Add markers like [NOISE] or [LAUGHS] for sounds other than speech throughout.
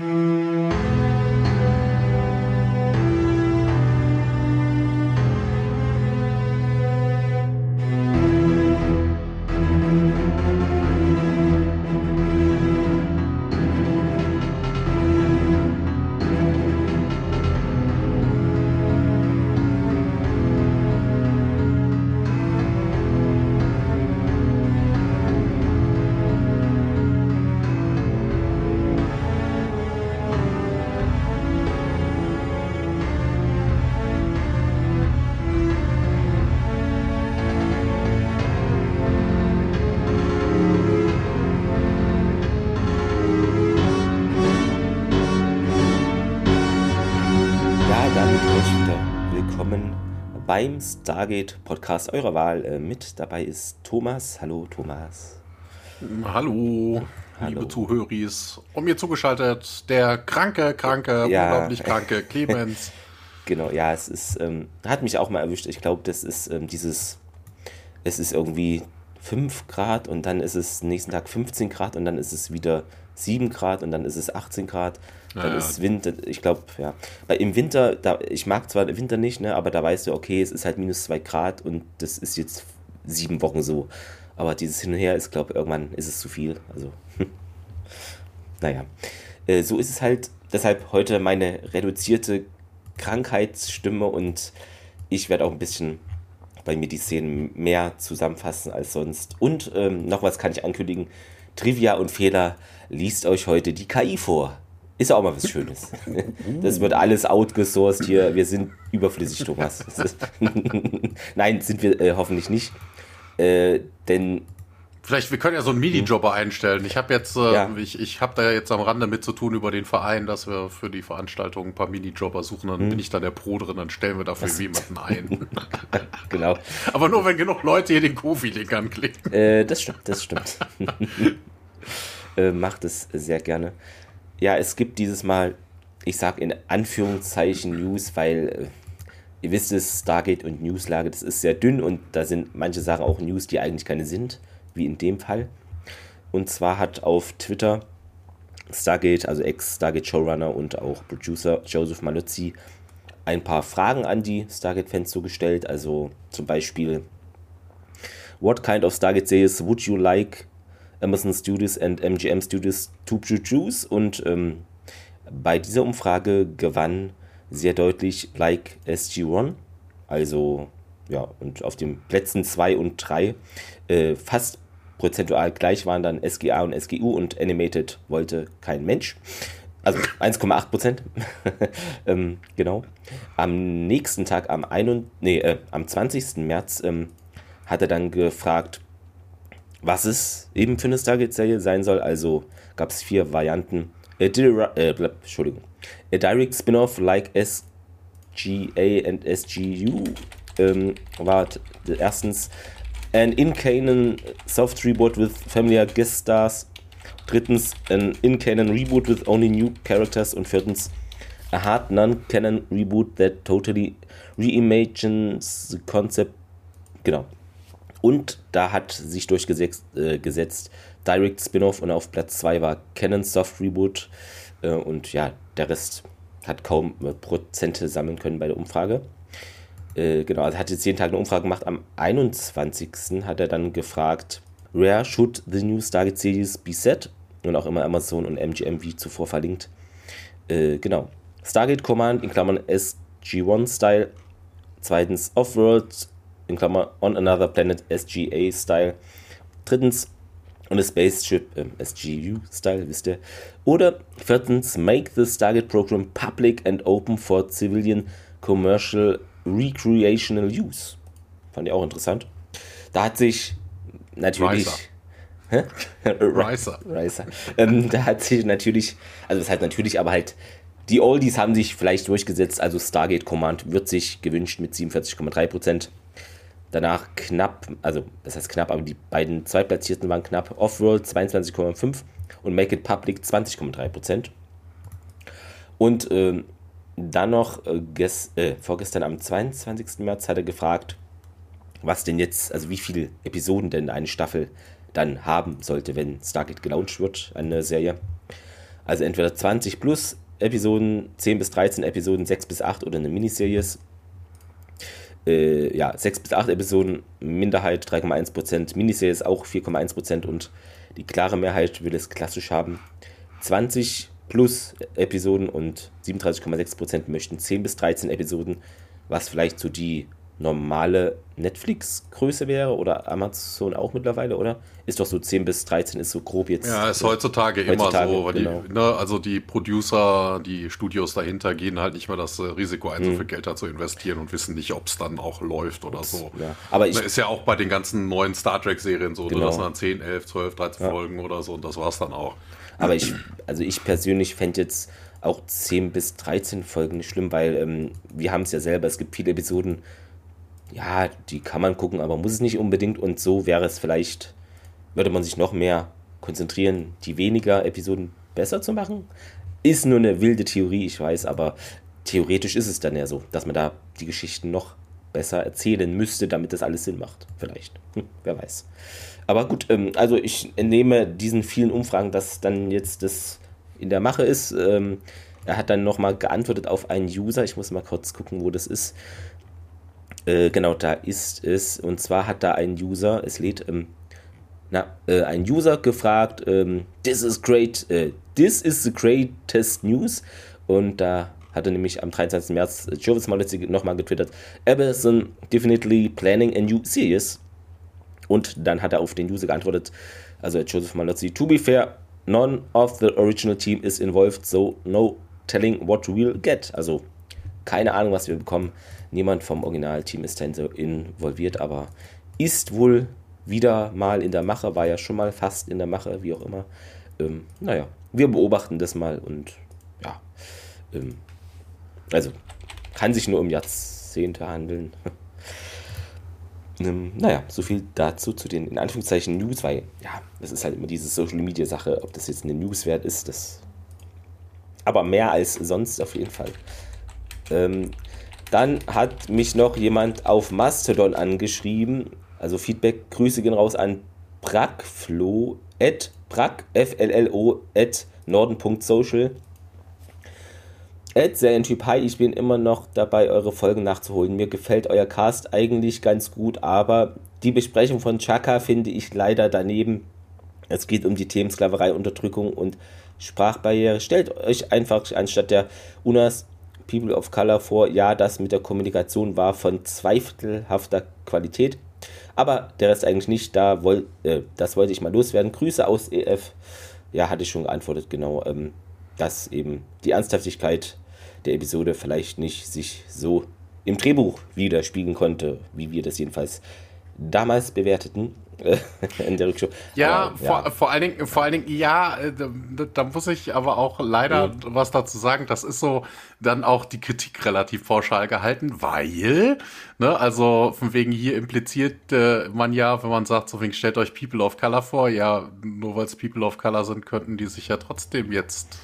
Mm-hmm. Beim Stargate Podcast eurer Wahl. Äh, mit dabei ist Thomas. Hallo Thomas. Hallo, Hallo. liebe Zuhöris. Und mir zugeschaltet der kranke, kranke, ja. unglaublich kranke [LAUGHS] Clemens. genau, ja, es ist, ähm, hat mich auch mal erwischt. Ich glaube, das ist ähm, dieses, es ist irgendwie 5 Grad und dann ist es nächsten Tag 15 Grad und dann ist es wieder 7 Grad und dann ist es 18 Grad. Dann ja, ist Winter, ich glaube, ja. Weil im Winter, da, ich mag zwar den Winter nicht, ne, aber da weißt du, okay, es ist halt minus 2 Grad und das ist jetzt sieben Wochen so. Aber dieses Hin und Her ist, glaube irgendwann ist es zu viel. Also, [LAUGHS] naja. Äh, so ist es halt. Deshalb heute meine reduzierte Krankheitsstimme und ich werde auch ein bisschen bei mir die Szenen mehr zusammenfassen als sonst. Und ähm, noch was kann ich ankündigen. Trivia und Fehler liest euch heute die KI vor. Ist auch mal was Schönes. Das wird alles outgesourced hier. Wir sind überflüssig, Thomas. [LAUGHS] Nein, sind wir äh, hoffentlich nicht. Äh, denn Vielleicht, wir können ja so einen Minijobber einstellen. Ich habe jetzt, äh, ja. ich, ich habe da jetzt am Rande mit zu tun über den Verein, dass wir für die Veranstaltung ein paar Minijobber suchen. Dann hm. bin ich da der Pro drin, dann stellen wir dafür Was? jemanden ein. [LAUGHS] genau. Aber nur, wenn genug Leute hier den Kofi-Link anklicken. Äh, das stimmt, das stimmt. [LAUGHS] äh, macht es sehr gerne. Ja, es gibt dieses Mal, ich sag in Anführungszeichen News, weil äh, ihr wisst es, Stargate und Newslage, das ist sehr dünn und da sind manche Sachen auch News, die eigentlich keine sind wie in dem Fall. Und zwar hat auf Twitter Stargate, also Ex-Stargate-Showrunner und auch Producer Joseph Maluzzi ein paar Fragen an die Stargate-Fans so gestellt. Also zum Beispiel, What kind of Stargate series would you like Amazon Studios and MGM Studios produce? Und ähm, bei dieser Umfrage gewann sehr deutlich Like SG-1. Also ja, und auf den Plätzen 2 und 3 äh, fast prozentual gleich waren dann SGA und SGU und Animated wollte kein Mensch. Also 1,8 Prozent. [LAUGHS] ähm, genau. Am nächsten Tag, am, ein, nee, äh, am 20. März, ähm, hat er dann gefragt, was es eben für eine Stargate-Serie sein soll. Also gab es vier Varianten. A, äh, Entschuldigung. A direct spin-off like SGA and SGU ähm, war erstens An In-Canon Soft Reboot with familiar guest stars. Drittens, an In-Canon Reboot with only new characters. Und viertens, a hard non-canon Reboot that totally reimagines the concept. Genau. Und da hat sich durchgesetzt äh, Direct Spin-off und auf Platz 2 war Canon Soft Reboot. Äh, und ja, der Rest hat kaum äh, Prozente sammeln können bei der Umfrage. Äh, genau, also hat jetzt jeden Tag eine Umfrage gemacht. Am 21. hat er dann gefragt, where should the new Stargate Series be set? Und auch immer Amazon und MGM wie zuvor verlinkt. Äh, genau. Stargate Command in Klammern SG-1 Style. Zweitens Offworld in Klammern On Another Planet SGA Style. Drittens und a Spaceship äh, SGU Style, wisst ihr. Oder viertens Make the Stargate Program public and open for civilian commercial Recreational Use. Fand ich auch interessant. Da hat sich natürlich. Ricer. [LAUGHS] Ricer. Ähm, da hat sich natürlich, also das heißt natürlich, aber halt, die Oldies haben sich vielleicht durchgesetzt, also Stargate Command wird sich gewünscht mit 47,3%. Danach knapp, also das heißt knapp, aber die beiden Zweitplatzierten waren knapp. Offworld 22,5 und Make It Public 20,3%. Und ähm, dann noch, äh, ges, äh, vorgestern am 22. März hat er gefragt, was denn jetzt, also wie viele Episoden denn eine Staffel dann haben sollte, wenn Stargate gelauncht wird, eine Serie. Also entweder 20 plus Episoden, 10 bis 13 Episoden, 6 bis 8 oder eine Miniseries. Äh, ja, 6 bis 8 Episoden, Minderheit 3,1%, Miniseries auch 4,1% und die klare Mehrheit will es klassisch haben. 20 plus Episoden und 37,6% möchten 10 bis 13 Episoden, was vielleicht so die normale Netflix-Größe wäre oder Amazon auch mittlerweile, oder? Ist doch so 10 bis 13 ist so grob jetzt. Ja, ist heutzutage, heutzutage immer so. Genau. Die, ne, also die Producer, die Studios dahinter gehen halt nicht mehr das äh, Risiko ein, so hm. viel Geld da zu investieren und wissen nicht, ob es dann auch läuft oder so. Ja. Aber ich, ne, ist ja auch bei den ganzen neuen Star Trek-Serien so. Genau. Das sind dann 10, 11, 12, 13 ja. Folgen oder so und das war's dann auch. Aber ich, also ich persönlich fände jetzt auch 10 bis 13 Folgen nicht schlimm, weil ähm, wir haben es ja selber, es gibt viele Episoden, ja, die kann man gucken, aber muss es nicht unbedingt. Und so wäre es vielleicht, würde man sich noch mehr konzentrieren, die weniger Episoden besser zu machen. Ist nur eine wilde Theorie, ich weiß, aber theoretisch ist es dann ja so, dass man da die Geschichten noch besser erzählen müsste, damit das alles Sinn macht. Vielleicht. Hm, wer weiß. Aber gut, ähm, also ich entnehme diesen vielen Umfragen, dass dann jetzt das in der Mache ist. Ähm, er hat dann nochmal geantwortet auf einen User. Ich muss mal kurz gucken, wo das ist. Äh, genau, da ist es. Und zwar hat da ein User, es lädt, ähm, na, äh, ein User gefragt, ähm, this is great, äh, this is the greatest news. Und da hat er nämlich am 23. März äh, Jovis Malitzi nochmal getwittert, Amazon definitely planning a new series. Und dann hat er auf den User geantwortet, also Joseph Malozzi, to be fair, none of the original team is involved, so no telling what we'll get. Also keine Ahnung, was wir bekommen. Niemand vom Originalteam ist so involviert, aber ist wohl wieder mal in der Mache, war ja schon mal fast in der Mache, wie auch immer. Ähm, naja, wir beobachten das mal und ja, ähm, also kann sich nur um Jahrzehnte handeln. [LAUGHS] ähm, naja, so viel dazu zu den in Anführungszeichen News, weil ja, das ist halt immer diese Social Media Sache, ob das jetzt eine News wert ist, das aber mehr als sonst auf jeden Fall. Ähm, dann hat mich noch jemand auf Mastodon angeschrieben. Also Feedback, Grüße gehen raus an Brackflo, at Brack, F-L-L-O, at norden.social. Ed, Serientyp, hi, ich bin immer noch dabei, eure Folgen nachzuholen. Mir gefällt euer Cast eigentlich ganz gut, aber die Besprechung von Chaka finde ich leider daneben. Es geht um die Themen Sklaverei, Unterdrückung und Sprachbarriere. Stellt euch einfach anstatt der UNAS People of Color vor, ja, das mit der Kommunikation war von zweifelhafter Qualität, aber der Rest eigentlich nicht, da woll, äh, das wollte ich mal loswerden. Grüße aus EF, ja, hatte ich schon geantwortet, genau, ähm, dass eben die Ernsthaftigkeit der Episode vielleicht nicht sich so im Drehbuch widerspiegeln konnte, wie wir das jedenfalls damals bewerteten. [LAUGHS] in der Rückshow. Ja, aber, vor, ja, vor, allen Dingen, vor allen Dingen, ja, äh, da, da muss ich aber auch leider mhm. was dazu sagen. Das ist so dann auch die Kritik relativ pauschal gehalten, weil, ne, also von wegen hier impliziert äh, man ja, wenn man sagt, so wegen stellt euch People of Color vor, ja, nur weil es People of Color sind, könnten die sich ja trotzdem jetzt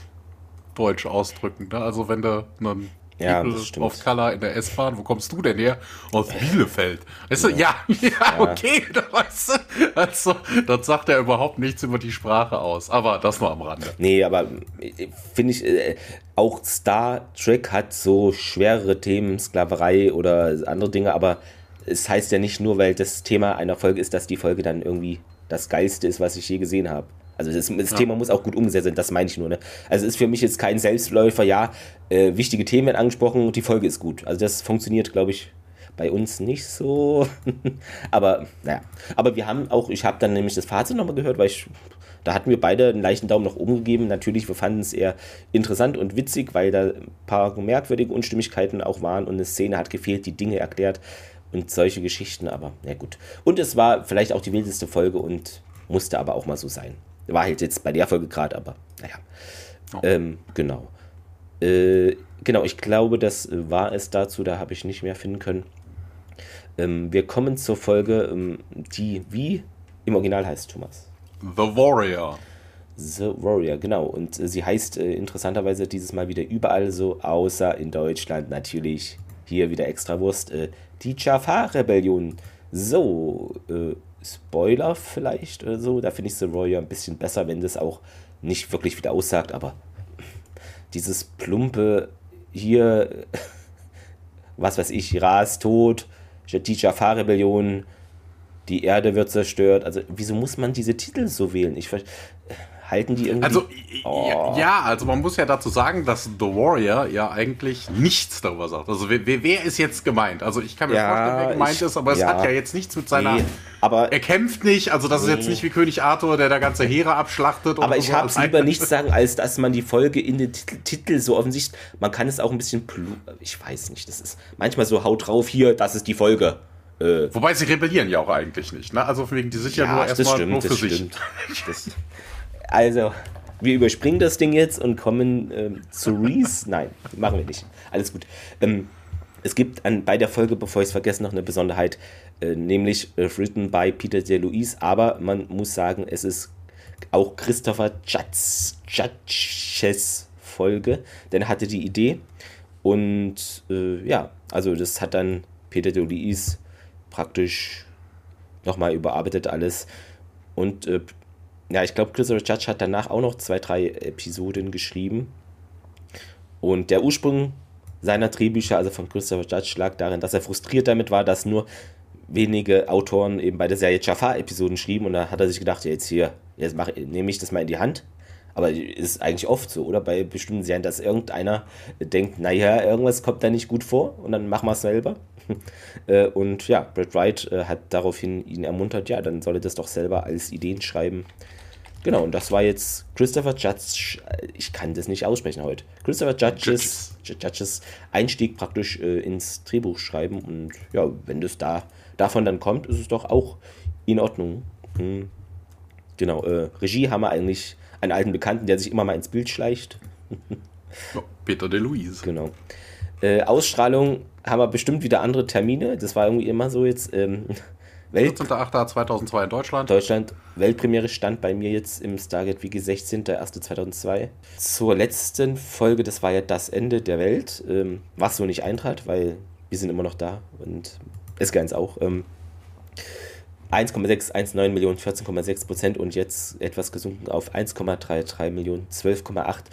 deutsch ausdrücken. Ne? Also wenn du einen ja, People of Color in der S-Bahn. Wo kommst du denn her? Aus Bielefeld. Weißt du, ja, [LAUGHS] ja, ja okay, da weißt du, also, das sagt er überhaupt nichts über die Sprache aus. Aber das nur am Rande. Nee, aber äh, finde ich, äh, auch Star Trek hat so schwerere Themen, Sklaverei oder andere Dinge, aber es heißt ja nicht nur, weil das Thema einer Folge ist, dass die Folge dann irgendwie das Geilste ist, was ich je gesehen habe. Also das, das ja. Thema muss auch gut umgesetzt sein, das meine ich nur. Ne? Also es ist für mich jetzt kein Selbstläufer, ja, äh, wichtige Themen werden angesprochen und die Folge ist gut. Also das funktioniert, glaube ich, bei uns nicht so. [LAUGHS] aber naja, aber wir haben auch, ich habe dann nämlich das Fazit nochmal gehört, weil ich, da hatten wir beide einen leichten Daumen nach oben gegeben. Natürlich, wir fanden es eher interessant und witzig, weil da ein paar merkwürdige Unstimmigkeiten auch waren und eine Szene hat gefehlt, die Dinge erklärt und solche Geschichten, aber na gut. Und es war vielleicht auch die wildeste Folge und musste aber auch mal so sein. War halt jetzt bei der Folge gerade, aber naja. Oh. Ähm, genau. Äh, genau, ich glaube, das war es dazu, da habe ich nicht mehr finden können. Ähm, wir kommen zur Folge, ähm, die wie im Original heißt, Thomas. The Warrior. The Warrior, genau. Und äh, sie heißt äh, interessanterweise dieses Mal wieder überall so, außer in Deutschland natürlich. Hier wieder Extrawurst. Äh, die Jafar-Rebellion. So, äh, Spoiler vielleicht oder so. Da finde ich The Warrior ein bisschen besser, wenn das auch nicht wirklich wieder aussagt, aber dieses plumpe hier, [LAUGHS] was weiß ich, Ra ist tot, die Jafar-Rebellion, die Erde wird zerstört. Also, wieso muss man diese Titel so wählen? Ich halten die irgendwie. Also, oh. ja, also man muss ja dazu sagen, dass The Warrior ja eigentlich nichts darüber sagt. Also, wer, wer ist jetzt gemeint? Also, ich kann mir ja, vorstellen, wer gemeint ich, ist, aber es ja. hat ja jetzt nichts mit seiner. Nee, aber er kämpft nicht, also, das nee. ist jetzt nicht wie König Arthur, der da ganze Heere abschlachtet. Aber ich so habe es lieber [LAUGHS] nicht sagen, als dass man die Folge in den Titel, Titel so offensichtlich. Man kann es auch ein bisschen. Ich weiß nicht, das ist manchmal so haut drauf, hier, das ist die Folge. Äh, Wobei sie rebellieren ja auch eigentlich nicht. Ne? Also wegen, die sind ja, ja nur erstmal nur für sich. [LAUGHS] Also, wir überspringen das Ding jetzt und kommen ähm, zu Reese. Nein, machen wir nicht. Alles gut. Ähm, es gibt an, bei der Folge, bevor ich es vergesse, noch eine Besonderheit, äh, nämlich äh, written by Peter de Luis, aber man muss sagen, es ist auch Christopher Judges Folge, denn er hatte die Idee und äh, ja, also das hat dann Peter de Luis praktisch nochmal überarbeitet alles. Und äh, ja, ich glaube, Christopher Judge hat danach auch noch zwei, drei Episoden geschrieben. Und der Ursprung seiner Drehbücher, also von Christopher Judge, lag darin, dass er frustriert damit war, dass nur wenige Autoren eben bei der Serie Jafar-Episoden schrieben. Und da hat er sich gedacht, ja, jetzt hier, jetzt nehme ich das mal in die Hand. Aber ist eigentlich oft so, oder? Bei bestimmten Serien, dass irgendeiner denkt, naja, irgendwas kommt da nicht gut vor und dann machen wir es selber. [LAUGHS] Äh, und ja, Brad Wright äh, hat daraufhin ihn ermuntert, ja, dann soll er das doch selber als Ideen schreiben. Genau, und das war jetzt Christopher Judge, ich kann das nicht aussprechen heute. Christopher Judges, Judges Einstieg praktisch äh, ins Drehbuch schreiben. Und ja, wenn das da davon dann kommt, ist es doch auch in Ordnung. Hm. Genau, äh, Regie haben wir eigentlich einen alten Bekannten, der sich immer mal ins Bild schleicht. Peter de Luise. Genau. Äh, Ausstrahlung haben wir bestimmt wieder andere Termine. Das war irgendwie immer so jetzt. Ähm, Welt 14.08.2002 in Deutschland. Deutschland. Weltpremiere stand bei mir jetzt im Stargate Wiki 16.01.2002. Zur letzten Folge, das war ja das Ende der Welt, ähm, was so nicht eintrat, weil wir sind immer noch da und S1 auch. Ähm, 1,619 Millionen, 14,6 Prozent und jetzt etwas gesunken auf 1,33 Millionen, 12,8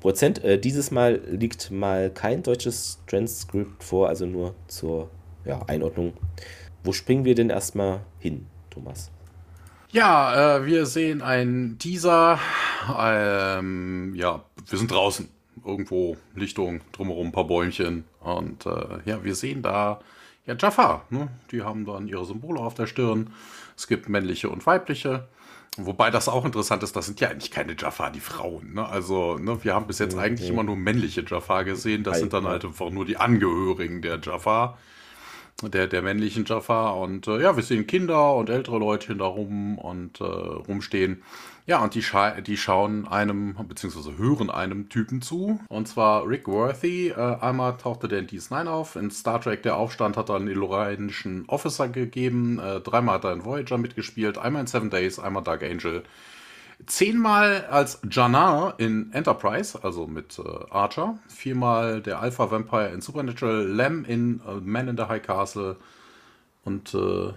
Prozent. Äh, dieses Mal liegt mal kein deutsches Transkript vor, also nur zur ja, Einordnung. Wo springen wir denn erstmal hin, Thomas? Ja, äh, wir sehen einen Teaser. Ähm, ja, wir sind draußen. Irgendwo Lichtung, drumherum ein paar Bäumchen. Und äh, ja, wir sehen da ja Jaffa. Ne? Die haben dann ihre Symbole auf der Stirn. Es gibt männliche und weibliche. Wobei das auch interessant ist, das sind ja eigentlich keine Jaffa, die Frauen. Ne? Also, ne, wir haben bis jetzt mhm. eigentlich immer nur männliche Jaffa gesehen. Das sind dann halt einfach nur die Angehörigen der Jaffa, der, der männlichen Jaffa. Und äh, ja, wir sehen Kinder und ältere Leute da rum und äh, rumstehen. Ja, und die, scha die schauen einem, beziehungsweise hören einem Typen zu. Und zwar Rick Worthy. Äh, einmal tauchte der in DS9 auf. In Star Trek Der Aufstand hat er einen illuranischen Officer gegeben. Äh, dreimal hat er in Voyager mitgespielt. Einmal in Seven Days, einmal Dark Angel. Zehnmal als Janar in Enterprise, also mit äh, Archer. Viermal der Alpha Vampire in Supernatural. Lem in äh, Man in the High Castle. Und äh,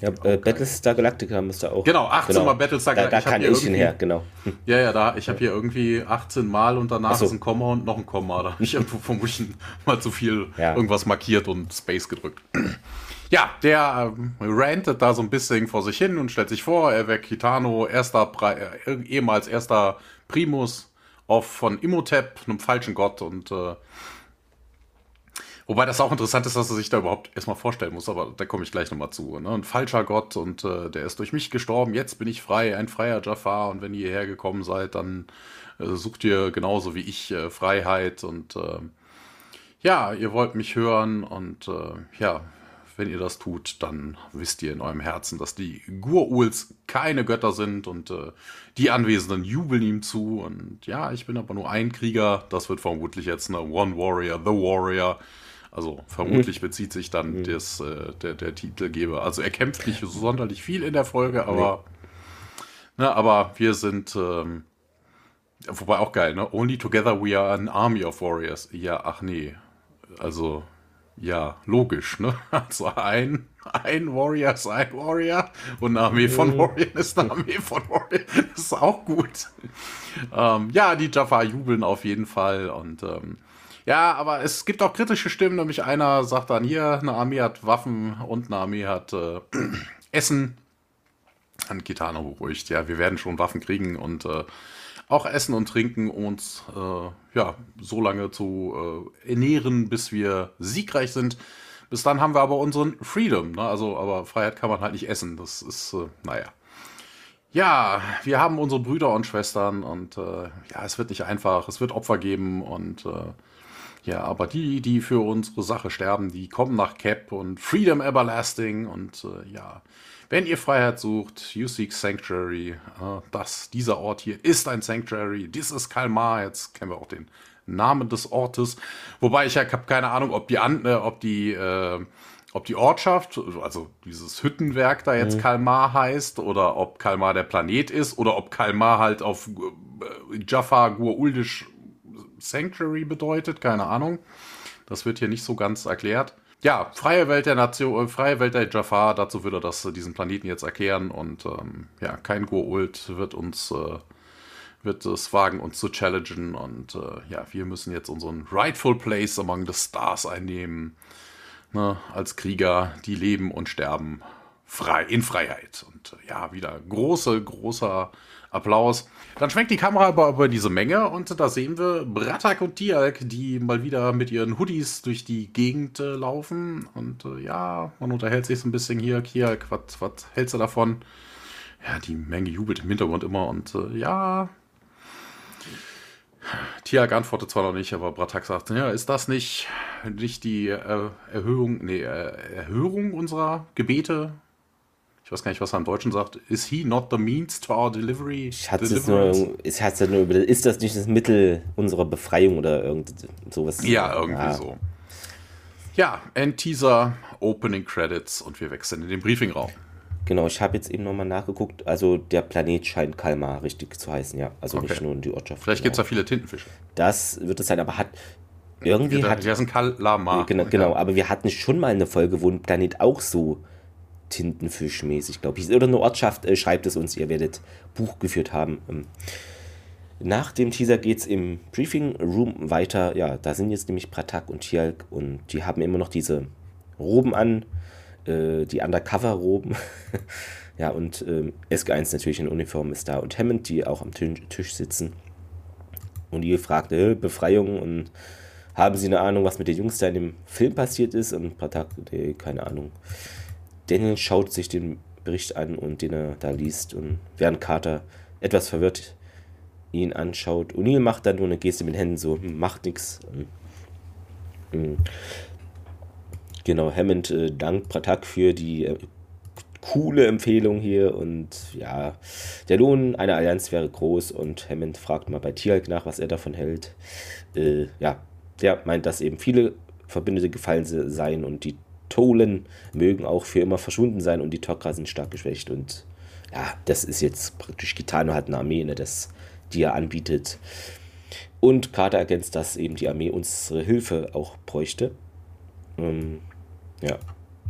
ja, äh, Battlestar Galactica müsste auch. Genau, 18 genau. Mal Battlestar Galactica. Da, da kann ich ihn her, genau. Ja, ja, da, ich habe hier irgendwie 18 Mal und danach so. ist ein Komma und noch ein Komma. Da habe ich irgendwo vermutlich [LAUGHS] mal zu viel ja. irgendwas markiert und Space gedrückt. [CLEARS THROAT] Ja, der ähm, rantet da so ein bisschen vor sich hin und stellt sich vor, er wäre Kitano, erster, äh, ehemals erster Primus auf von Imhotep, einem falschen Gott und äh, Wobei das auch interessant ist, dass er sich da überhaupt erstmal vorstellen muss, aber da komme ich gleich nochmal zu. Ne? Ein falscher Gott und äh, der ist durch mich gestorben, jetzt bin ich frei, ein freier Jafar und wenn ihr hierher gekommen seid, dann äh, sucht ihr genauso wie ich äh, Freiheit und äh, ja, ihr wollt mich hören und äh, ja, wenn ihr das tut, dann wisst ihr in eurem Herzen, dass die Guruls keine Götter sind und äh, die Anwesenden jubeln ihm zu. Und ja, ich bin aber nur ein Krieger. Das wird vermutlich jetzt eine One Warrior, The Warrior. Also vermutlich mhm. bezieht sich dann mhm. des, äh, der, der Titelgeber. Also er kämpft nicht sonderlich viel in der Folge, aber, nee. ne, aber wir sind, ähm, wobei auch geil, ne? Only together we are an army of warriors. Ja, ach nee. Also Ja, logisch, ne? [LAUGHS] Also ein, ein Warrior ist ein Warrior und eine Armee von mhm. Warrior ist eine Armee von Warrior. Das ist auch gut. Ähm, ja, die Jaffa jubeln auf jeden Fall und ähm, ja, aber es gibt auch kritische Stimmen, nämlich einer sagt dann hier, eine Armee hat Waffen und eine Armee hat äh, [CLEARS THROAT] Essen. Dann Kitano beruhigt, ja, wir werden schon Waffen kriegen und äh, auch essen und trinken, um uns äh, ja, so lange zu äh, ernähren, bis wir siegreich sind. Bis dann haben wir aber unseren Freedom. Ne? Also, aber Freiheit kann man halt nicht essen. Das ist, äh, naja. Ja, wir haben unsere Brüder und Schwestern und äh, ja, es wird nicht einfach. Es wird Opfer geben und ja, aber die, die für unsere Sache sterben, die kommen nach Cap und Freedom Everlasting und äh, ja, wenn ihr Freiheit sucht, you seek Sanctuary. Äh, das, dieser Ort hier ist ein Sanctuary. Dies ist Kalmar. Jetzt kennen wir auch den Namen des Ortes. Wobei ich ja habe keine Ahnung, ob die, An äh, ob die, äh, ob die Ortschaft, also dieses Hüttenwerk da jetzt mhm. Kalmar heißt oder ob Kalmar der Planet ist oder ob Kalmar halt auf äh, Jaffa Gur-Uldisch Sanctuary bedeutet. Keine Ahnung. Das wird hier nicht so ganz erklärt ja, freie Welt der Nation, äh, freie Welt der Jafar, dazu würde das äh, diesen Planeten jetzt erklären und ähm, ja, kein Goa'uld wird uns äh, wird es wagen, uns zu challengen und äh, ja, wir müssen jetzt unseren rightful place among the stars einnehmen. Ne, als Krieger, die leben und sterben frei, in Freiheit. Und ja, wieder große, großer Applaus. Dann schwenkt die Kamera aber über diese Menge und da sehen wir Bratak und Tialk, die mal wieder mit ihren Hoodies durch die Gegend äh, laufen. Und äh, ja, man unterhält sich so ein bisschen hier. Tialk, was hältst du davon? Ja, die Menge jubelt im Hintergrund immer und äh, ja. Tialk antwortet zwar noch nicht, aber Bratak sagt, ja, ist das nicht, nicht die äh, Erhöhung, nee, äh, Erhörung unserer Gebete? Ich weiß gar nicht, was er im Deutschen sagt, is he not the means to our delivery? Ich hatte es nur, ich hatte nur über, ist das nicht das Mittel unserer Befreiung oder irgend sowas? Ja, irgendwie ja. so. Ja, End Teaser, Opening Credits und wir wechseln in den Briefingraum. Genau, ich habe jetzt eben nochmal nachgeguckt. Also der Planet scheint Kalmar richtig zu heißen, ja. Also okay. nicht nur die Ortschaft. Vielleicht genau. gibt es da viele Tintenfische. Das wird es sein, aber hat irgendwie ja, hat. Der ist ein Kalamar. Genau, genau, aber wir hatten schon mal eine Folge, wo ein Planet auch so Tintenfischmäßig, glaube ich. Oder eine Ortschaft äh, schreibt es uns, ihr werdet Buch geführt haben. Ähm, nach dem Teaser geht es im Briefing Room weiter. Ja, da sind jetzt nämlich Pratak und Tialk und die haben immer noch diese Roben an, äh, die Undercover-Roben. [LAUGHS] ja, und äh, SG1 natürlich in Uniform ist da und Hammond, die auch am Tisch sitzen. Und die fragt, äh, Befreiung und haben sie eine Ahnung, was mit den Jungs da in dem Film passiert ist? Und Pratak, nee, keine Ahnung. Daniel schaut sich den Bericht an und den er da liest und während Carter etwas verwirrt ihn anschaut. O'Neill macht dann nur eine Geste mit den Händen so, hm, macht nichts. Hm. Hm. Genau, Hammond äh, dankt Pratak für die äh, coole Empfehlung hier und ja, der Lohn einer Allianz wäre groß und Hammond fragt mal bei Tialk nach, was er davon hält. Äh, ja, der meint, dass eben viele Verbündete gefallen seien und die Tolen mögen auch für immer verschwunden sein und die Tok'ra sind stark geschwächt. Und ja, das ist jetzt praktisch, Kitano hat eine Armee, ne, das, die er anbietet. Und Carter ergänzt, dass eben die Armee unsere Hilfe auch bräuchte. Ähm, ja,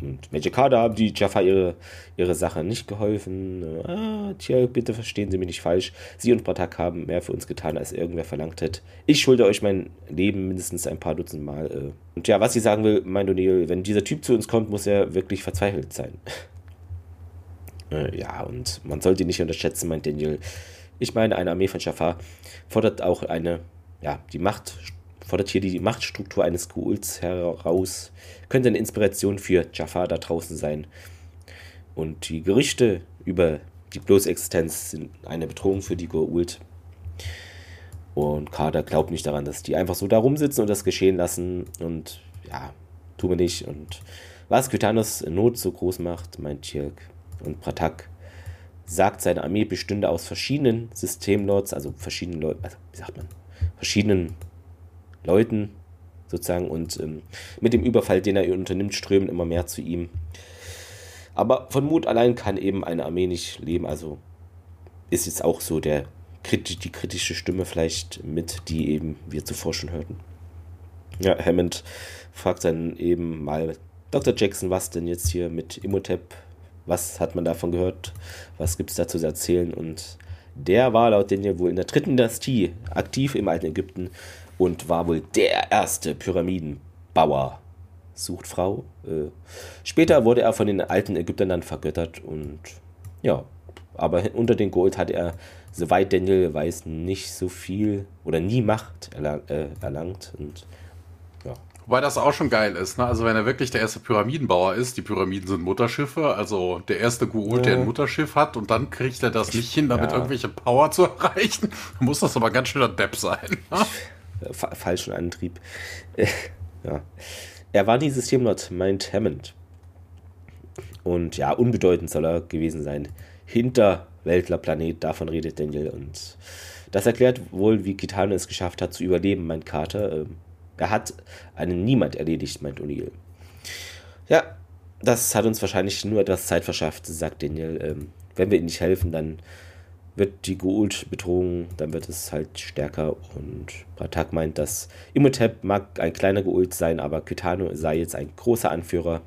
und Magic Carter haben die Jaffa ihre, ihre Sache nicht geholfen. Ah, tja, bitte verstehen Sie mich nicht falsch. Sie und Bratak haben mehr für uns getan, als irgendwer verlangt hat. Ich schulde euch mein Leben mindestens ein paar Dutzend Mal. Äh. Und ja, was sie sagen will, mein O'Neill, wenn dieser Typ zu uns kommt, muss er wirklich verzweifelt sein. [LAUGHS] Äh, ja, und man sollte ihn nicht unterschätzen, meint Daniel. Ich meine, eine Armee von Jaffa fordert auch eine, ja, die Macht fordert hier die Machtstruktur eines Kults heraus, könnte eine Inspiration für Jafar da draußen sein. Und die Gerüchte über die bloße Existenz sind eine Bedrohung für die Goa'uld. Und Kader glaubt nicht daran, dass die einfach so da rumsitzen und das geschehen lassen. Und ja, tun wir nicht. Und was Kytanos Not so groß macht, meint Tirk. Und Pratak sagt, seine Armee bestünde aus verschiedenen Systemlords, also verschiedenen Leuten, also wie sagt man, verschiedenen Leuten sozusagen und ähm, mit dem Überfall, den er unternimmt, strömen immer mehr zu ihm. Aber von Mut allein kann eben eine Armee nicht leben, also ist jetzt auch so der die kritische Stimme vielleicht mit, die eben wir zuvor schon hörten. Ja, Hammond fragt dann eben mal Dr. Jackson, was denn jetzt hier mit Imhotep, was hat man davon gehört, was gibt es dazu zu erzählen und der war laut Daniel wohl in der dritten Dynastie aktiv im alten Ägypten und war wohl der erste Pyramidenbauer. Sucht Frau. Äh, später wurde er von den alten Ägyptern dann vergöttert und ja, aber unter den Gold hat er, soweit Daniel weiß, nicht so viel oder nie Macht erlang, äh, erlangt und ja. Wobei das auch schon geil ist, ne? Also wenn er wirklich der erste Pyramidenbauer ist, die Pyramiden sind Mutterschiffe, also der erste Goa'uld, ja. der ein Mutterschiff hat und dann kriegt er das nicht hin, damit ja. irgendwelche Power zu [LAUGHS] erreichen, muss das aber ganz schöner Depp sein. Ne? Falschen Antrieb. [LAUGHS] ja. Er war die Systemlord, meint Hammond. Und ja, unbedeutend soll er gewesen sein. Hinterweltler-Planet, davon redet Daniel. Und das erklärt wohl, wie Kitano es geschafft hat, zu überleben, meint Carter. Ähm, er hat einen Niemand erledigt, meint O'Neill. Ja, das hat uns wahrscheinlich nur etwas Zeit verschafft, sagt Daniel. Ähm, wenn wir ihm nicht helfen, dann wird die Gould betrogen, dann wird es halt stärker. Und Pratak meint, dass Imhotep mag ein kleiner Gould sein, aber Kitano sei jetzt ein großer Anführer.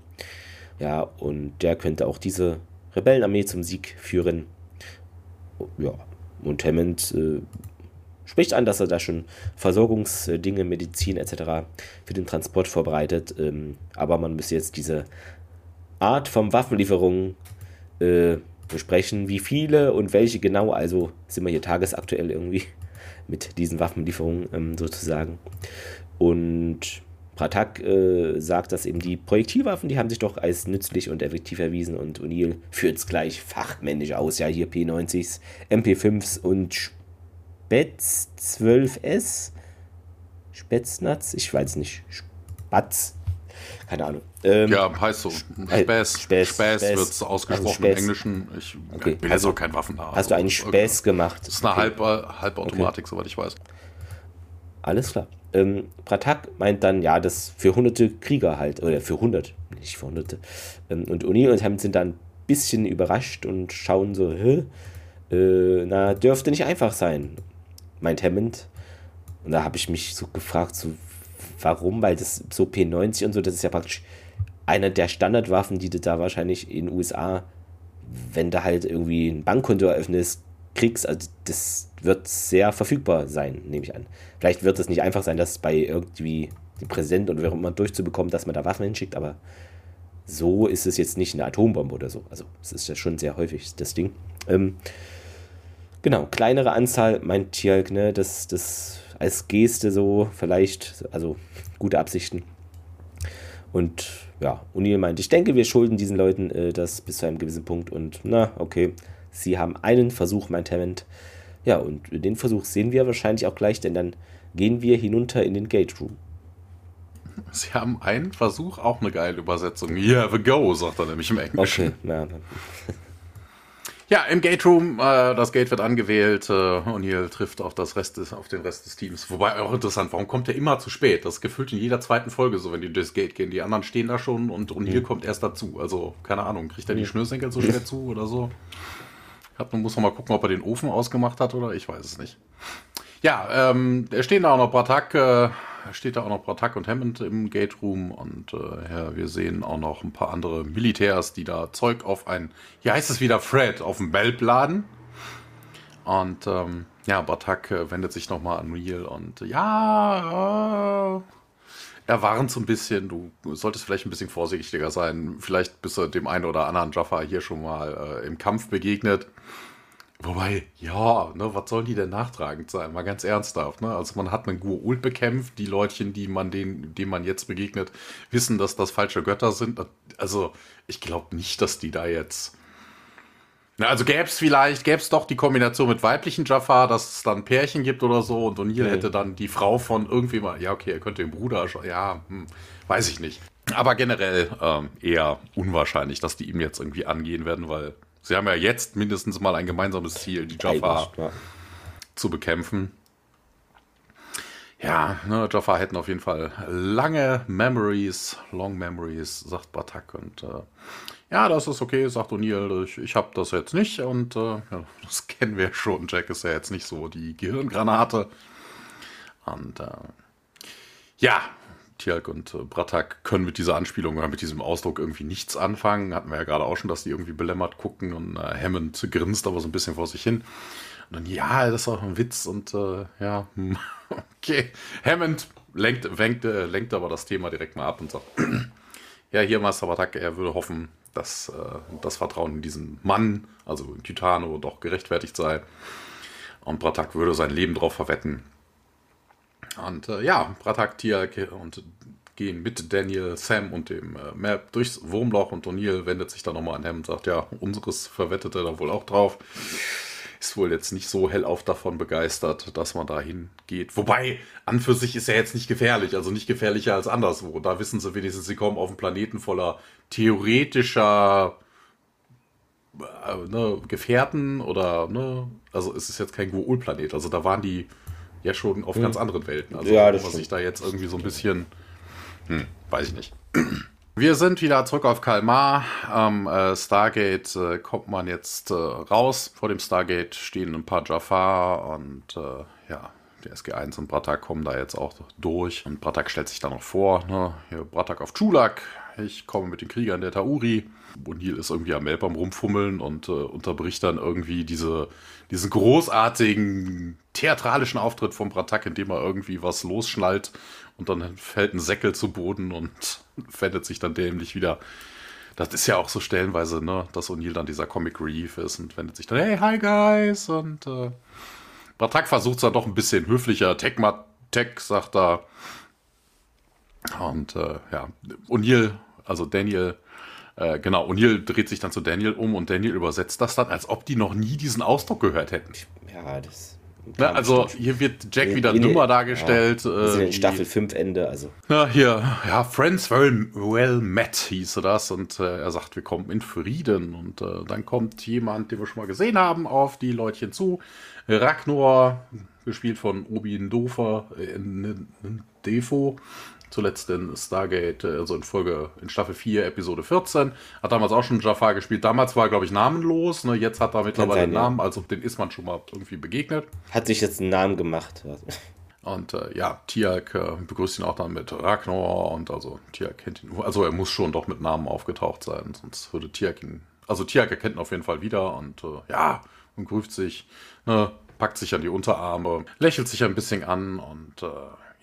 Ja, und der könnte auch diese Rebellenarmee zum Sieg führen. Ja, und Hammond äh, spricht an, dass er da schon Versorgungsdinge, Medizin etc. für den Transport vorbereitet. Ähm, aber man müsse jetzt diese Art von Waffenlieferungen äh, besprechen, wie viele und welche genau. Also sind wir hier tagesaktuell irgendwie [LAUGHS] mit diesen Waffenlieferungen ähm, sozusagen. Und Pratak äh, sagt, dass eben die Projektilwaffen, die haben sich doch als nützlich und effektiv erwiesen und O'Neill führt es gleich fachmännisch aus. Ja, hier P90s, MP5s und Spätz 12S. Spätznatz? Ich weiß nicht. Spatz. Keine Ahnung. Ähm, ja, heißt so. Späß. Späß, Späß, wird es ausgesprochen also im Englischen. Ich okay. bin also, kein Waffennah. Hast du einen Späß okay. gemacht? Das ist eine okay. Halb, Halbautomatik, okay. soweit ich weiß. Alles klar. Ähm, Pratak meint dann, ja, das für hunderte Krieger halt, oder für hundert, nicht für hunderte. Ähm, und O'Neill und Hammond sind dann ein bisschen überrascht und schauen so, hä? Äh, na, dürfte nicht einfach sein meint Hammond. Und da habe ich mich so gefragt, so, warum? Weil das so P90 und so, das ist ja praktisch eine der Standardwaffen, die du da wahrscheinlich in den USA, wenn du halt irgendwie ein Bankkonto eröffnest, kriegst. Also das wird sehr verfügbar sein, nehme ich an. Vielleicht wird es nicht einfach sein, dass bei irgendwie dem Präsident oder wer auch immer durchzubekommen, dass man da Waffen hinschickt, aber so ist es jetzt nicht eine Atombombe oder so. Also es ist ja schon sehr häufig das Ding. Ähm, Genau, kleinere Anzahl, meint Tjalk, ne, das, das als Geste so, vielleicht, also gute Absichten. Und ja, O'Neill meint, ich denke, wir schulden diesen Leuten äh, das bis zu einem gewissen Punkt und na, okay, sie haben einen Versuch, meint Hammond. Ja, und den Versuch sehen wir wahrscheinlich auch gleich, denn dann gehen wir hinunter in den Gate Room. Sie haben einen Versuch, auch eine geile Übersetzung. Yeah, the go, sagt er nämlich im Englischen. Okay, ja. [LAUGHS] Ja, im Gate Room, äh, das Gate wird angewählt, äh, O'Neill trifft auf, das Rest des, auf den Rest des Teams. Wobei auch interessant, warum kommt er immer zu spät? Das ist gefühlt in jeder zweiten Folge so, wenn die durchs Gate gehen. Die anderen stehen da schon und O'Neill mhm. kommt erst dazu. Also, keine Ahnung, kriegt er die. Schnürsenkel so schwer zu oder so? Hab, man muss noch mal gucken, ob er den Ofen ausgemacht hat oder ich weiß es nicht. Ja, ähm, da stehen da auch noch Bratak, äh, steht da auch noch Bratak und Hammond im Gate Room und äh, ja, wir sehen auch noch ein paar andere Militärs, die da Zeug auf ein, hier heißt es wieder Fred, auf dem Belb laden. Und ähm, ja, Bratak äh, wendet sich nochmal an Real und ja, äh, er warnt so ein bisschen, du solltest vielleicht ein bisschen vorsichtiger sein. Vielleicht bist du dem einen oder anderen Jaffa hier schon mal äh, im Kampf begegnet. Wobei, ja, ne, was sollen die denn nachtragend sein? Mal ganz ernsthaft, ne? Also man hat einen Gua'uld bekämpft, die Leutchen, die man denen, denen man jetzt begegnet, wissen, dass das falsche Götter sind. Also, ich glaube nicht, dass die da jetzt. Na, also gäbe es vielleicht, gäbe es doch die Kombination mit weiblichen Jafar, dass es dann Pärchen gibt oder so und O'Neill mhm. hätte dann die Frau von irgendwie mal, ja, okay, er könnte den Bruder, ja, hm, weiß ich nicht. Aber generell ähm, eher unwahrscheinlich, dass die ihm jetzt irgendwie angehen werden, weil Sie haben ja jetzt mindestens mal ein gemeinsames Ziel, die Jaffa zu bekämpfen. Ja, ne, Jaffa hätten auf jeden Fall lange Memories, Long Memories, sagt Batak. Und äh, ja, das ist okay, sagt O'Neill. Ich, ich habe das jetzt nicht und äh, ja, das [LAUGHS] kennen wir schon. Jack ist ja jetzt nicht so die Gehirngranate. Und äh, ja, Tialk und äh, Bratak können mit dieser Anspielung oder mit diesem Ausdruck irgendwie nichts anfangen. Hatten wir ja gerade auch schon, dass die irgendwie belämmert gucken und äh, Hammond grinst aber so ein bisschen vor sich hin. Und dann, ja, das ist auch ein Witz und äh, ja, hm, [LAUGHS] okay. Hammond lenkt, wenkt, äh, lenkt aber das Thema direkt mal ab und sagt, [CLEARS THROAT] ja, hier Master Bratak, er würde hoffen, dass äh, das Vertrauen in diesen Mann, also in Titano, doch gerechtfertigt sei. Und Bratak würde sein Leben darauf verwetten. Und äh, ja, Bratak, Tia und gehen mit Daniel, Sam und dem äh, Map durchs Wurmloch und O'Neill wendet sich dann nochmal an Ham und sagt, ja, unseres verwettet er da wohl auch drauf. Ist wohl jetzt nicht so hellauf davon begeistert, dass man dahin geht. Wobei, an für sich ist er jetzt nicht gefährlich, also nicht gefährlicher als anderswo. Da wissen sie wenigstens, sie kommen auf einen Planeten voller theoretischer äh, ne, Gefährten oder, ne, also es ist jetzt kein Goul-Planet. Also da waren die ja schon auf hm. ganz anderen Welten. Also ja, das man sich da jetzt irgendwie so ein bisschen, hm, weiß ich nicht. Wir sind wieder zurück auf Kalmar. Am äh, Stargate äh, kommt man jetzt äh, raus. Vor dem Stargate stehen ein paar Jafar und äh, ja, die SG1 und Bratak kommen da jetzt auch durch. Und Bratak stellt sich da noch vor. Ne? Hier Bratak auf Chulak. Ich komme mit den Kriegern der Tauri. O'Neill ist irgendwie am Melbaum rumfummeln und äh, unterbricht dann irgendwie diese, diesen großartigen theatralischen Auftritt von Bratak, in dem er irgendwie was losschnallt und dann fällt ein Säckel zu Boden und [LAUGHS] wendet sich dann dämlich wieder. Das ist ja auch so stellenweise, ne, dass O'Neill dann dieser Comic Relief ist und wendet sich dann, hey, hi guys, und äh, Bratak versucht es dann doch ein bisschen höflicher. Tech, Tech, sagt er. Und äh, ja, O'Neill, also Daniel, äh, genau, O'Neill dreht sich dann zu Daniel um und Daniel übersetzt das dann, als ob die noch nie diesen Ausdruck gehört hätten. Ja, das. Ne, also hier wird Jack in, wieder in, dümmer dargestellt. Ja, äh, in Staffel 5 Ende, also. Na, hier, ja, Friends well, well met hieße das und äh, er sagt, wir kommen in Frieden und äh, dann kommt jemand, den wir schon mal gesehen haben, auf die Leutchen zu. Ragnor, gespielt von Obi Ndofer, äh, Defo, zuletzt in Stargate, also in Folge, in Staffel 4, Episode 14. Hat damals auch schon Jafar gespielt. Damals war er, glaube ich, namenlos. Ne? Jetzt hat er mittlerweile einen Namen, also den ist man schon mal irgendwie begegnet. Hat sich jetzt einen Namen gemacht. Und äh, ja, Tiak äh, begrüßt ihn auch dann mit Ragnar und also Tiak kennt ihn. Also er muss schon doch mit Namen aufgetaucht sein, sonst würde Tiak ihn. Also Tiak erkennt ihn auf jeden Fall wieder und äh, ja, und grüßt sich, ne, packt sich an die Unterarme, lächelt sich ein bisschen an und äh,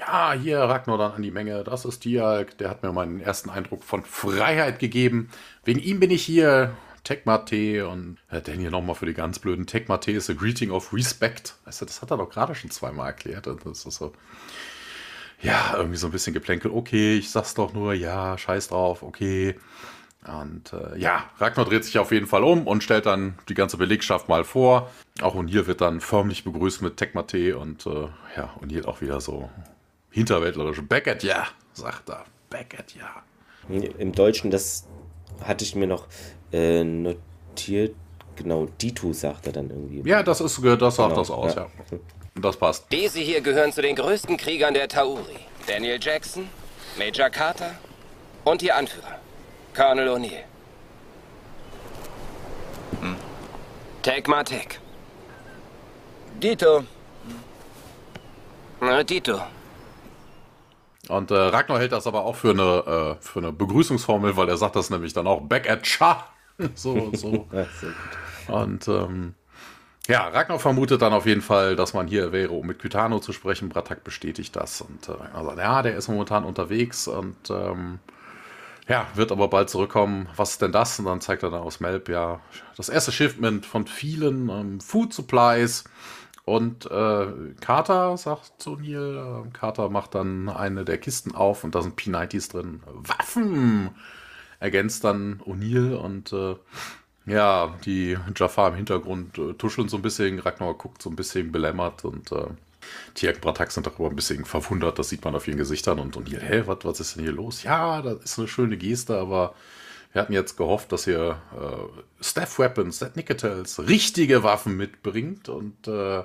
ja, hier Ragnar dann an die Menge, das ist Tialk, der hat mir meinen ersten Eindruck von Freiheit gegeben. Wegen ihm bin ich hier. Tekmate und äh, Daniel nochmal für die ganz blöden. Tekmate ist a greeting of respect. Weißt du, das hat er doch gerade schon zweimal erklärt. Das ist so. Ja, irgendwie so ein bisschen geplänkel. Okay, ich sag's doch nur, ja, scheiß drauf, okay. Und äh, ja, Ragnar dreht sich auf jeden Fall um und stellt dann die ganze Belegschaft mal vor. Auch O'Neill wird dann förmlich begrüßt mit Tekmate und äh, ja, O'Neill auch wieder so hinterwäldlerisch. Back at ja, sagt er. Back at ja. Im Deutschen, das hatte ich mir noch äh, notiert. Genau, Ditu sagt er dann irgendwie. Ja, das ist das sagt genau, das aus, ja. ja. Das passt. Diese hier gehören zu den größten Kriegern der Tauri. Daniel Jackson, Major Carter und ihr Anführer, Colonel O'Neill. Hm. Tag Matek. Dito. Dito. Und äh, Ragnar hält das aber auch für eine, äh, für eine Begrüßungsformel, weil er sagt das nämlich dann auch back at Cha. [LAUGHS] so und so. [LAUGHS] und ähm, ja, Ragnar vermutet dann auf jeden Fall, dass man hier wäre, um mit Kytano zu sprechen. Bratak bestätigt das und äh, Ragnar sagt, ja, der ist momentan unterwegs und ähm, ja, wird aber bald zurückkommen. Was ist denn das? Und dann zeigt er dann aus Melb, ja, das erste Shipment von vielen ähm, Food Supplies und äh, Carter sagt zu Neil, äh, Carter macht dann eine der Kisten auf und da sind P90s drin. Waffen! Ergänzt dann O'Neill und äh, ja, die Jafar im Hintergrund äh, tuscheln so ein bisschen. Ragnar guckt so ein bisschen belämmert und äh, Tiak Bratak sind darüber ein bisschen verwundert. Das sieht man auf ihren Gesichtern und O'Neill, hä, was, was ist denn hier los? Ja, das ist eine schöne Geste, aber wir hatten jetzt gehofft, dass ihr äh, Staff Weapons, Seth Nicotels, richtige Waffen mitbringt und äh,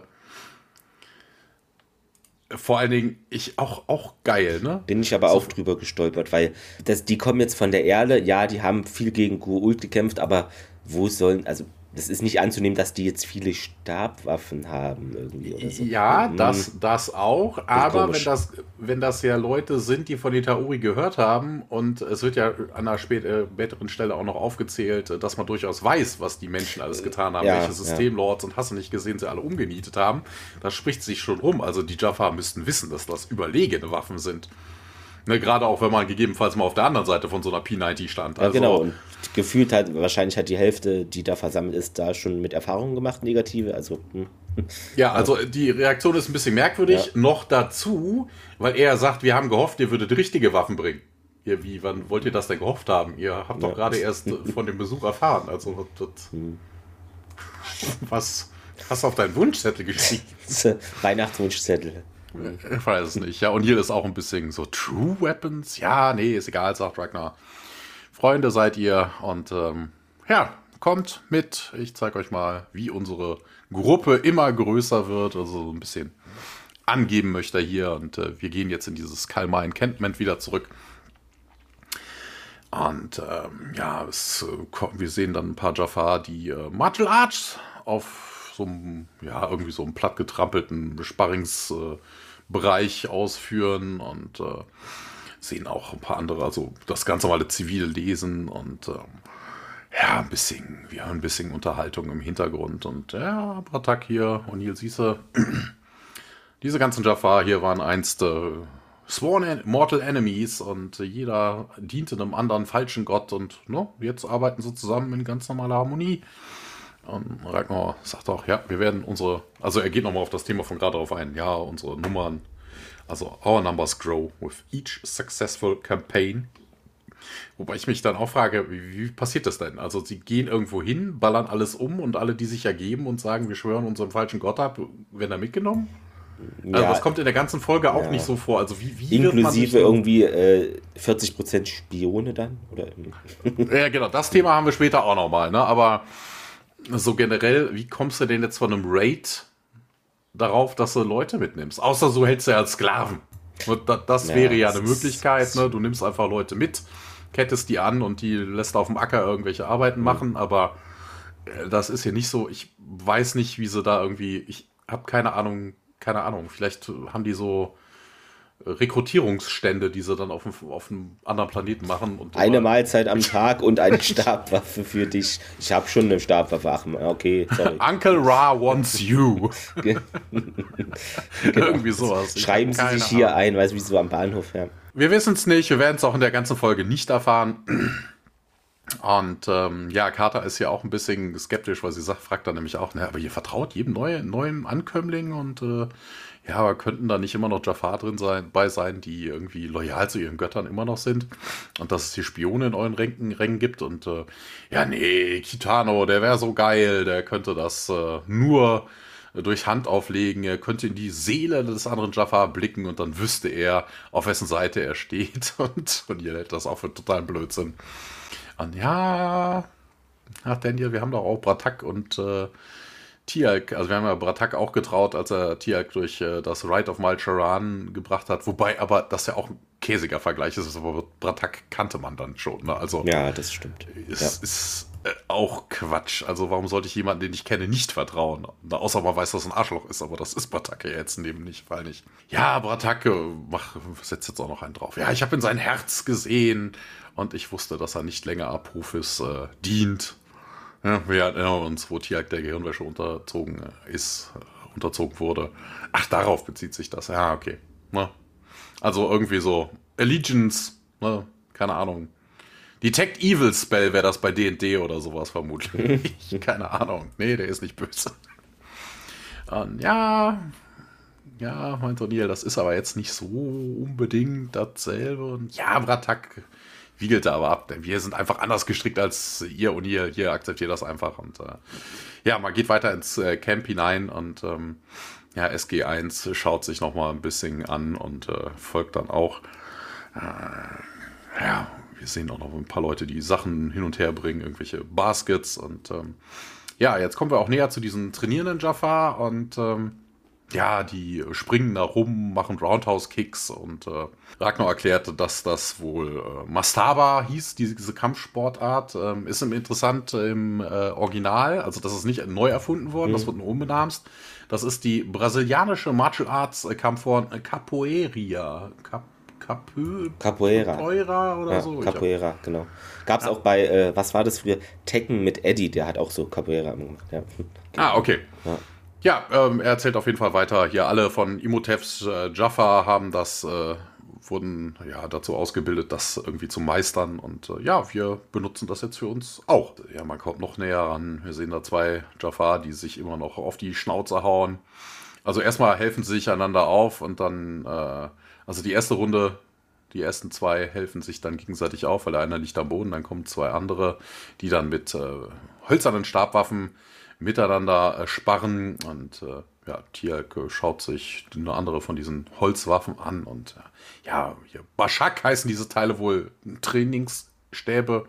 vor allen Dingen, ich auch, auch geil, ne? Bin ich aber so. auch drüber gestolpert, weil das, die kommen jetzt von der Erde, ja, die haben viel gegen Gua'uld gekämpft, aber wo sollen, also das ist nicht anzunehmen, dass die jetzt viele Stabwaffen haben irgendwie oder so. Ja, mhm. das, das auch, das aber wenn das, wenn das ja Leute sind, die von den Tauri gehört haben und es wird ja an einer äh, späteren Stelle auch noch aufgezählt, dass man durchaus weiß, was die Menschen alles getan haben, ja, welche Systemlords ja. und hast du nicht gesehen, sie alle umgenietet haben, das spricht sich schon rum. Also die Jaffa müssten wissen, dass das überlegene Waffen sind. Ne, gerade auch, wenn man gegebenenfalls mal auf der anderen Seite von so einer P90 stand. Also, ja, genau. Gefühlt hat wahrscheinlich hat die Hälfte, die da versammelt ist, da schon mit Erfahrungen gemacht, negative. Also. Hm. Ja, also die Reaktion ist ein bisschen merkwürdig. Ja. Noch dazu, weil er sagt, wir haben gehofft, ihr würdet richtige Waffen bringen. Ihr, wie, wann wollt ihr das denn gehofft haben? Ihr habt ja. doch gerade erst von dem Besuch erfahren. Also, das, hm. was hast du auf deinen Wunschzettel geschrieben? [LAUGHS] Weihnachtswunschzettel. Ich weiß es nicht. Ja, und hier ist auch ein bisschen so True Weapons. Ja, nee, ist egal, sagt Ragnar. Freunde seid ihr und ähm, ja, kommt mit. Ich zeige euch mal, wie unsere Gruppe immer größer wird. Also so ein bisschen angeben möchte hier. Und äh, wir gehen jetzt in dieses Kalmar Encampment wieder zurück. Und ähm, ja, es, äh, wir sehen dann ein paar Jafar, die äh, Martial Arts auf so einem, ja, irgendwie so einem plattgetrampelten Sparrings, äh, Bereich ausführen und äh, sehen auch ein paar andere, also das ganz normale zivile Lesen und ähm, ja, ein bisschen, wir haben ein bisschen Unterhaltung im Hintergrund und ja, Bratak hier, O'Neill Siese. [CLEARS THROAT] Diese ganzen Jafar hier waren einst äh, Sworn Mortal Enemies und jeder diente einem anderen falschen Gott und ne, jetzt arbeiten sie zusammen in ganz normaler Harmonie. Und Ragnar sagt auch, ja, wir werden unsere, also er geht nochmal auf das Thema von gerade darauf ein, ja, unsere Nummern, also our numbers grow with each successful campaign. Wobei ich mich dann auch frage, wie, wie passiert das denn? Also sie gehen irgendwo hin, ballern alles um und alle, die sich ergeben und sagen, wir schwören unserem falschen Gott ab, werden da mitgenommen? Also ja, das kommt in der ganzen Folge auch ja. nicht so vor. Also wie, wie Inklusive irgendwie äh, 40% Spione dann? Oder? [LAUGHS] ja, genau, das Thema haben wir später auch nochmal, ne? Aber so generell, wie kommst du denn jetzt von einem Raid darauf, dass du Leute mitnimmst? Außer so hältst du ja als Sklaven. Das ja, wäre ja eine Möglichkeit, ne? Du nimmst einfach Leute mit, kettest die an und die lässt auf dem Acker irgendwelche Arbeiten mhm. machen, aber äh, das ist hier nicht so. Ich weiß nicht, wie sie da irgendwie. Ich habe keine Ahnung, keine Ahnung. Vielleicht haben die so Rekrutierungsstände, die sie dann auf, dem, auf einem anderen Planeten machen. Und eine Mahlzeit am [LAUGHS] Tag und eine Stabwaffe für dich. Ich habe schon eine Stabwaffe. Ach, okay, sorry. [LAUGHS] Uncle Ra wants you. [LAUGHS] genau. Irgendwie sowas. Ich Schreiben Sie sich hier Ahnung. ein, weißt du, wie so am Bahnhof. Ja. Wir wissen es nicht. Wir werden es auch in der ganzen Folge nicht erfahren. [CLEARS THROAT] Und ähm, ja, Carter ist ja auch ein bisschen skeptisch, weil sie sagt, fragt dann nämlich auch, na, aber ihr vertraut jedem neuen, neuen Ankömmling und äh, ja, aber könnten da nicht immer noch Jafar drin sein, bei sein, die irgendwie loyal zu ihren Göttern immer noch sind? Und dass es hier Spione in euren Rängen, Rängen gibt und äh, ja, nee, Kitano, der wäre so geil, der könnte das äh, nur durch Hand auflegen, er könnte in die Seele des anderen Jafar blicken und dann wüsste er, auf wessen Seite er steht. [LAUGHS] Und, und ihr hält das auch für totalen Blödsinn. Und ja, ach Daniel, wir haben doch auch Bratak und äh, Tialk, also wir haben ja Bratak auch getraut, als er Tialk durch äh, das Rite of Malcharan gebracht hat, wobei aber das ja auch ein käsiger Vergleich ist, aber Bratak kannte man dann schon. Ne? Also, ja, das stimmt. Ist, ja. ist äh, auch Quatsch. Also warum sollte ich jemanden, den ich kenne, nicht vertrauen? Außer man weiß, dass er ein Arschloch ist, aber das ist Bratak ja jetzt neben nicht, weil nicht. Ja, Bratak, mach, setzt jetzt auch noch einen drauf. Ja, ich habe in sein Herz gesehen und ich wusste, dass er nicht länger Apophis äh, dient. Ja, wir erinnern uns, wo Tiag der Gehirnwäsche unterzogen ist, unterzogen wurde. Ach, darauf bezieht sich das. Ja, okay. Ne? Also irgendwie so Allegiance, ne? keine Ahnung. Detect Evil Spell wäre das bei D&D oder sowas vermutlich. [LAUGHS] keine Ahnung. Nee, der ist nicht böse. Und ja, ja, meint O'Neill, das ist aber jetzt nicht so unbedingt dasselbe. Und ja, Bratak wiegelte aber ab. Denn wir sind einfach anders gestrickt als ihr und ihr. Hier akzeptiert das einfach. Und äh, ja, man geht weiter ins äh, Camp hinein und ähm, ja, SG1 schaut sich nochmal ein bisschen an und äh, folgt dann auch. Äh, ja, wir sehen auch noch ein paar Leute, die Sachen hin und her bringen, irgendwelche Baskets und ähm, ja, jetzt kommen wir auch näher zu diesen trainierenden Jafar und ähm, ja, die springen da rum, machen Roundhouse-Kicks und äh, Ragnar erklärte, dass das wohl äh, Mastaba hieß, diese Kampfsportart. Ähm, ist im interessant im äh, Original, also das ist nicht neu erfunden worden, mhm. das wird nur umbenamst. Das ist die brasilianische Martial Arts Kampfform Capoeira. Cap Capö Capoeira. Capoeira oder ja, so. Capoeira, hab... genau. Gab es ja. auch bei, äh, was war das früher? Tekken mit Eddie, der hat auch so Capoeira gemacht. Ja. Ah, okay. Ja. Ja, ähm, er erzählt auf jeden Fall weiter. Hier alle von Imhotep's äh, Jaffa haben das, äh, wurden ja dazu ausgebildet, das irgendwie zu meistern. Und äh, ja, wir benutzen das jetzt für uns auch. Ja, man kommt noch näher ran. Wir sehen da zwei Jaffa, die sich immer noch auf die Schnauze hauen. Also erstmal helfen sie sich einander auf und dann, äh, also die erste Runde die ersten zwei helfen sich dann gegenseitig auf, weil der eine liegt am Boden, dann kommen zwei andere, die dann mit äh, hölzernen Stabwaffen miteinander äh, sparren und äh, ja, Tialk schaut sich eine andere von diesen Holzwaffen an und äh, ja, hier, Baschak heißen diese Teile wohl Trainingsstäbe.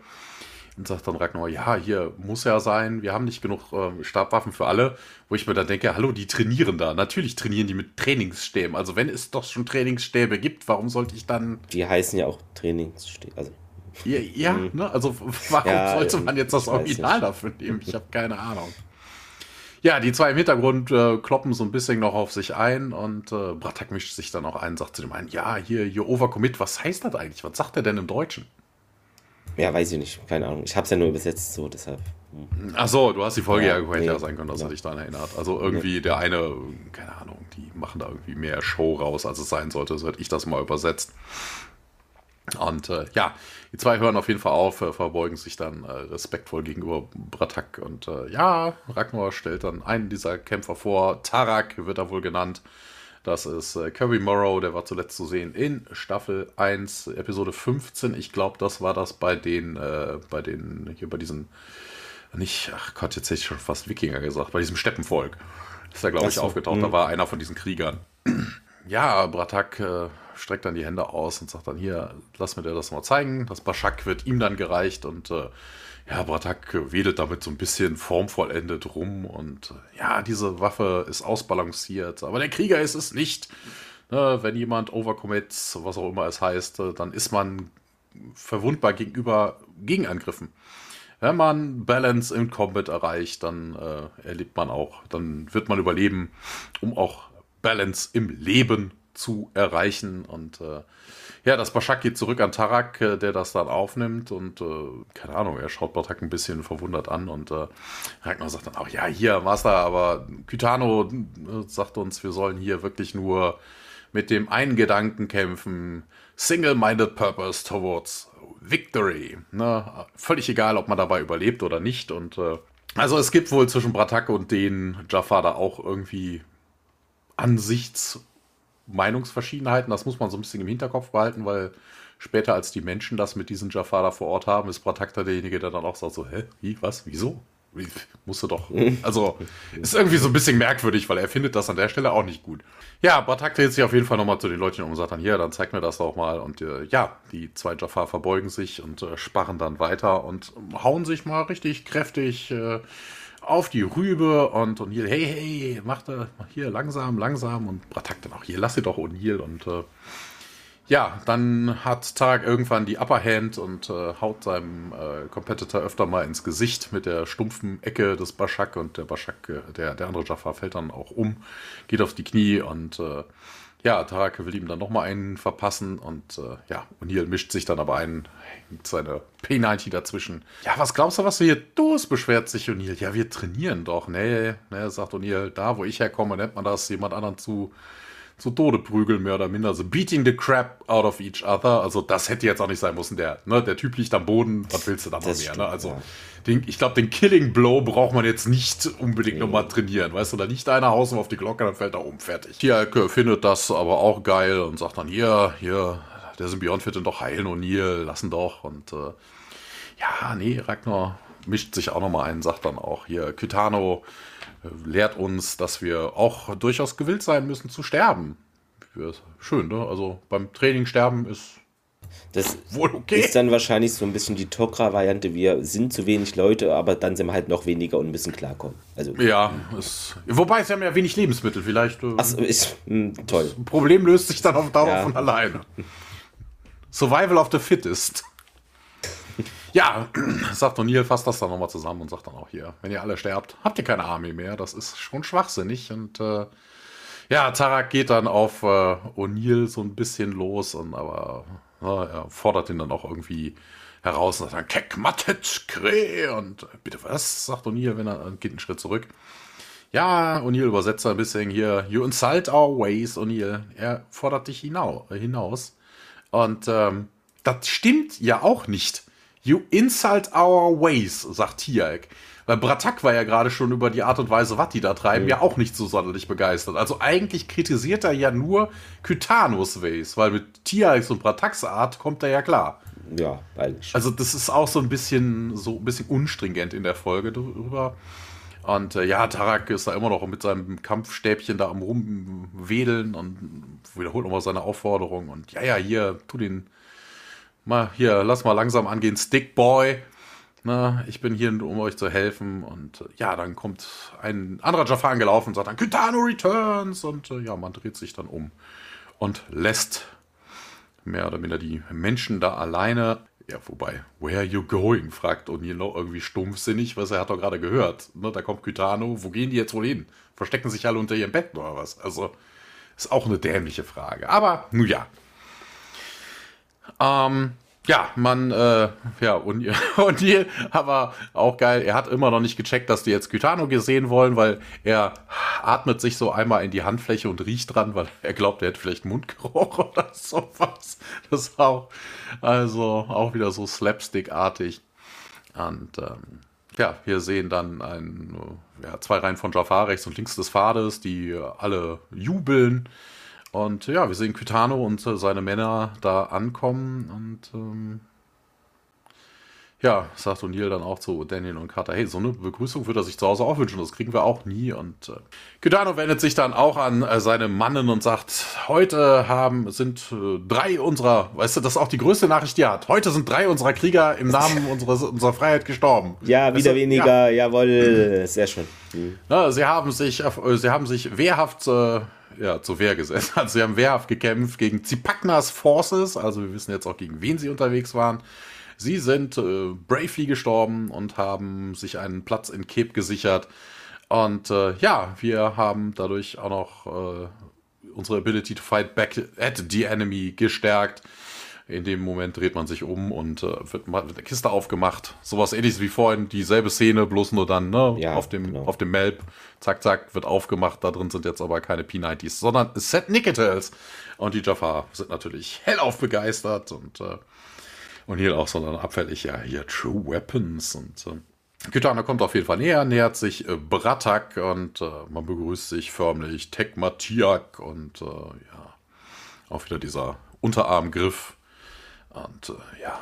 Und sagt dann Ragnar, ja, hier muss ja sein, wir haben nicht genug äh, Stabwaffen für alle. Wo ich mir dann denke, hallo, die trainieren da. Natürlich trainieren die mit Trainingsstäben. Also wenn es doch schon Trainingsstäbe gibt, warum sollte ich dann... Die heißen ja auch Trainingsstäbe. Also ja, ja hm. ne? also warum ja, sollte man jetzt das Original dafür nehmen? Ich habe keine Ahnung. Ja, die zwei im Hintergrund äh, kloppen so ein bisschen noch auf sich ein und äh, Bratak mischt sich dann auch ein, sagt zu dem einen, ja, hier, hier Overcommit, was heißt das eigentlich? Was sagt er denn im Deutschen? Ja, weiß ich nicht, keine Ahnung. Ich habe es ja nur übersetzt, so deshalb. Hm. Ach so, du hast die Folge ja, ja gehört, nee, ja sein können, dass ja. er dich daran erinnert. Also irgendwie nee. der eine, keine Ahnung, die machen da irgendwie mehr Show raus, als es sein sollte. So hätte ich das mal übersetzt. Und äh, ja, die zwei hören auf jeden Fall auf, äh, verbeugen sich dann äh, respektvoll gegenüber Bratak. Und äh, ja, Ragnar stellt dann einen dieser Kämpfer vor. Tarak wird er wohl genannt. Das ist äh, Kirby Morrow, der war zuletzt zu sehen in Staffel 1, Episode 15. Ich glaube, das war das bei den, äh, bei den, hier bei diesen, nicht, ach Gott, jetzt hätte ich schon fast Wikinger gesagt, bei diesem Steppenvolk. Ist er, glaube ich, aufgetaucht. Da mhm. war einer von diesen Kriegern. [CLEARS THROAT] ja, Bratak äh, streckt dann die Hände aus und sagt dann hier, lass mir dir das mal zeigen. Das Baschak wird ihm dann gereicht und äh, ja, Bratak wedelt damit so ein bisschen formvollendet rum und äh, ja, diese Waffe ist ausbalanciert, aber der Krieger ist es nicht. Ne, wenn jemand overcommits, was auch immer es heißt, äh, dann ist man verwundbar gegenüber Gegenangriffen. Wenn man Balance im Combat erreicht, dann äh, erlebt man auch, dann wird man überleben, um auch Balance im Leben zu erreichen. Und äh, ja, das Baschak geht zurück an Tarak, äh, der das dann aufnimmt und äh, keine Ahnung, er schaut Batak ein bisschen verwundert an und äh, Ragnar sagt dann auch, ja, hier, Master, aber Kytano äh, sagt uns, wir sollen hier wirklich nur mit dem einen Gedanken kämpfen, single-minded purpose towards victory. Ne? Völlig egal, ob man dabei überlebt oder nicht und äh, also es gibt wohl zwischen Bratak und den Jafar da auch irgendwie Ansichts- Meinungsverschiedenheiten, das muss man so ein bisschen im Hinterkopf behalten, weil später als die Menschen das mit diesen Jafar vor Ort haben, ist Bratakta derjenige, der dann auch sagt so, hä, wie, was, wieso? Wie, musste doch. [LAUGHS] Also, ist irgendwie so ein bisschen merkwürdig, weil er findet das an der Stelle auch nicht gut. Ja, Bratak dreht sich auf jeden Fall nochmal zu den Leuten um und sagt dann, hier, dann zeig mir das doch mal. Und äh, ja, die zwei Jafar verbeugen sich und äh, sparren dann weiter und hauen sich mal richtig kräftig äh, auf die Rübe und O'Neill, hey, hey, mach da hier langsam, langsam und Bratak dann auch hier, lass sie doch O'Neill und äh, ja, dann hat Tag irgendwann die Upper Hand und äh, haut seinem äh, Competitor öfter mal ins Gesicht mit der stumpfen Ecke des Bashak und der Bashak, äh, der, der andere Jafar fällt dann auch um, geht auf die Knie und äh, ja, Tarek will ihm dann nochmal einen verpassen und äh, ja, O'Neill mischt sich dann aber ein, hängt seine P90 dazwischen. Ja, was glaubst du, was du hier tust? beschwert sich O'Neill. Ja, wir trainieren doch. Nee, nee, sagt O'Neill, da wo ich herkomme, nennt man das, jemand anderen zu zu Tode prügeln, mehr oder minder. Also beating the crap out of each other. Also das hätte jetzt auch nicht sein müssen. Der, ne, der Typ liegt am Boden, was willst du da noch mehr? Ne? Stimmt, ne? Also ja. den, ich glaube, den Killing Blow braucht man jetzt nicht unbedingt mhm. nochmal trainieren. Weißt du, da liegt einer Haus auf die Glocke, dann fällt er um, fertig. Tierke findet das aber auch geil und sagt dann, hier, hier, der Symbiont wird ihn doch heilen und hier, lassen doch. Und äh, ja, nee, Ragnar mischt sich auch nochmal ein, sagt dann auch hier, Kytano lehrt uns, dass wir auch durchaus gewillt sein müssen zu sterben. Schön, ne? Also beim Training sterben ist Das Wohl okay. ist dann wahrscheinlich so ein bisschen die Tokra-Variante. Wir sind zu wenig Leute, aber dann sind wir halt noch weniger und müssen klarkommen. Also, ja, es, wobei es haben ja wenig Lebensmittel. Vielleicht. Äh, ist mh, hm, toll. Das Problem löst sich dann auf Dauer ja. von alleine. Survival of the Fittest. Ja, [CLEARS THROAT] sagt O'Neill, fasst das dann nochmal zusammen und sagt dann auch hier, wenn ihr alle sterbt, habt ihr keine Armee mehr. Das ist schon schwachsinnig. Und äh, ja, Tarak geht dann auf äh, O'Neill so ein bisschen los, und aber ja, er fordert ihn dann auch irgendwie heraus und sagt dann, Kek mattet Kre und äh, bitte was, sagt O'Neill, wenn er geht einen Schritt zurück. Ja, O'Neill übersetzt ein bisschen hier, you insult our ways, O'Neill. Er fordert dich hinaus. Und ähm, das stimmt ja auch nicht. You insult our ways, sagt Tiag. Weil Bratak war ja gerade schon über die Art und Weise, was die da treiben, mhm. ja auch nicht so sonderlich begeistert. Also eigentlich kritisiert er ja nur Kytanos Ways, weil mit Tiags und Brataks Art kommt er ja klar. Ja, eigentlich. Also das ist auch so ein bisschen, so ein bisschen unstringent in der Folge drüber. Und äh, ja, Tarak ist da immer noch mit seinem Kampfstäbchen da am rumwedeln und wiederholt nochmal seine Aufforderung. Und ja, ja, hier, tu den mal hier, lass mal langsam angehen, Stickboy. Na, ich bin hier, um euch zu helfen. Und äh, ja, dann kommt ein anderer Jafar angelaufen und sagt dann, Kitano returns. Und äh, ja, man dreht sich dann um und lässt mehr oder minder die Menschen da alleine. Ja, wobei, where are you going? fragt O'Neill irgendwie stumpfsinnig, was er hat doch gerade gehört. Ne, da kommt Kytano, wo gehen die jetzt wohl hin? Verstecken sich alle unter ihrem Bett oder was? Also, ist auch eine dämliche Frage. Aber, nun ja, ähm, ja, man, äh, ja, und, hier, [LAUGHS] aber auch geil, er hat immer noch nicht gecheckt, dass die jetzt Gytano gesehen wollen, weil er atmet sich so einmal in die Handfläche und riecht dran, weil er glaubt, er hätte vielleicht Mundgeruch [LAUGHS] oder sowas. Das auch, also auch wieder so Slapstick-artig. Und ähm, ja, wir sehen dann ein, ja, zwei Reihen von Jafar rechts und links des Pfades, die alle jubeln. Und ja, wir sehen Kitano und äh, seine Männer da ankommen und ähm, ja, sagt O'Neill dann auch zu Daniel und Carter, hey, so eine Begrüßung würde er sich zu Hause auch wünschen, das kriegen wir auch nie. Und äh, Kitano wendet sich dann auch an äh, seine Mannen und sagt, heute haben, sind äh, drei unserer, weißt du, das ist auch die größte Nachricht, die er hat. Heute sind drei unserer Krieger im Namen [LAUGHS] unserer, unserer Freiheit gestorben. Ja, wieder weißt weniger, ja. jawohl, sehr schön. Mhm. Na, sie haben sich, äh, sie haben sich wehrhaft äh, ja, zur Wehr gesetzt. Also sie haben wehrhaft gekämpft gegen Zipaknas Forces, also wir wissen jetzt auch, gegen wen sie unterwegs waren. Sie sind äh, bravely gestorben und haben sich einen Platz in Cape gesichert. Und äh, ja, wir haben dadurch auch noch äh, unsere Ability to fight back at the enemy gestärkt. In dem Moment dreht man sich um und äh, wird, wird eine Kiste aufgemacht. Sowas ähnliches wie vorhin, dieselbe Szene, bloß nur dann ne, ja, auf, dem, genau. auf dem Melb. Zack, zack, wird aufgemacht. Da drin sind jetzt aber keine P90s, sondern Set Nicotels. Und die Jafar sind natürlich hellauf begeistert und, äh, und hier auch so dann abfällig, ja, hier True Weapons und äh, Kitana kommt auf jeden Fall näher, nähert sich äh, Bratak und äh, man begrüßt sich förmlich Tekmatiak und äh, ja, auch wieder dieser Unterarmgriff und äh, ja,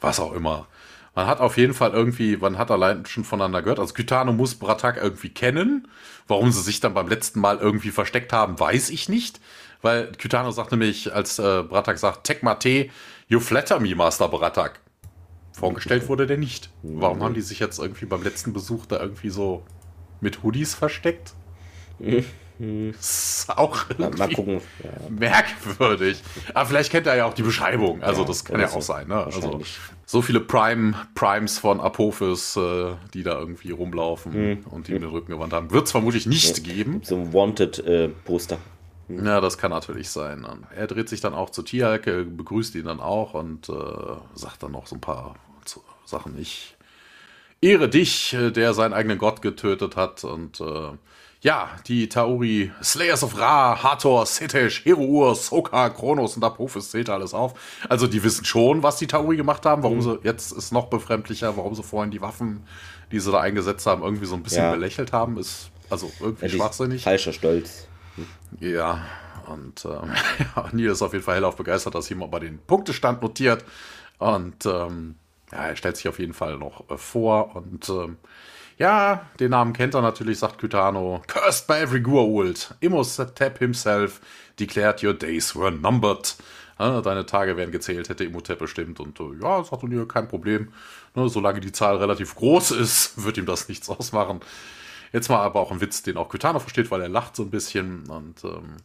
was auch immer. Man hat auf jeden Fall irgendwie, man hat allein schon voneinander gehört. Also Kytano muss Bratak irgendwie kennen. Warum sie sich dann beim letzten Mal irgendwie versteckt haben, weiß ich nicht. Weil Kytano sagt nämlich, als äh, Bratak sagt, Tekmate, you flatter me, Master Bratak. Vorgestellt wurde der nicht. Warum haben die sich jetzt irgendwie beim letzten Besuch da irgendwie so mit Hoodies versteckt? [LAUGHS] Ist auch mal gucken. Ja. merkwürdig. Aber vielleicht kennt er ja auch die Beschreibung. Also ja, das kann ja auch sein. Ne? Also so viele Prime, Primes von Apophis, äh, die da irgendwie rumlaufen hm. und die hm. den Rücken gewandt haben, wird es vermutlich nicht ja. geben. So ein Wanted-Poster. Äh, hm. Ja, das kann natürlich sein. Er dreht sich dann auch zu Tialke, begrüßt ihn dann auch und äh, sagt dann noch so ein paar Sachen. Ich ehre dich, äh, der seinen eigenen Gott getötet hat und äh, ja, die Tauri, Slayers of Ra, Hathor, Sitesh, Heruur, Soka, Kronos und Apophis zählt alles auf. Also die wissen schon, was die Tauri gemacht haben. Warum mhm. sie, jetzt ist noch befremdlicher, warum sie vorhin die Waffen, die sie da eingesetzt haben, irgendwie so ein bisschen ja. belächelt haben, ist also irgendwie ja, schwachsinnig. Falscher Stolz. Hm. Ja, und ähm, [LAUGHS] ja, Neil ist auf jeden Fall hellauf begeistert, dass jemand mal den Punktestand notiert. Und ähm, ja, er stellt sich auf jeden Fall noch äh, vor und ähm, ja, den Namen kennt er natürlich, sagt Kytano. Cursed by every Gua'uld. Imhotep himself declared your days were numbered. Ne, deine Tage werden gezählt, hätte Imhotep bestimmt. Und äh, ja, sagt O'Neill, kein Problem. Ne, solange die Zahl relativ groß ist, [LAUGHS] wird ihm das nichts ausmachen. Jetzt mal aber auch ein Witz, den auch Kytano versteht, weil er lacht so ein bisschen. Und ähm,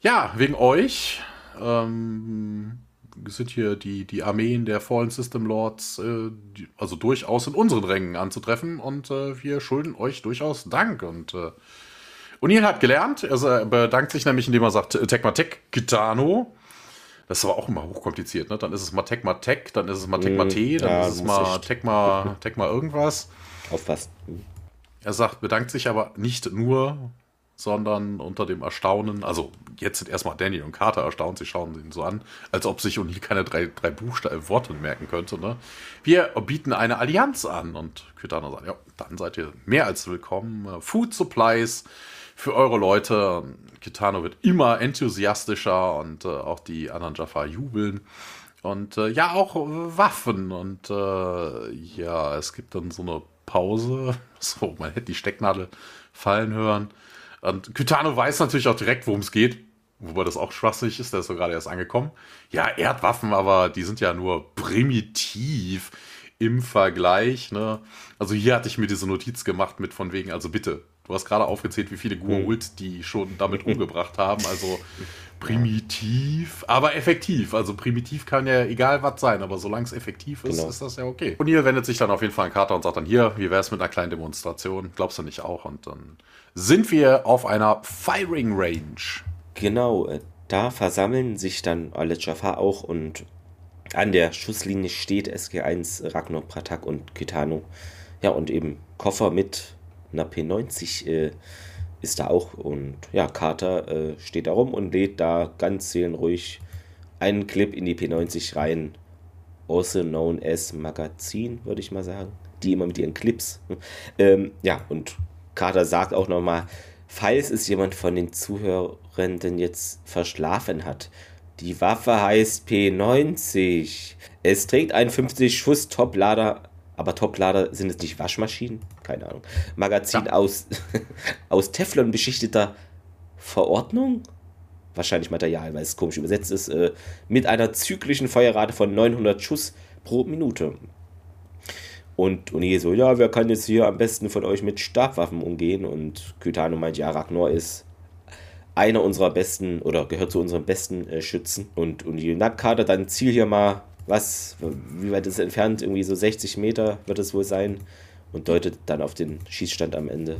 ja, wegen euch ähm, sind hier die, die Armeen der Fallen System Lords äh, die, also durchaus in unseren Rängen anzutreffen und äh, wir schulden euch durchaus Dank. Und äh, O'Neill hat gelernt, er bedankt sich nämlich, indem er sagt, Tekmatek Kitano. Das ist aber auch immer hochkompliziert, ne? Dann ist es mal Tech, dann ist es mal Tech, mal T, dann ja, ist es mal Tech, mal irgendwas. Aufpassen. Er sagt, bedankt sich aber nicht nur, sondern unter dem Erstaunen, also jetzt sind erstmal Danny und Carter erstaunt, sie schauen ihn so an, als ob sich und hier keine drei, drei Buchstaben, Worte merken könnte. Ne? Wir bieten eine Allianz an und Kytana sagt, ja, dann seid ihr mehr als willkommen. Food Supplies für eure Leute. Kitano wird immer enthusiastischer und äh, auch die anderen Jafar jubeln. Und äh, ja, auch Waffen. Und äh, ja, es gibt dann so eine Pause. [LAUGHS] So, man hätte die Stecknadel fallen hören. Und Kytano weiß natürlich auch direkt, worum es geht. Wobei das auch schwachsinnig ist, der ist so gerade erst angekommen. Ja, er hat Waffen, aber die sind ja nur primitiv im Vergleich. Ne? Also hier hatte ich mir diese Notiz gemacht mit von wegen, also bitte, du hast gerade aufgezählt, wie viele Gua'uld hm. die schon damit [LAUGHS] umgebracht haben. Also primitiv, aber effektiv. Also primitiv kann ja egal was sein, aber solange es effektiv ist, genau. ist das ja okay. Und hier wendet sich dann auf jeden Fall an Carter und sagt dann, hier, wie wäre es mit einer kleinen Demonstration? Glaubst du nicht auch? Und dann sind wir auf einer Firing Range. Genau, äh, da versammeln sich dann alle Jafar auch und an der Schusslinie steht SG1, Ragnar Pratak und Kitano. Ja, und eben Koffer mit einer P90 äh, ist da auch. Und ja, Carter äh, steht da rum und lädt da ganz seelenruhig einen Clip in die P90 rein. Also known as Magazin, würde ich mal sagen. Die immer mit ihren Clips. [LAUGHS] ähm, ja, und Carter sagt auch nochmal, falls es jemand von den Zuhörenden jetzt verschlafen hat, die Waffe heißt P90. Es trägt einen 50 Schuss Toplader, aber Toplader sind es nicht Waschmaschinen? Keine Ahnung. Magazin ja. aus, [LAUGHS] aus Teflon beschichteter Verordnung? Wahrscheinlich Material, weil es komisch übersetzt ist. Äh, mit einer zyklischen Feuerrate von 900 Schuss pro Minute. Und O'Neill so, ja, wer kann jetzt hier am besten von euch mit Stabwaffen umgehen? Und Kytano meint, ja, Ragnar ist einer unserer besten oder gehört zu unseren besten äh, Schützen. Und O'Neill, na, Kader, dann ziel hier mal, was, wie weit ist es entfernt? Irgendwie so 60 Meter wird es wohl sein. Und deutet dann auf den Schießstand am Ende.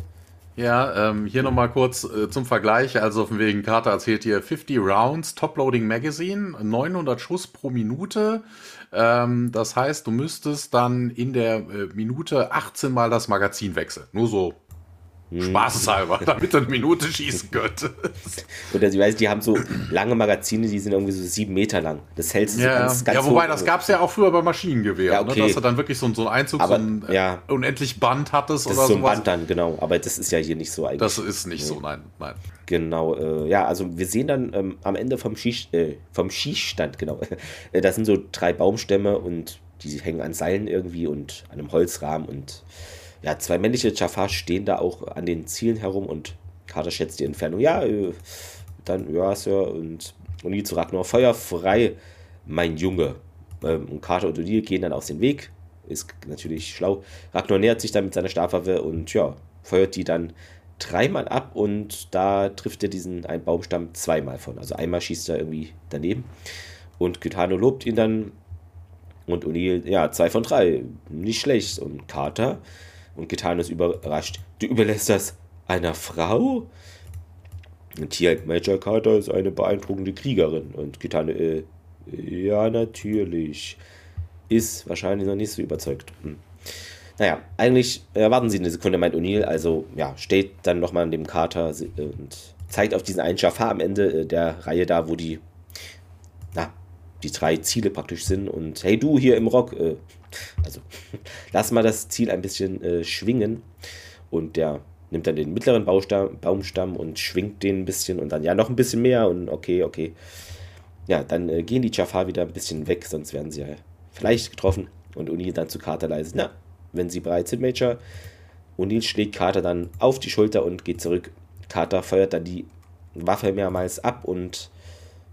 Ja, ähm, hier nochmal kurz äh, zum Vergleich. Also von wegen Carter erzählt hier 50 Rounds, Top-Loading Magazine, 900 Schuss pro Minute. Ähm, das heißt, du müsstest dann in der äh, Minute 18 Mal das Magazin wechseln. Nur so. Spaßeshalber, damit er eine Minute schießen könnte. Oder ich weiß, die haben so lange Magazine, die sind irgendwie so sieben Meter lang. Das hältst du ja, ganz, ganz Ja, wobei, das gab es ja auch früher bei Maschinengewehr, ja, ne? okay. ne? dass du dann wirklich so, so einen Einzug, aber, so ein äh, ja. unendlich Band hattest das oder so. ein Band dann, genau. Aber das ist ja hier nicht so eigentlich. Das ist nicht nee. so, nein, nein. Genau, äh, ja, also wir sehen dann ähm, am Ende vom, Schieß, äh, vom Schießstand, genau, [LAUGHS] äh, da sind so drei Baumstämme und die hängen an Seilen irgendwie und an einem Holzrahmen und ja, zwei männliche Jafar stehen da auch an den Zielen herum und Carter schätzt die Entfernung. Ja, äh, dann, ja, Sir, und O'Neill zu Ragnar, Feuer frei, mein Junge. Ähm, und Carter und O'Neill gehen dann aus dem Weg. Ist natürlich schlau. Ragnar nähert sich dann mit seiner Stabwaffe und ja, feuert die dann dreimal ab und da trifft er diesen einen Baumstamm zweimal von. Also einmal schießt er irgendwie daneben und Kitano lobt ihn dann und O'Neill, ja, zwei von drei, nicht schlecht. Und Carter und Gitan ist überrascht. Du überlässt das einer Frau? Und hier, Major Carter ist eine beeindruckende Kriegerin. Und Gitan, äh, ja, natürlich. Ist wahrscheinlich noch nicht so überzeugt. Hm. Naja, eigentlich äh, warten Sie eine Sekunde, meint O'Neill. Also, ja, steht dann nochmal an dem Carter und zeigt auf diesen einen Schafar am Ende äh, der Reihe da, wo die, na, die drei Ziele praktisch sind. Und hey, du hier im Rock, äh, also [LAUGHS] lass mal das Ziel ein bisschen äh, schwingen. Und der nimmt dann den mittleren Baustamm, Baumstamm und schwingt den ein bisschen und dann ja noch ein bisschen mehr und okay, okay. Ja, dann äh, gehen die Jafar wieder ein bisschen weg, sonst werden sie ja vielleicht getroffen. Und O'Neill dann zu Carter leise, na, wenn sie bereit sind, Major. O'Neill schlägt Carter dann auf die Schulter und geht zurück. Carter feuert dann die Waffe mehrmals ab und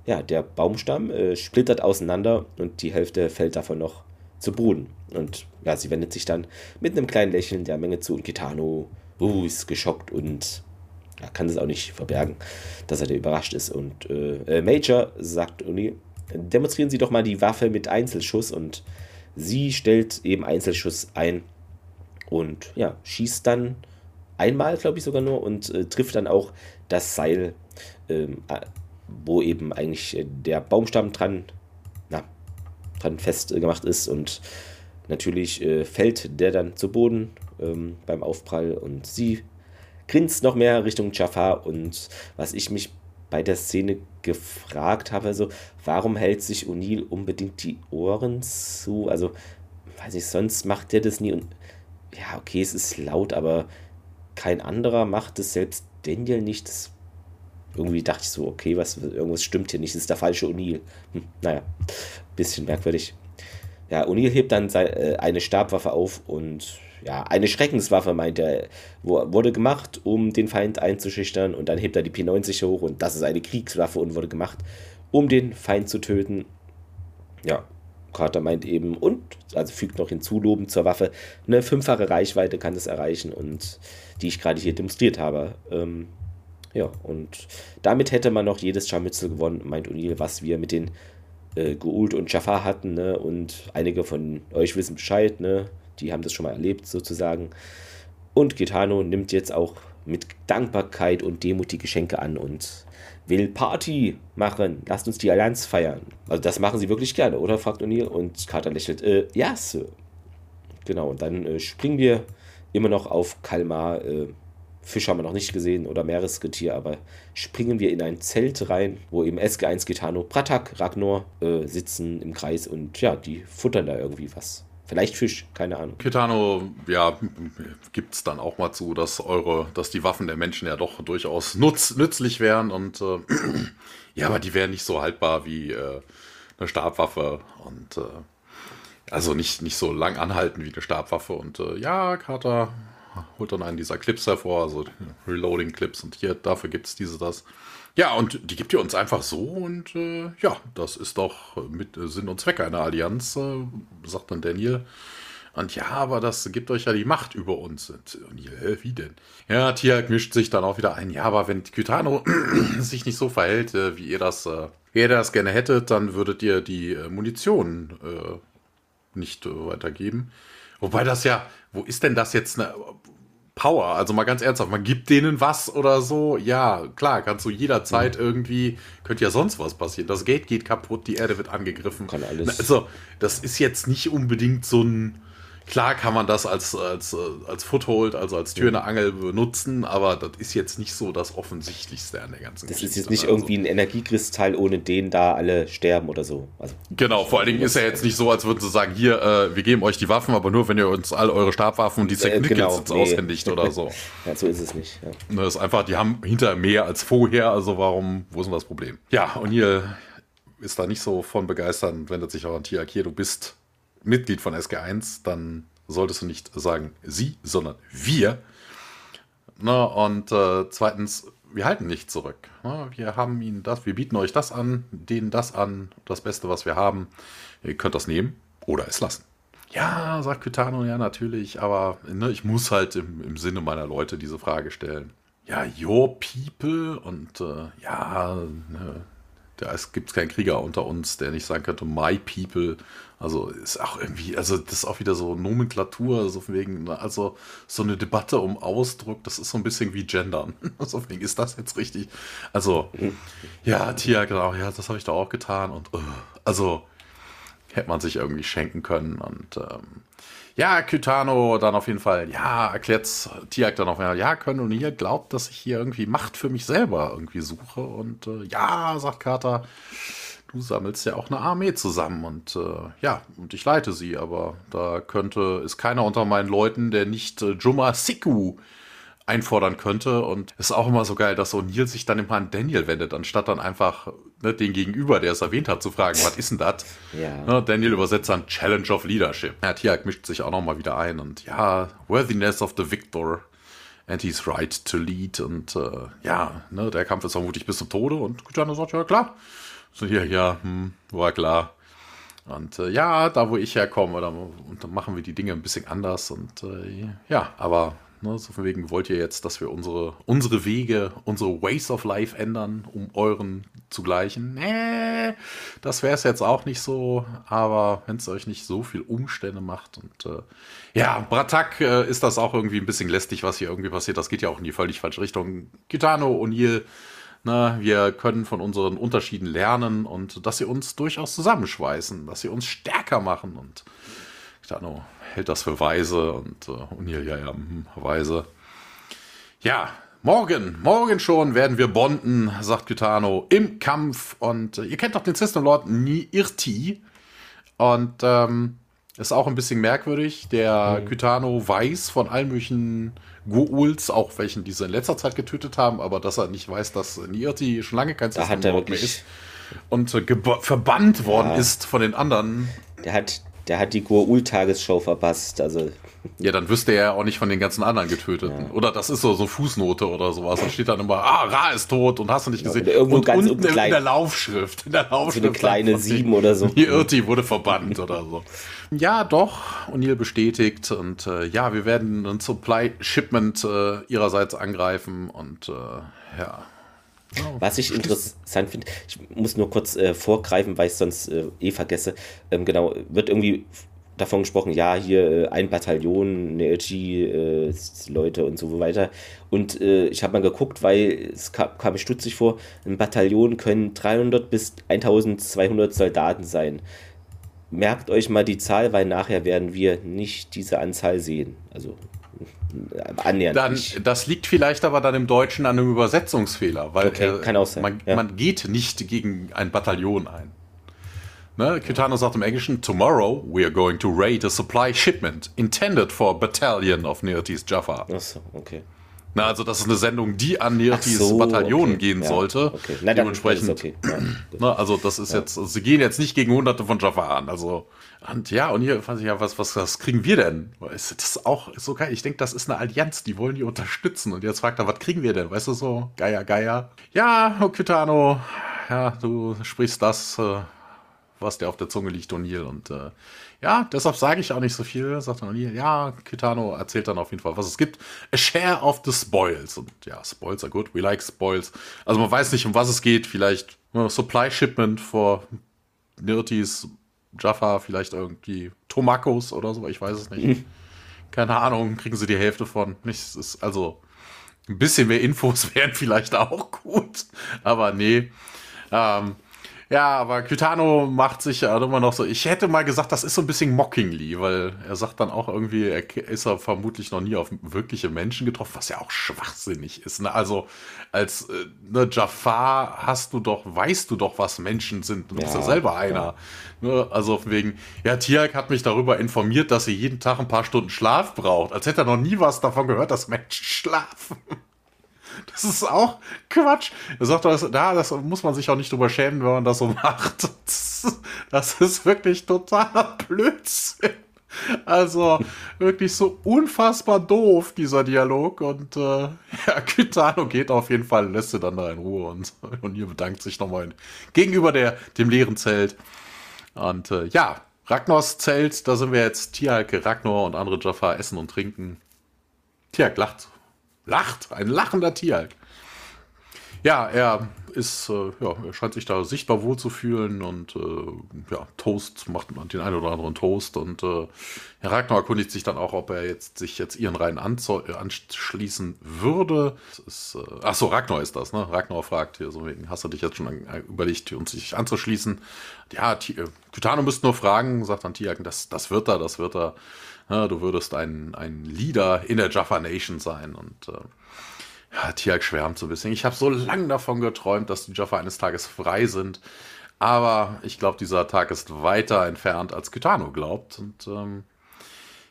ja, der Baumstamm äh, splittert auseinander und die Hälfte fällt davon noch zu Boden. Und ja, sie wendet sich dann mit einem kleinen Lächeln der Menge zu und Kitano uh, ist geschockt und ja, kann es auch nicht verbergen, dass er da überrascht ist. Und äh, äh Major sagt O'Neill, demonstrieren Sie doch mal die Waffe mit Einzelschuss und sie stellt eben Einzelschuss ein und ja, schießt dann einmal, glaube ich sogar nur, und äh, trifft dann auch das Seil, ähm, äh, wo eben eigentlich äh, der Baumstamm dran, dran festgemacht ist und natürlich äh, fällt der dann zu Boden ähm, beim Aufprall und sie grinst noch mehr Richtung Jafar und was ich mich bei der Szene gefragt habe, also warum hält sich O'Neill unbedingt die Ohren zu? Also, weiß ich, sonst macht der das nie und ja, okay, es ist laut, aber kein anderer macht es, selbst Daniel nicht. Das, irgendwie dachte ich so, okay, was, irgendwas stimmt hier nicht, das ist der falsche O'Neill. Hm, naja, bisschen merkwürdig. Ja, O'Neill hebt dann seine, äh, eine Stabwaffe auf und ja, eine Schreckenswaffe, meint er, wurde gemacht, um den Feind einzuschüchtern und dann hebt er die P90 hoch und das ist eine Kriegswaffe und wurde gemacht, um den Feind zu töten. Ja, Carter meint eben und, also fügt noch hinzu, lobend zur Waffe, eine fünffache Reichweite kann das erreichen und die ich gerade hier demonstriert habe. Ähm, ja, und damit hätte man noch jedes Scharmützel gewonnen, meint O'Neill, was wir mit den äh, Geult und Jafar hatten, ne? Und einige von euch wissen Bescheid, ne? Die haben das schon mal erlebt, sozusagen. Und Gitano nimmt jetzt auch mit Dankbarkeit und Demut die Geschenke an und will Party machen. Lasst uns die Allianz feiern. Also das machen sie wirklich gerne, oder? fragt O'Neill. Und Carter lächelt, äh, ja, Sir. Genau, und dann äh, springen wir immer noch auf Kalmar. Äh, Fisch haben wir noch nicht gesehen oder Meeresgetier, aber springen wir in ein Zelt rein, wo eben SG1 Gitano, Pratak, Ragnor äh, sitzen im Kreis und ja, die futtern da irgendwie was. Vielleicht Fisch, keine Ahnung. Kitano, ja, gibt es dann auch mal zu, dass eure, dass die Waffen der Menschen ja doch durchaus nutz, nützlich wären und äh, [CLEARS THROAT] ja, aber die wären nicht so haltbar wie äh, eine Stabwaffe und äh, also nicht, nicht so lang anhalten wie eine Stabwaffe und äh, ja, Carter holt dann einen dieser Clips hervor, also Reloading-Clips und hier, dafür gibt es diese, das. Ja, und die gibt ihr uns einfach so und äh, ja, das ist doch mit Sinn und Zweck einer Allianz, äh, sagt dann Daniel. Und ja, aber das gibt euch ja die Macht über uns. Und, äh, wie denn? Ja, Tiag mischt sich dann auch wieder ein. Ja, aber wenn Kytano [CLEARS THROAT] sich nicht so verhält, äh, wie ihr das, äh, wie ihr das gerne hättet, dann würdet ihr die äh, Munition nicht weitergeben. Wobei das ja, wo ist denn das jetzt eine Power. Also mal ganz ernsthaft, man gibt denen was oder so. Ja, klar, kannst du jederzeit mhm. irgendwie, könnte ja sonst was passieren. Das Gate geht kaputt, die Erde wird angegriffen. Kann alles. Also, das ist jetzt nicht unbedingt so ein Klar kann man das als, als, als Foothold, also als Tür in der Angel benutzen, aber das ist jetzt nicht so das Offensichtlichste an der ganzen Das Geschichte. ist jetzt nicht also. irgendwie ein Energiekristall, ohne den da alle sterben oder so. Also, genau, vor allen Dingen ist ja jetzt nicht so, als würden sie sagen, hier, äh, wir geben euch die Waffen, aber nur, wenn ihr uns all eure Stabwaffen und die Technik äh, genau, nee. aushändigt oder so. [LAUGHS] ja, so ist es nicht. Ja. Das ne, ist einfach, die haben hinter mehr als vorher, also warum, wo ist denn das Problem? Ja, und hier ist da nicht so von begeistern, wendet sich auch an Tiak, hier, du bist Mitglied von SG1, dann solltest du nicht sagen sie, sondern wir. Na, und äh, zweitens, wir halten nicht zurück. Na, wir haben ihnen das, wir bieten euch das an, denen das an, das Beste, was wir haben. Ihr könnt das nehmen oder es lassen. Ja, sagt Kytano, ja, natürlich, aber ne, ich muss halt im, im Sinne meiner Leute diese Frage stellen. Ja, your people und äh, ja, ne, da gibt es keinen Krieger unter uns, der nicht sagen könnte, my people. Also ist auch irgendwie, also das ist auch wieder so Nomenklatur, so wegen, ne, also so eine Debatte um Ausdruck, das ist so ein bisschen wie Gendern. [LAUGHS] so von ist das jetzt richtig? Also, ja, Tia, genau, ja, das habe ich da auch getan und uh, also hätte man sich irgendwie schenken können und ähm, ja, Kytano dann auf jeden Fall, ja, erklärt Tiak dann auf einmal, ja, können und ihr glaubt, dass ich hier irgendwie Macht für mich selber irgendwie suche. Und äh, ja, sagt Carter, du sammelst ja auch eine Armee zusammen und äh, ja, und ich leite sie, aber da könnte, ist keiner unter meinen Leuten, der nicht äh, Juma Siku einfordern könnte. Und es ist auch immer so geil, dass O'Neill sich dann immer an Daniel wendet, anstatt dann einfach ne, den Gegenüber, der es erwähnt hat, zu fragen, was ist denn das? Ja. Ne, Daniel übersetzt dann Challenge of Leadership. Ja, Tiak mischt sich auch nochmal wieder ein und ja, Worthiness of the Victor. And he's right to lead. Und äh, ja, ne, der Kampf ist vermutlich bis zum Tode. Und Kujano sagt, ja klar, So, ja, ja, hm, war klar. Und äh, ja, da wo ich herkomme, da, und dann machen wir die Dinge ein bisschen anders. Und äh, ja, aber ne, so von wegen wollt ihr jetzt, dass wir unsere, unsere Wege, unsere Ways of Life ändern, um euren zu gleichen. Nee, das wäre es jetzt auch nicht so. Aber wenn es euch nicht so viel Umstände macht und äh, ja, Bratak äh, ist das auch irgendwie ein bisschen lästig, was hier irgendwie passiert. Das geht ja auch in die völlig falsche Richtung. Kitano, O'Neill, na, wir können von unseren Unterschieden lernen und dass sie uns durchaus zusammenschweißen, dass sie uns stärker machen. Und Kitano hält das für weise und äh, ja, ja, hm, weise. Ja, morgen, morgen schon werden wir bonden, sagt Kitano, im Kampf. Und äh, ihr kennt doch den System Lord Nirti. Und ähm, ist auch ein bisschen merkwürdig. Der mhm. Kytano weiß von allen möglichen Guuls, auch welchen die sie in letzter Zeit getötet haben, aber dass er nicht weiß, dass Nirti schon lange kein System mehr ist und verbannt worden ja. ist von den anderen. Der hat, der hat die Guul-Tagesshow verpasst, also. Ja, dann wüsste er auch nicht von den ganzen anderen Getöteten. Ja. Oder das ist so, so Fußnote oder sowas. Da steht dann immer, ah, Ra ist tot und hast du nicht gesehen. Ja, irgendwo und ganz unten in, der Laufschrift. In der Laufschrift. So eine kleine Sieben oder so. Irti wurde verbannt oder so. Ja, doch, O'Neill bestätigt und äh, ja, wir werden ein Supply Shipment äh, ihrerseits angreifen und äh, ja. Oh, Was ich interessant finde, ich muss nur kurz äh, vorgreifen, weil ich sonst äh, eh vergesse. Ähm, genau, wird irgendwie davon gesprochen, ja, hier äh, ein Bataillon, eine LG-Leute und so weiter. Und ich habe mal geguckt, weil es kam, kam mir stutzig vor, ein Bataillon können 300 bis 1200 Soldaten sein merkt euch mal die Zahl, weil nachher werden wir nicht diese Anzahl sehen. Also äh, annähernd. Dann, das liegt vielleicht aber dann im Deutschen an einem Übersetzungsfehler, weil okay, kann auch sein. Man, ja. man, geht nicht gegen ein Bataillon ein. Ne? Kitano sagt im Englischen, Tomorrow we are going to raid a supply shipment intended for a battalion of Neotis Jaffa. Achso, okay. Na, also das ist eine Sendung, die an Nirtis so, Bataillon okay. gehen ja, sollte. Okay. Na, Dementsprechend. Okay. Ja, na, also das ist ja. jetzt, also sie gehen jetzt nicht gegen hunderte von Jaffa an. Also, und ja, und hier fand ich ja, was, was, was kriegen wir denn? Ist das auch so geil? Ich denke, das ist eine Allianz, die wollen die unterstützen. Und jetzt fragt er, was kriegen wir denn? Weißt du so, Geier, Geier. Ja, Okitano, ja, du sprichst das, äh, was dir auf der Zunge liegt, O'Neill. Und äh, ja, deshalb sage ich auch nicht so viel, sagt O'Neill. Ja, Kitano erzählt dann auf jeden Fall, was es gibt. A share of the spoils. Und ja, Spoils are good. We like spoils. Also man weiß nicht, um was es geht. Vielleicht uh, Supply Shipment for Nirtis, Jaffa, vielleicht irgendwie Tomakos oder so. Ich weiß es nicht. Mhm. Keine Ahnung, kriegen sie die Hälfte von. Nichts ist, also ein bisschen mehr Infos [LAUGHS] wären vielleicht auch gut. Aber nee. Ähm, ja, aber Kitano macht sich ja immer noch so. Ich hätte mal gesagt, das ist so ein bisschen mockingly, weil er sagt dann auch irgendwie, er ist er vermutlich noch nie auf wirkliche Menschen getroffen, was ja auch schwachsinnig ist. Ne? Also als äh, ne, Jafar hast du doch, weißt du doch, was Menschen sind. Du bist ja, ja selber einer. Ja. Ne? Also wegen, ja, Tiak hat mich darüber informiert, dass sie jeden Tag ein paar Stunden Schlaf braucht. Als hätte er noch nie was davon gehört, dass Menschen [LAUGHS] schlafen. [LAUGHS] Das ist auch Quatsch. Er sagt, das, da, das muss man sich auch nicht drüber schämen, wenn man das so [LAUGHS] macht. Das ist wirklich totaler Blödsinn. Also wirklich so unfassbar doof, dieser Dialog. Und äh, [LAUGHS] ja, Kitano geht auf jeden Fall, lässt sie dann da in Ruhe und, und ihr bedankt sich nochmal gegenüber der, dem leeren Zelt. Und äh, ja, Ragnars Zelt, da sind wir jetzt Tialke, Ragnar und andere Jaffa essen und trinken. Tialk lacht lacht, ein lachender Tierhalk. Ja, er ist, äh, ja, er scheint sich da sichtbar wohl zu fühlen und äh, ja, Toast macht man den einen oder anderen Toast und äh, Herr Ragnar erkundigt sich dann auch, ob er jetzt sich jetzt ihren Reihen äh, anschließen würde. Ist, äh, ach so, Ragnar ist das, ne? Ragnar fragt hier so wegen, hast du dich jetzt schon an, überlegt, uns sich anzuschließen? Ja, Kytano äh, müsste nur fragen, sagt dann Tiaken, das, das wird er, das wird er. Ja, du würdest ein, ein Leader in der Jaffa Nation sein und äh, ja, Tiag schwärmt so ein bisschen. Ich habe so lange davon geträumt, dass die Jaffa eines Tages frei sind. Aber ich glaube, dieser Tag ist weiter entfernt, als Kitano glaubt. Und ähm,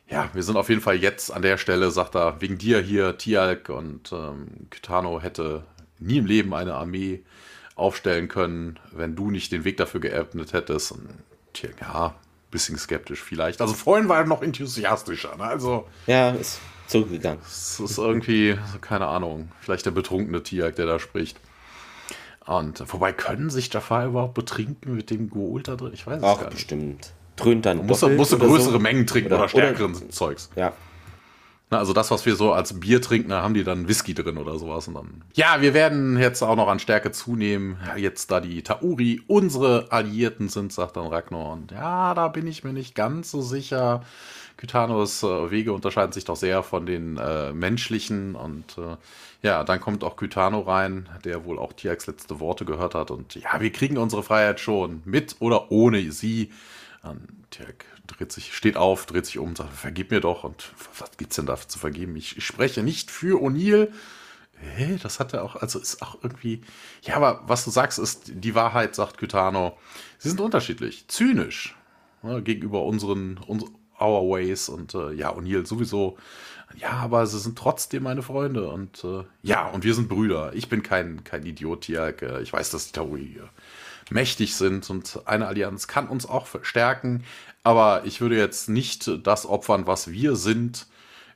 ja, wir sind auf jeden Fall jetzt an der Stelle, sagt er, wegen dir hier, Tialk. Und ähm, Kitano hätte nie im Leben eine Armee aufstellen können, wenn du nicht den Weg dafür geebnet hättest. Und Tialk, ja, bisschen skeptisch vielleicht. Also vorhin war er noch enthusiastischer. Ne? Also, ja, ist zurückgegangen. Es ist irgendwie, keine Ahnung, vielleicht der betrunkene Tiag, der da spricht. Und wobei können sich Jafar überhaupt betrinken mit dem Goult da drin? Ich weiß es Ach, gar nicht. bestimmt. Dröhnt dann. Muss musst du größere so. Mengen trinken oder, oder stärkeren oder, Zeugs. Ja. Na, also das, was wir so als Bier trinken, da haben die dann Whisky drin oder sowas. Und dann, ja, wir werden jetzt auch noch an Stärke zunehmen. Jetzt da die Tauri unsere Alliierten sind, sagt dann Ragnar. Und ja, da bin ich mir nicht ganz so sicher. Kytanos äh, Wege unterscheiden sich doch sehr von den äh, menschlichen. Und äh, ja, dann kommt auch Kytano rein, der wohl auch Tiax letzte Worte gehört hat. Und ja, wir kriegen unsere Freiheit schon, mit oder ohne sie. Und Tiak dreht sich, steht auf, dreht sich um und sagt, vergib mir doch. Und was gibt's denn da zu vergeben? Ich, ich spreche nicht für O'Neill. Hä, das hat er auch, also ist auch irgendwie, ja, aber was du sagst, ist die Wahrheit, sagt Kytano. Sie sind unterschiedlich, zynisch ne, gegenüber unseren, uns, our ways und äh, ja, O'Neill sowieso. Ja, aber sie sind trotzdem meine Freunde und äh, ja, und wir sind Brüder. Ich bin kein, kein Idiot hier. Ich weiß, dass die Tauri mächtig sind und eine Allianz kann uns auch verstärken. Aber ich würde jetzt nicht das opfern, was wir sind,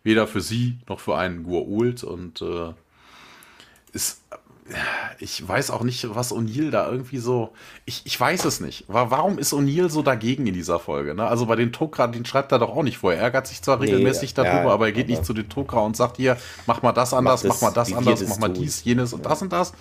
weder für sie noch für einen Gua'uld. Und äh, ist, ich weiß auch nicht, was O'Neill da irgendwie so. Ich, ich weiß es nicht. Warum ist O'Neill so dagegen in dieser Folge? Ne? Also bei den Tok'ra, den schreibt er doch auch nicht vor. Er ärgert sich zwar regelmäßig nee, darüber, ja, aber er geht nicht zu den Tok'ra und sagt hier, mach mal das anders, mach, das, mach mal das anders, mach mal dies, jenes und das und das.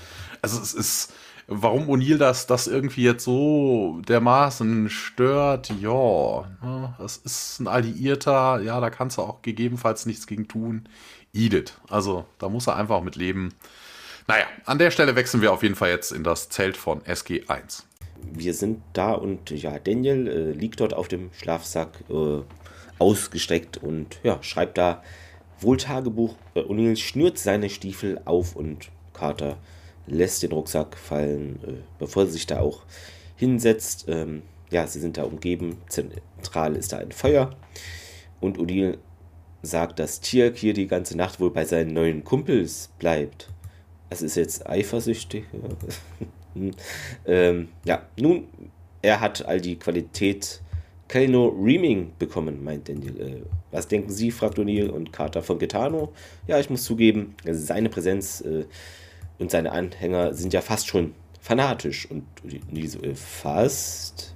Also es ist warum O'Neill das, das irgendwie jetzt so dermaßen stört, ja, ne, das ist ein Alliierter, ja, da kannst du auch gegebenenfalls nichts gegen tun. Edith. Also, da muss er einfach mit leben. Naja, an der Stelle wechseln wir auf jeden Fall jetzt in das Zelt von SG1. Wir sind da und ja, Daniel äh, liegt dort auf dem Schlafsack äh, ausgestreckt und ja, schreibt da wohl Tagebuch. Äh, O'Neill schnürt seine Stiefel auf und Carter lässt den Rucksack fallen, äh, bevor sie sich da auch hinsetzt. Ähm, ja, sie sind da umgeben. Zentral ist da ein Feuer. Und Odile sagt, dass Tirk hier die ganze Nacht wohl bei seinen neuen Kumpels bleibt. Das ist jetzt eifersüchtig. [LAUGHS] ähm, ja, nun, er hat all die Qualität Kelno Reaming bekommen, meint Daniel. Äh, was denken Sie, fragt O'Neill und Carter von Gitano. Ja, ich muss zugeben, seine Präsenz äh, und seine Anhänger sind ja fast schon fanatisch und nie so äh, fast.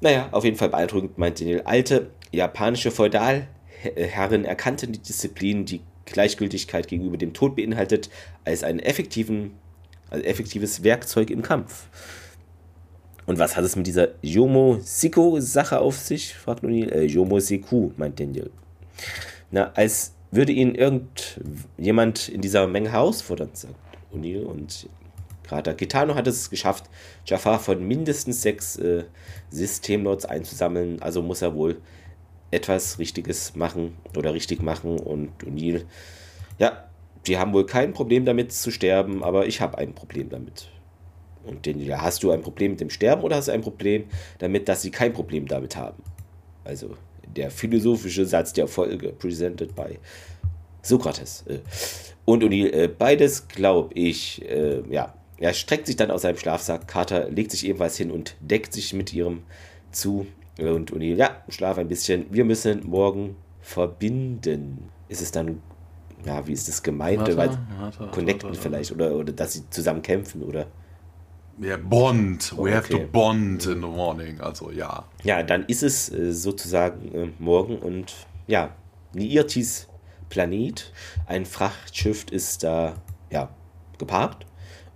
Naja, auf jeden Fall beeindruckend, meint Daniel. Alte japanische Feudalherren erkannten die Disziplin, die Gleichgültigkeit gegenüber dem Tod beinhaltet, als ein effektiven, effektives Werkzeug im Kampf. Und was hat es mit dieser Yomo Siko-Sache auf sich? fragt O'Neill. Äh, Yomo Seku, meint Daniel. Na, als würde ihn irgendjemand in dieser Menge herausfordern, sagt O'Neill. Und gerade Gitano hat es geschafft, Jafar von mindestens sechs äh, Systemnodes einzusammeln. Also muss er wohl etwas Richtiges machen oder richtig machen. Und O'Neill, ja, die haben wohl kein Problem damit zu sterben, aber ich habe ein Problem damit. Und den, ja, hast du ein Problem mit dem Sterben oder hast du ein Problem damit, dass sie kein Problem damit haben? Also, der philosophische Satz der Folge, presented by Sokrates. Äh. Und Uni, äh, beides glaube ich, äh, ja. Er streckt sich dann aus seinem Schlafsack, Carter legt sich ebenfalls hin und deckt sich mit ihrem zu. Und Uni, ja, schlaf ein bisschen. Wir müssen morgen verbinden. Ist es dann, ja, wie ist das gemeint? Weil, warte, connecten vielleicht oder, oder dass sie zusammen kämpfen oder. Ja, Bond. We okay. have to bond in the morning. Also ja. Ja, dann ist es äh, sozusagen äh, morgen und ja, Niirtis Planet. Ein Frachtschiff ist da ja, geparkt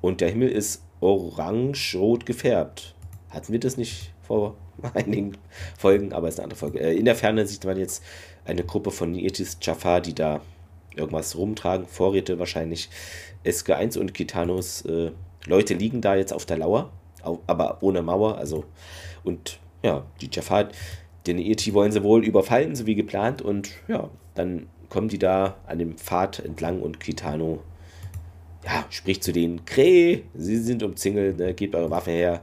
und der Himmel ist orange-rot gefärbt. Hatten wir das nicht vor [LAUGHS] einigen Folgen, aber ist eine andere Folge. Äh, in der Ferne sieht man jetzt eine Gruppe von Nietis Jafar, die da irgendwas rumtragen, Vorräte wahrscheinlich. SG1 und Kitanos äh, Leute liegen da jetzt auf der Lauer, aber ohne Mauer. Also, und ja, die Jafar, den Eti wollen sie wohl überfallen, so wie geplant. Und ja, dann kommen die da an dem Pfad entlang und Kitano ja, spricht zu denen: Kreh, sie sind umzingelt, ne, gebt eure Waffe her.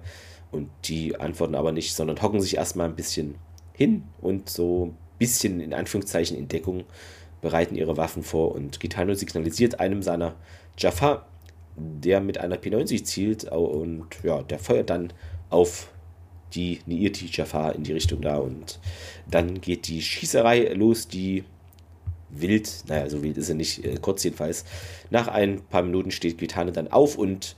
Und die antworten aber nicht, sondern hocken sich erstmal ein bisschen hin und so ein bisschen in Anführungszeichen in Deckung bereiten ihre Waffen vor. Und Gitano signalisiert einem seiner Jafar, der mit einer P90 zielt und ja, der feuert dann auf die Niirti Jafar in die Richtung da und dann geht die Schießerei los, die wild, naja, so wild ist er nicht, äh, kurz jedenfalls. Nach ein paar Minuten steht Gitane dann auf und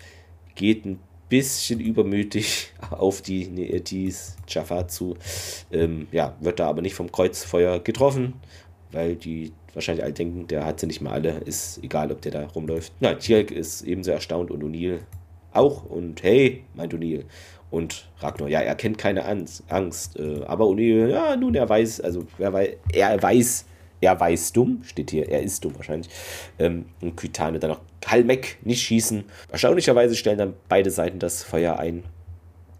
geht ein bisschen übermütig [LAUGHS] auf die Neetis Jafar zu. Ähm, ja, wird da aber nicht vom Kreuzfeuer getroffen, weil die wahrscheinlich alle denken, der hat sie nicht mal alle, ist egal, ob der da rumläuft. Na, Tjalk ist ebenso erstaunt und O'Neill auch und hey, meint O'Neill. Und Ragnar, ja, er kennt keine Angst, äh, aber O'Neill, ja, nun, er weiß, also er weiß, er weiß, er weiß dumm, steht hier, er ist dumm wahrscheinlich. Ähm, und Kytane dann noch Kalmek nicht schießen. Erstaunlicherweise stellen dann beide Seiten das Feuer ein.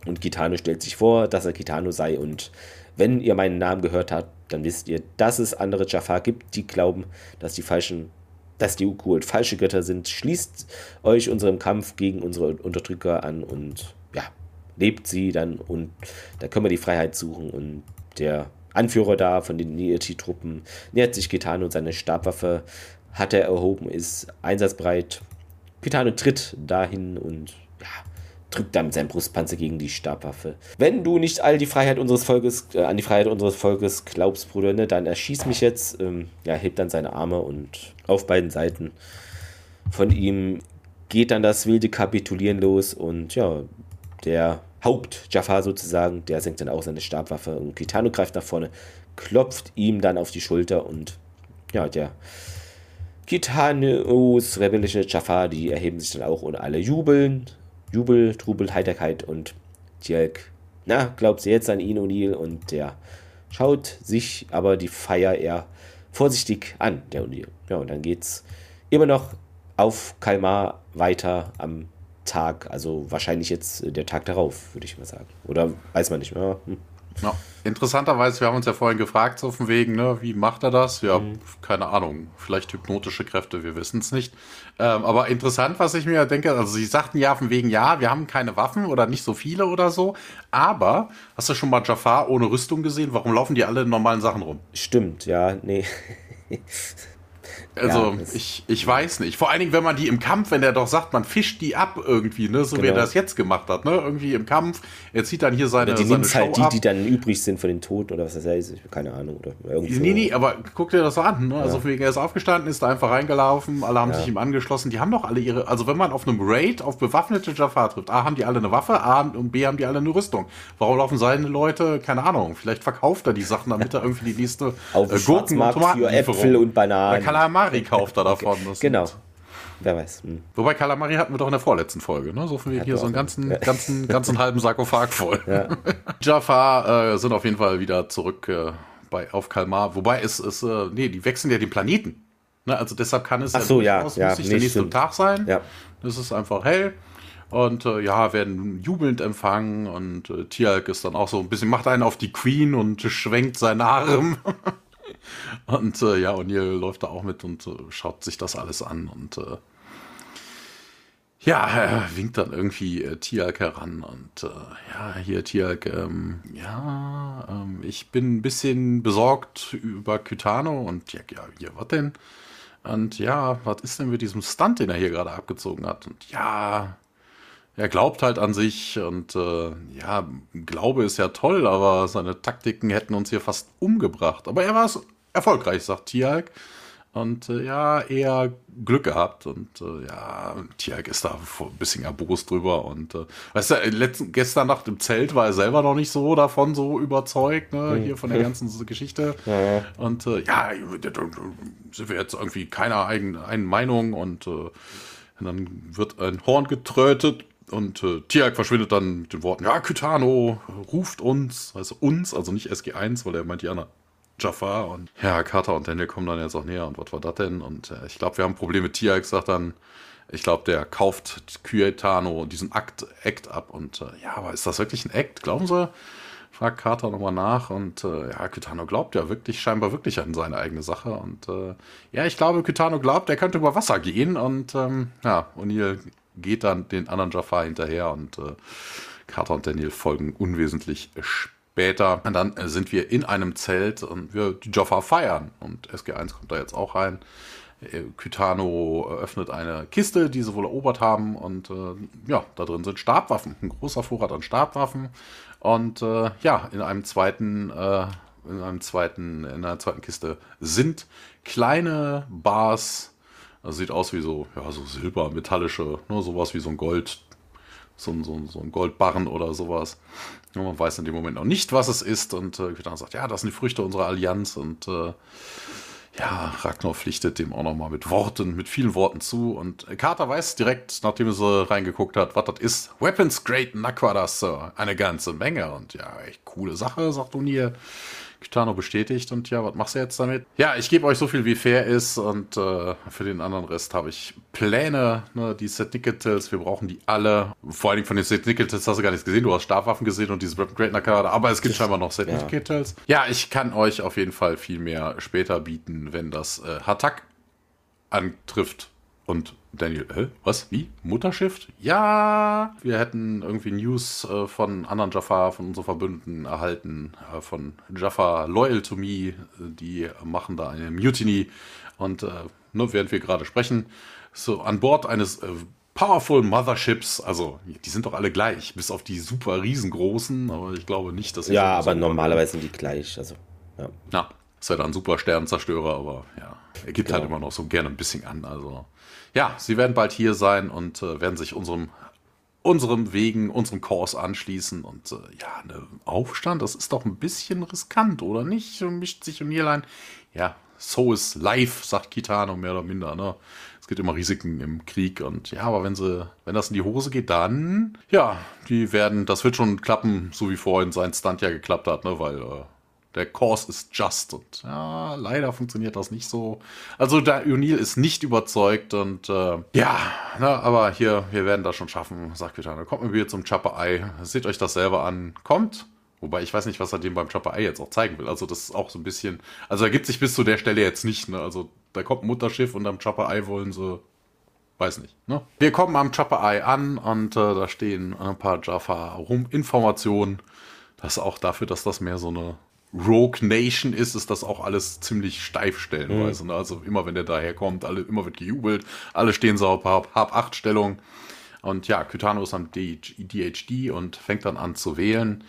Und Kitano stellt sich vor, dass er Kitano sei. Und wenn ihr meinen Namen gehört habt, dann wisst ihr, dass es andere Jafar gibt, die glauben, dass die falschen, dass die Ukult falsche Götter sind. Schließt euch unserem Kampf gegen unsere Unterdrücker an und ja, lebt sie dann und da können wir die Freiheit suchen. Und der Anführer da von den Nieti-Truppen nähert sich Kitano und seine Stabwaffe hat er erhoben, ist einsatzbereit. Kitano tritt dahin und ja, drückt dann seinem Brustpanzer gegen die Stabwaffe. Wenn du nicht all die Freiheit unseres Volkes, äh, an die Freiheit unseres Volkes glaubst, Bruder, ne, dann erschieß mich jetzt. Ähm, ja, hebt dann seine Arme und auf beiden Seiten von ihm geht dann das wilde Kapitulieren los und ja, der Haupt Jafar sozusagen, der senkt dann auch seine Stabwaffe und Kitano greift nach vorne, klopft ihm dann auf die Schulter und ja, der Kitanos rebellische Jafar, die erheben sich dann auch und alle jubeln. Jubel, Trubel, Heiterkeit und Tjelk, na, glaubt sie jetzt an ihn, O'Neill? Und der schaut sich aber die Feier eher vorsichtig an, der O'Neill. Ja, und dann geht's immer noch auf Kalmar weiter am Tag, also wahrscheinlich jetzt der Tag darauf, würde ich mal sagen. Oder weiß man nicht mehr. Hm. Ja. Interessanterweise, wir haben uns ja vorhin gefragt, so von wegen, ne, wie macht er das? Ja, mhm. keine Ahnung, vielleicht hypnotische Kräfte, wir wissen es nicht. Ähm, aber interessant, was ich mir denke, also sie sagten ja von wegen, ja, wir haben keine Waffen oder nicht so viele oder so, aber hast du schon mal Jafar ohne Rüstung gesehen? Warum laufen die alle in normalen Sachen rum? Stimmt, ja, nee. Also, ja, ich, ich weiß nicht. Vor allen Dingen, wenn man die im Kampf, wenn der doch sagt, man fischt die ab irgendwie, ne? So genau. wie er genau. das jetzt gemacht hat, ne? Irgendwie im Kampf. Er zieht dann hier seine. Oder die nimmt halt die, ab. die dann übrig sind von den Toten oder was das heißt. Keine Ahnung. Oder irgendwie nee, nee, aber guck dir das so an, ne? Also, wegen er ist aufgestanden, ist da einfach reingelaufen, alle haben ja. sich ihm angeschlossen. Die haben doch alle ihre. Also, wenn man auf einem Raid auf bewaffnete Jafar trifft, A, haben die alle eine Waffe, A und B, haben die alle eine Rüstung. Warum laufen seine Leute? Keine Ahnung. Vielleicht verkauft er die Sachen, damit er irgendwie die nächste auf äh, Gurken und Tomaten für Äpfel und Bananen. Kalamari kauft er davon. Das genau. Wer weiß. Hm. Wobei Kalamari hatten wir doch in der vorletzten Folge, ne? So wir hier so einen ganzen, ja. ganzen, ganzen halben Sarkophag voll. Ja. [LAUGHS] Jafar äh, sind auf jeden Fall wieder zurück äh, bei, auf Kalmar. Wobei es ist, äh, nee, die wechseln ja den Planeten. Ne? Also deshalb kann es Ach so, ja, ja, ja der nächste Tag sein. Ja. Das ist einfach hell. Und äh, ja, werden jubelnd empfangen und äh, Tialk ist dann auch so ein bisschen, macht einen auf die Queen und schwenkt seinen Arm. [LAUGHS] Und äh, ja, O'Neill läuft da auch mit und äh, schaut sich das alles an und äh, ja, er winkt dann irgendwie äh, Tialk heran und äh, ja, hier Tialk, ähm, ja, ähm, ich bin ein bisschen besorgt über Kytano und ja, ja, hier, was denn? Und ja, was ist denn mit diesem Stunt, den er hier gerade abgezogen hat? Und ja, er glaubt halt an sich und äh, ja, Glaube ist ja toll, aber seine Taktiken hätten uns hier fast umgebracht. Aber er war es erfolgreich, sagt Tialk. Und äh, ja, eher Glück gehabt. Und äh, ja, Tialk ist da ein bisschen erbost drüber. Und äh, weißt du, letzten, gestern Nacht im Zelt war er selber noch nicht so davon so überzeugt, ne, hier von der ganzen Geschichte. [LAUGHS] Ja. Und äh, ja, sind wir jetzt irgendwie keiner eigenen Meinung und äh, dann wird ein Horn getrötet und äh, Tiag verschwindet dann mit den Worten, ja, Kytano ruft uns, also uns, also nicht SG1, weil er meint, ja, Jafar und ja, Carter und Daniel kommen dann jetzt auch näher und was war das denn? Und äh, ich glaube, wir haben ein Problem mit Tiag, sagt dann, ich glaube, der kauft Kyetano diesen Akt, Act ab und äh, ja, aber ist das wirklich ein Act? Glauben Sie? Fragt Carter nochmal nach und äh, ja, Kytano glaubt ja wirklich, scheinbar wirklich an seine eigene Sache und äh, ja, ich glaube, Kytano glaubt, er könnte über Wasser gehen und ähm, ja, O'Neill geht dann den anderen Jafar hinterher und äh, Carter und Daniel folgen unwesentlich später. Und dann äh, sind wir in einem Zelt und wir die Jafar feiern und SG1 kommt da jetzt auch rein. Äh, Kytano öffnet eine Kiste, die sie wohl erobert haben und äh, ja, da drin sind Stabwaffen, ein großer Vorrat an Stabwaffen und äh, ja, in einem zweiten äh, in einem zweiten in einer zweiten Kiste sind kleine Bars das sieht aus wie so, ja, so silbermetallische, ne, sowas wie so ein Gold, so ein, so ein, so ein Goldbarren oder sowas. Ja, man weiß in dem Moment noch nicht, was es ist. Und äh, dann sagt, ja, das sind die Früchte unserer Allianz. Und äh, ja, Ragnar pflichtet dem auch nochmal mit Worten, mit vielen Worten zu. Und Carter weiß direkt, nachdem er so reingeguckt hat, was das ist. Weapons Great Naquada, Sir. Eine ganze Menge. Und ja, echt coole Sache, sagt O'Neill. Kitano bestätigt und ja, was machst du jetzt damit? Ja, ich gebe euch so viel, wie fair ist und äh, für den anderen Rest habe ich Pläne, ne, die Set Nicketels, wir brauchen die alle. Vor allen Dingen von den Set Nicketels hast du gar nichts gesehen, du hast Stabwaffen gesehen und diese Weapon Great Nakada, aber es gibt scheinbar noch Set ja. Nicketels. Ja, ich kann euch auf jeden Fall viel mehr später bieten, wenn das äh, Hatak antrifft und Daniel, hä? Was? Wie? Mutterschiff? Ja, wir hätten irgendwie News äh, von anderen Jaffa, von unseren Verbündeten erhalten, äh, von Jaffa Loyal to Me. Die machen da eine Mutiny. Und äh, ne, während wir gerade sprechen, so an Bord eines äh, Powerful Motherships, also die sind doch alle gleich, bis auf die super riesengroßen, aber ich glaube nicht, dass Ja, aber normalerweise sind die gleich. Also, ja. Na, ist ja dann super Sternenzerstörer, aber ja, er gibt halt genau. halt immer noch so gerne ein bisschen an. Also ja, sie werden bald hier sein und äh, werden sich unserem, unserem Wegen, unserem Kurs anschließen. Und äh, ja, ne Aufstand, das ist doch ein bisschen riskant, oder nicht? Mischt sich O'Neill ein. Ja, so ist life, sagt Kitano mehr oder minder. Ne? Es gibt immer Risiken im Krieg und ja, aber wenn sie, wenn das in die Hose geht, dann ja, die werden, das wird schon klappen, so wie vorhin sein Stunt ja geklappt hat, ne? Weil äh, der Course ist just. Und ja, leider funktioniert das nicht so. Also der O'Neill ist nicht überzeugt und äh, ja, na, aber hier, wir werden das schon schaffen, sagt Vitana. Kommt mal wieder zum Chopper Eye. Seht euch das selber an. Kommt. Wobei ich weiß nicht, was er dem beim Chopper Eye jetzt auch zeigen will. Also das ist auch so ein bisschen. Also er gibt sich bis zu der Stelle jetzt nicht. Ne? Also da kommt ein Mutterschiff und am Chopper Eye wollen sie weiß nicht. Ne? Wir kommen am Chopper Eye an und äh, da stehen ein paar Jaffa rum Informationen. Das ist auch dafür, dass das mehr so eine Rogue Nation ist, ist das auch alles ziemlich steif stellenweise. Mhm. Ne? Also immer wenn der daherkommt, alle, immer wird gejubelt, alle stehen so auf Hab-Acht-Stellung. Und ja, Kytano ist am DHD und fängt dann an zu wählen.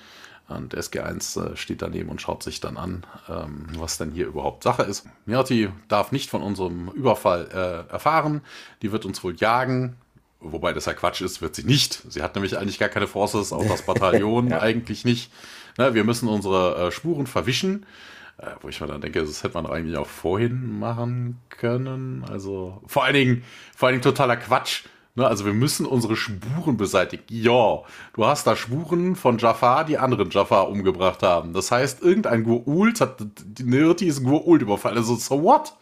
Und SG1 äh, steht daneben und schaut sich dann an, ähm, was denn hier überhaupt Sache ist. Mirti darf nicht von unserem Überfall äh, erfahren. Die wird uns wohl jagen. Wobei das ja Quatsch ist, wird sie nicht. Sie hat nämlich eigentlich gar keine Forces, auch das [LAUGHS] Bataillon ja. eigentlich nicht. Ne, wir müssen unsere äh, Spuren verwischen. Äh, wo ich mir dann denke, das hätte man eigentlich auch vorhin machen können. Also vor allen Dingen, vor allen Dingen totaler Quatsch. Ne, also wir müssen unsere Spuren beseitigen. Ja, du hast da Spuren von Jafar, die anderen Jafar umgebracht haben. Das heißt, irgendein Gurult hat die Nirti ist Gurult überfallen. Also so what?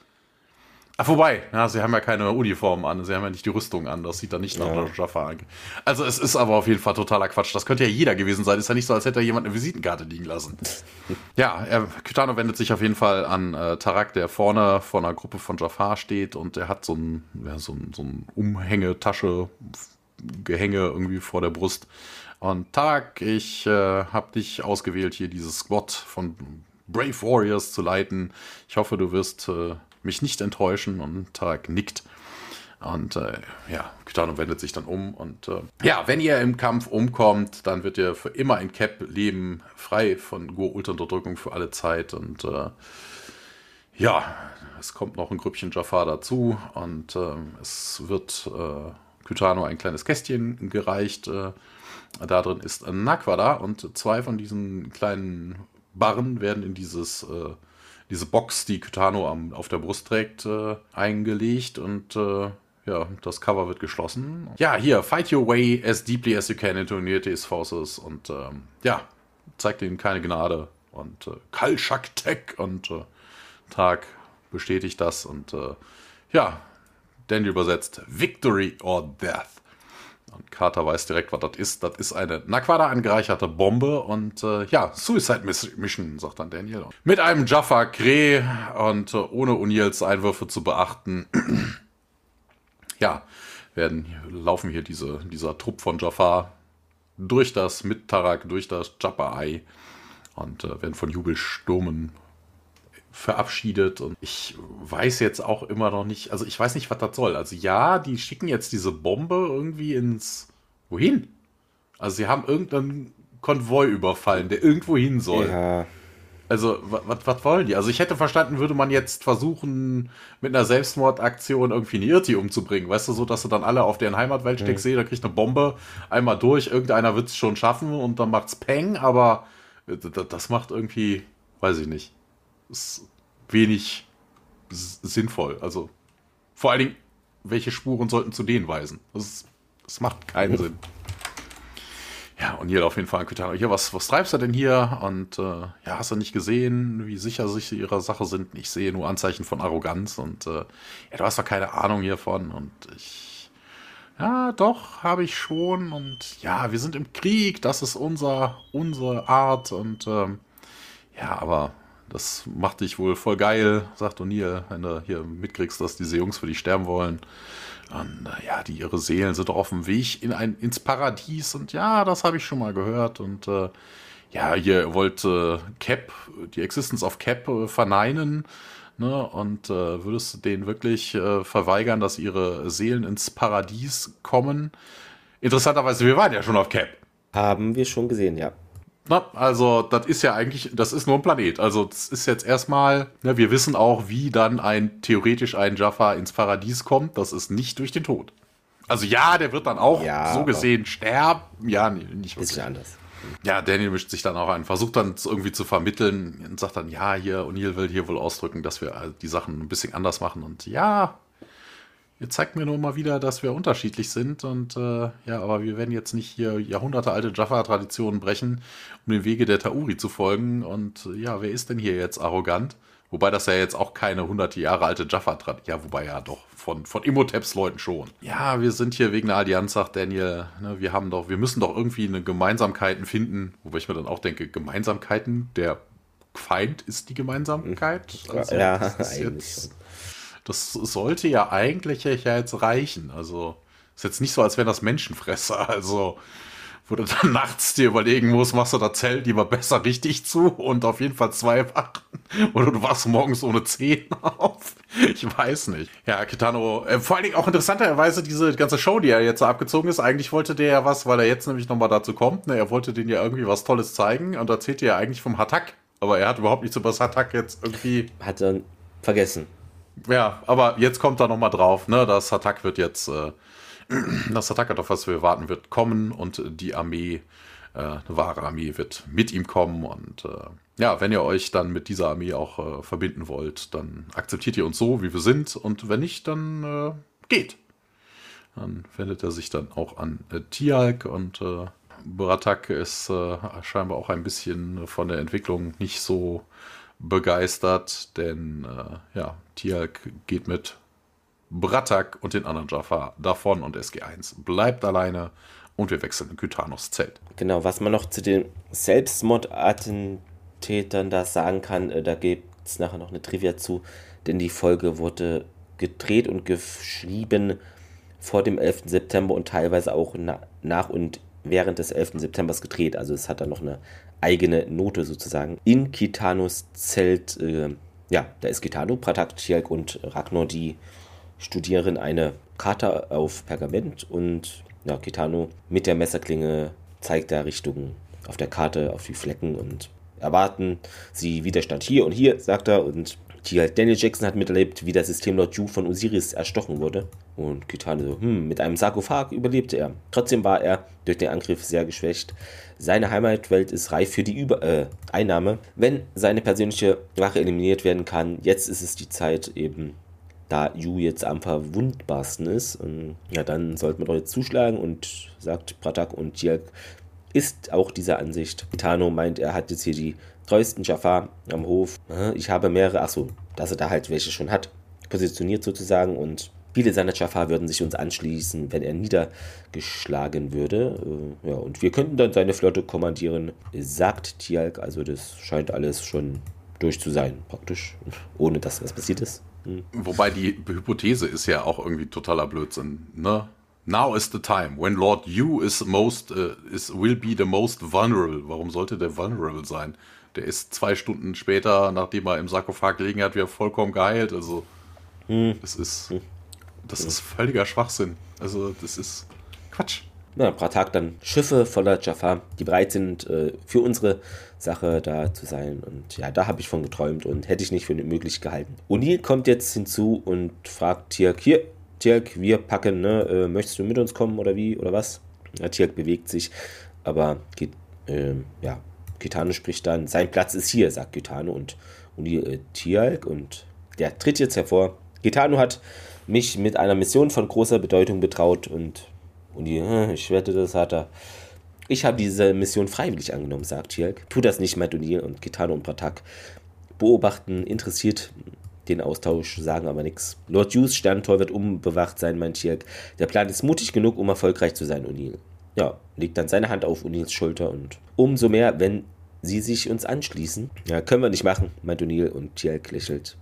Ach, vorbei, ja, sie haben ja keine Uniform an, sie haben ja nicht die Rüstung an, das sieht dann nicht nach ja. Jaffa an. Also es ist aber auf jeden Fall totaler Quatsch. Das könnte ja jeder gewesen sein. Ist ja nicht so, als hätte jemand eine Visitenkarte liegen lassen. [LAUGHS] ja, er, Kitano wendet sich auf jeden Fall an äh, Tarak, der vorne vor einer Gruppe von Jafar steht und er hat so ein, ja, so ein, so ein Umhängetasche, Gehänge irgendwie vor der Brust. Und Tarak, ich äh, habe dich ausgewählt, hier dieses Squad von Brave Warriors zu leiten. Ich hoffe, du wirst äh, mich nicht enttäuschen und Tarek nickt. Und äh, ja, Kitano wendet sich dann um. Und äh, ja, wenn ihr im Kampf umkommt, dann wird ihr für immer in Cap leben, frei von Gur-Unterdrückung für alle Zeit. Und äh, ja, es kommt noch ein Grüppchen Jafar dazu. Und äh, es wird äh, Kitano ein kleines Kästchen gereicht. Äh, da drin ist ein Naquada und zwei von diesen kleinen Barren werden in dieses diese Box, die Kitano am, auf der Brust trägt, äh, eingelegt und äh, ja, das Cover wird geschlossen. Ja, hier, fight your way as deeply as you can into Neotes Forces und ähm, ja, zeigt ihnen keine Gnade und äh, Kalshak Tech und äh, Tag bestätigt das und äh, ja, Dandy übersetzt Victory or Death. Und Carter weiß direkt, was das ist. Das ist eine Naquada angereicherte Bombe und äh, ja, Suicide Mission, sagt dann Daniel. Mit einem Jaffa Kree und äh, ohne O'Neills Einwürfe zu beachten. [CLEARS THROAT] ja, werden, laufen hier diese, dieser Trupp von Jaffa durch das mit Tarak, durch das Jaffa-Ei und äh, werden von Jubelstürmen verabschiedet und ich weiß jetzt auch immer noch nicht, also ich weiß nicht, was das soll. Also ja, die schicken jetzt diese Bombe irgendwie ins, wohin? Also sie haben irgendeinen Konvoi überfallen, der irgendwo hin soll. Ja. Also, was wollen die? Also, ich hätte verstanden, würde man jetzt versuchen, mit einer Selbstmordaktion irgendwie eine Irti umzubringen. Weißt du, so, dass du dann alle auf deren Heimatwelt steckst, mhm. da kriegt eine Bombe einmal durch, irgendeiner wird es schon schaffen und dann macht's Peng, aber das macht irgendwie, weiß ich nicht, ist wenig sinnvoll. Also, vor allen Dingen, welche Spuren sollten zu denen weisen? Das, das macht keinen Sinn. Ja, und hier auf jeden Fall ein Kitano. Hier, was, was treibst du denn hier? Und äh, ja, hast du nicht gesehen, wie sicher sich ihrer Sache sind? Ich sehe nur Anzeichen von Arroganz und äh, ja, du hast doch keine Ahnung hiervon. Und ich, ja, doch, habe ich schon. Und ja, wir sind im Krieg, das ist unser, unsere Art. Und ähm, ja, aber das macht dich wohl voll geil, sagt O'Neill, wenn du hier mitkriegst, dass diese Jungs für dich sterben wollen. Und äh, ja, die ihre Seelen sind auf dem Weg in ein, ins Paradies. Und ja, das habe ich schon mal gehört. Und äh, ja, ihr wollt äh, Cap, die Existence of Cap äh, verneinen. Ne? Und äh, würdest du denen wirklich äh, verweigern, dass ihre Seelen ins Paradies kommen? Interessanterweise, wir waren ja schon auf Cap. Haben wir schon gesehen, ja. Na, also, das ist ja eigentlich, das ist nur ein Planet. Also, das ist jetzt erstmal, ne, wir wissen auch, wie dann ein, theoretisch ein Jaffa ins Paradies kommt. Das ist nicht durch den Tod. Also, ja, der wird dann auch ja, so gesehen sterben. Ja, nee, nicht wirklich. Bisschen anders. Ja, Daniel mischt sich dann auch ein, versucht dann irgendwie zu vermitteln und sagt dann, ja, hier, O'Neill will hier wohl ausdrücken, dass wir die Sachen ein bisschen anders machen. Und ja, Ihr zeigt mir nur mal wieder, dass wir unterschiedlich sind und äh, ja, aber wir werden jetzt nicht hier jahrhundertealte Jaffa-Traditionen brechen, um den Wege der Tauri zu folgen. Und ja, wer ist denn hier jetzt arrogant? Wobei das ja jetzt auch keine hunderte Jahre alte Jaffa-Tradition, ja, wobei ja doch, von, von Imhoteps-Leuten schon. Ja, wir sind hier wegen der Allianz, sagt Daniel, ne, wir haben doch, wir müssen doch irgendwie eine Gemeinsamkeiten finden, wobei ich mir dann auch denke, Gemeinsamkeiten, der Feind ist die Gemeinsamkeit. Also, ja, [LAUGHS] eigentlich jetzt, das sollte ja eigentlich ja jetzt reichen. Also ist jetzt nicht so, als wären das Menschenfresser. Also wo du dann [LAUGHS] nachts dir überlegen musst, machst du das Zelt lieber besser richtig zu und auf jeden Fall zwei Wachen. Oder du wachst morgens ohne Zehen [LAUGHS] auf. Ich weiß nicht. Ja, Kitano, äh, vor allen Dingen auch interessanterweise diese ganze Show, die er jetzt so abgezogen ist. Eigentlich wollte der ja was, weil er jetzt nämlich nochmal dazu kommt. Ne, er wollte denen ja irgendwie was Tolles zeigen und erzählt ja eigentlich vom Hatak. Aber er hat überhaupt nichts über das Hatak jetzt irgendwie. Hat er vergessen. Ja, aber jetzt kommt er nochmal drauf, ne? Das Attack wird jetzt, äh, das Attack, auf was wir warten, wird kommen und die Armee, äh, eine wahre Armee wird mit ihm kommen und äh, ja, wenn ihr euch dann mit dieser Armee auch äh, verbinden wollt, dann akzeptiert ihr uns so, wie wir sind und wenn nicht, dann äh, geht. Dann wendet er sich dann auch an äh, Tialk und äh, Bratak ist äh, scheinbar auch ein bisschen von der Entwicklung nicht so begeistert, denn äh, ja, Tialk geht mit Bratak und den anderen Jafar davon und SG1 bleibt alleine und wir wechseln in Kytanos Zelt. Genau, was man noch zu den Selbstmordattentätern da sagen kann, äh, da gibt es nachher noch eine Trivia zu, denn die Folge wurde gedreht und geschrieben vor dem 11. September und teilweise auch na nach und während des 11. September gedreht. Also es hat dann noch eine eigene Note sozusagen. In Kitanos Zelt, äh, ja, da ist Kitano, Pratak, Tjelk und Ragnar, die studieren eine Karte auf Pergament und ja, Kitano mit der Messerklinge zeigt da Richtung auf der Karte, auf die Flecken und erwarten sie Widerstand hier und hier, sagt er, und hier Daniel Jackson hat miterlebt, wie der Systemlord Ju von Osiris erstochen wurde. Und Kitano so, hm, mit einem Sarkophag überlebte er. Trotzdem war er durch den Angriff sehr geschwächt. Seine Heimatwelt ist reif für die Über äh, Einnahme. Wenn seine persönliche Wache eliminiert werden kann, jetzt ist es die Zeit eben, da Yu jetzt am verwundbarsten ist. Und ja, dann sollte man doch jetzt zuschlagen und sagt Pratak und Tjelk ist auch dieser Ansicht. Tano meint, er hat jetzt hier die treuesten Jafar am Hof. Ich habe mehrere, achso, dass er da halt welche schon hat, positioniert sozusagen und Viele seiner Jafar würden sich uns anschließen, wenn er niedergeschlagen würde. Äh, ja, und wir könnten dann seine Flotte kommandieren, sagt Tialk. Also das scheint alles schon durch zu sein, praktisch, ohne dass was passiert ist. Hm. Wobei die Hypothese ist ja auch irgendwie totaler Blödsinn, ne? Now is the time when Lord Yu is most uh, is will be the most vulnerable. Warum sollte der vulnerable sein? Der ist zwei Stunden später, nachdem er im Sarkophag gelegen hat, wieder vollkommen geheilt. Also hm. es ist hm. Das ist völliger Schwachsinn. Also, das ist Quatsch. ja, Pratak dann Schiffe voller Jafar, die bereit sind, äh, für unsere Sache da zu sein. Und ja, da habe ich von geträumt und hätte ich nicht für möglich gehalten. O'Neill kommt jetzt hinzu und fragt Tirk, hier, Tirk, wir packen, ne? Äh, möchtest du mit uns kommen oder wie oder was? Ja, Tirk bewegt sich, aber geht, äh, ja, Kitano spricht dann, sein Platz ist hier, sagt Kitano und O'Neill, äh, Tirk und der tritt jetzt hervor. Kitano hat mich mit einer Mission von großer Bedeutung betraut und und die, äh, ich wette, das hat er. Ich habe diese Mission freiwillig angenommen, sagt Tjalk. Tu das nicht, Madonil und Kitano und Pratak. Beobachten, interessiert den Austausch, sagen aber nichts. Lord Hughes Sterntor wird unbewacht sein, meint Tjalk. Der Plan ist mutig genug, um erfolgreich zu sein, O'Neill. Ja, legt dann seine Hand auf O'Neills Schulter und umso mehr, wenn sie sich uns anschließen. Ja, können wir nicht machen, meint O'Neill und Tjalk lächelt.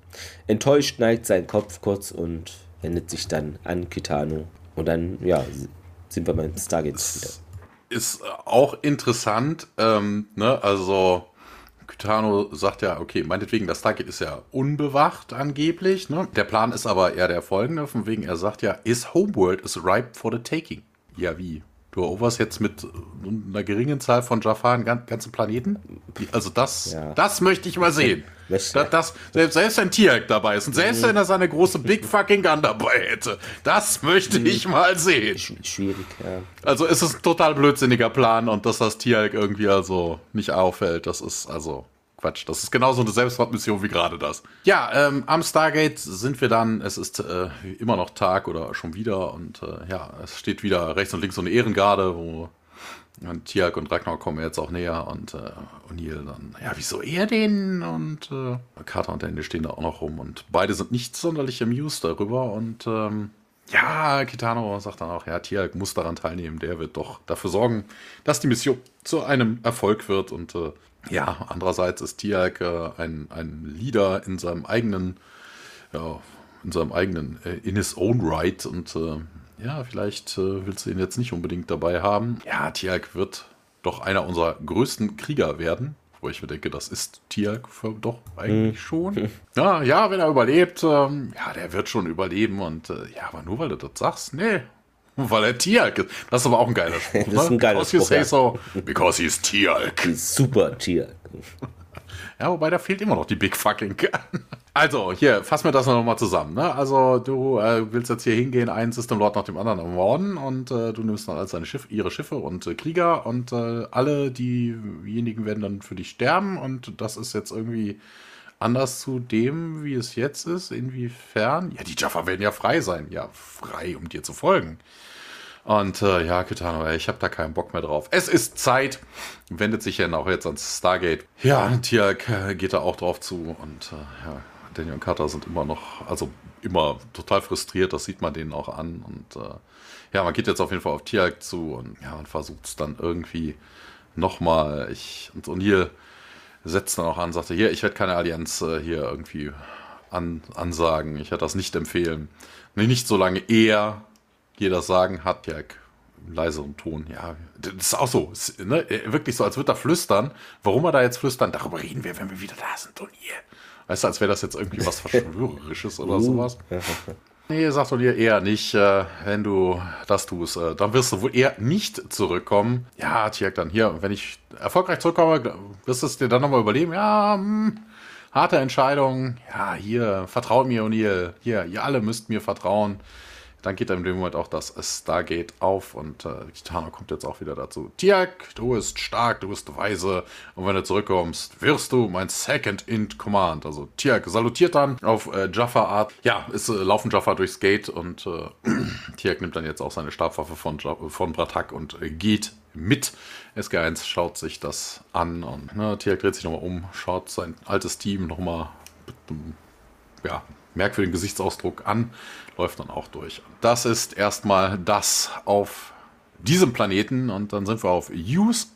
Enttäuscht neigt sein Kopf kurz und wendet sich dann an Kitano. Und dann, ja, sind wir beim Stargate wieder. Ist auch interessant, ähm, ne? also Kitano sagt ja, okay, meinetwegen, das Stargate ist ja unbewacht angeblich. Ne? Der Plan ist aber eher der folgende, von wegen, er sagt ja, is Homeworld is ripe for the taking. Ja, wie? Du eroberst jetzt mit einer geringen Zahl von Jafar einen ganzen Planeten? Also das, ja. das möchte ich mal sehen. Das, das, selbst, selbst wenn Tierk dabei ist und selbst mhm. wenn er seine große Big Fucking Gun dabei hätte, das möchte mhm. ich mal sehen. Schwierig, ja. Also ist es ein total blödsinniger Plan und dass das Tierk irgendwie also nicht auffällt, das ist also Quatsch. Das ist genauso eine Selbstmordmission wie gerade das. Ja, ähm, am Stargate sind wir dann, es ist äh, immer noch Tag oder schon wieder und äh, ja, es steht wieder rechts und links so eine Ehrengarde, wo Tiag und Ragnar kommen jetzt auch näher und äh, O'Neill dann, ja, wieso er den? Und äh, Carter und Danny stehen da auch noch rum und beide sind nicht sonderlich amused darüber und ähm, ja, Kitano sagt dann auch, ja, Tiag muss daran teilnehmen, der wird doch dafür sorgen, dass die Mission zu einem Erfolg wird und äh, ja, andererseits ist Tiag äh, ein, ein Leader in seinem eigenen, ja, in seinem eigenen, äh, in his own right und äh, ja, vielleicht äh, willst du ihn jetzt nicht unbedingt dabei haben. Ja, Tiag wird doch einer unserer größten Krieger werden. Wo ich mir denke, das ist Tiag doch eigentlich hm. schon. [LAUGHS] Ja, ja, wenn er überlebt, ähm, ja, der wird schon überleben. Und äh, ja, aber nur weil du das sagst, nee, weil er Tialk ist. Das ist aber auch ein geiler [LAUGHS] Spruch. das ist ein geiler Spruch. Ja. So, because he's Tialk. Super Tialk. [LAUGHS] Ja, wobei da fehlt immer noch die Big Fucking Gun. [LAUGHS] Also, hier, fassen wir das noch mal zusammen. Ne? Also, du äh, willst jetzt hier hingehen, einen System Lord nach dem anderen ermorden und äh, du nimmst dann seine Schiff, ihre Schiffe und äh, Krieger und äh, alle diejenigen werden dann für dich sterben und das ist jetzt irgendwie anders zu dem, wie es jetzt ist. Inwiefern? Ja, die Jaffa werden ja frei sein. Ja, frei, um dir zu folgen. Und äh, ja, Kitano, ich habe da keinen Bock mehr drauf. Es ist Zeit. Wendet sich ja auch jetzt ans Stargate. Ja, Tiak äh, geht da auch drauf zu. Und äh, ja, Daniel und Carter sind immer noch, also immer total frustriert. Das sieht man denen auch an. Und äh, ja, man geht jetzt auf jeden Fall auf Tiak zu und ja, und versucht es dann irgendwie nochmal. Ich und O'Neill setzt dann auch an, sagte, hier, ich werde keine Allianz äh, hier irgendwie an, ansagen. Ich werde das nicht empfehlen. Nicht solange er dir das sagen hat, ja, im leiseren Ton, ja, das ist auch so, ist, ne? wirklich so, als würde er flüstern. Warum er da jetzt flüstern, darüber reden wir, wenn wir wieder da sind, und ihr. Weißt du, als wäre das jetzt irgendwie was [LAUGHS] Verschwörerisches oder uh. sowas. [LAUGHS] Nee, doch dir eher nicht, äh, wenn du das tust, äh, dann wirst du wohl eher nicht zurückkommen. Ja, Tjek, dann hier, wenn ich erfolgreich zurückkomme, wirst du es dir dann nochmal überleben. Ja, hm, harte Entscheidung. Ja, hier, vertraut mir, O'Neill. Hier, ihr alle müsst mir vertrauen dann geht in dem Moment auch das Stargate auf und äh, Kitano kommt jetzt auch wieder dazu. Tiak, du bist stark, du bist weise und wenn du zurückkommst, wirst du mein Second in Command. Also Tiak salutiert dann auf äh, Jaffa Art. Ja, es äh, laufen Jaffa durchs Gate und äh, [CLEARS THROAT] Tiak nimmt dann jetzt auch seine Stabwaffe von, von Bratak und geht mit. SG1 schaut sich das an und ne, Tiak dreht sich nochmal um, schaut sein altes Team nochmal einem ja, merkwürdigen Gesichtsausdruck an läuft dann auch durch. Das ist erstmal das auf diesem Planeten und dann sind wir auf Yus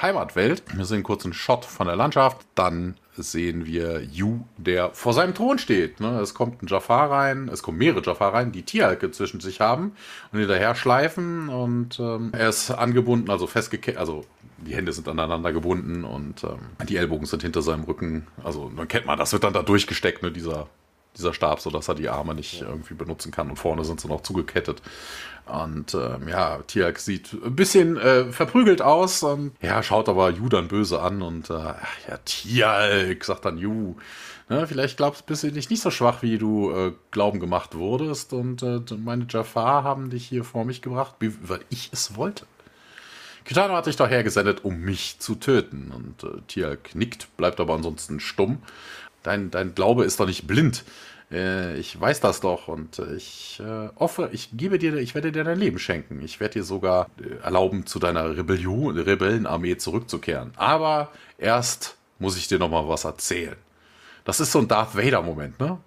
Heimatwelt. Wir sehen kurz einen Shot von der Landschaft. Dann sehen wir Yu, der vor seinem Thron steht. Ne? Es kommt ein Jafar rein, es kommen mehrere Jafar rein, die Tierhalke zwischen sich haben und hinterher schleifen und ähm, er ist angebunden, also festgekettet, also die Hände sind aneinander gebunden und ähm, die Ellbogen sind hinter seinem Rücken. Also dann kennt man, das wird dann da durchgesteckt, ne? dieser dieser Stab, sodass er die Arme nicht irgendwie benutzen kann. Und vorne sind sie noch zugekettet. Und ähm, ja, Tiak sieht ein bisschen äh, verprügelt aus und ja, schaut aber Ju dann böse an und äh, ja, Tiak, sagt dann Ju. Ne, vielleicht glaubst bist du dich nicht so schwach, wie du äh, glauben gemacht wurdest. Und äh, meine Jafar haben dich hier vor mich gebracht, wie, weil ich es wollte. Kitano hat dich doch hergesendet, um mich zu töten. Und äh, Tiak nickt, bleibt aber ansonsten stumm. Dein, dein Glaube ist doch nicht blind. Äh, ich weiß das doch und ich äh, hoffe, ich gebe dir, ich werde dir dein Leben schenken. Ich werde dir sogar äh, erlauben, zu deiner Rebellion, Rebellenarmee zurückzukehren. Aber erst muss ich dir noch mal was erzählen. Das ist so ein Darth Vader-Moment, ne?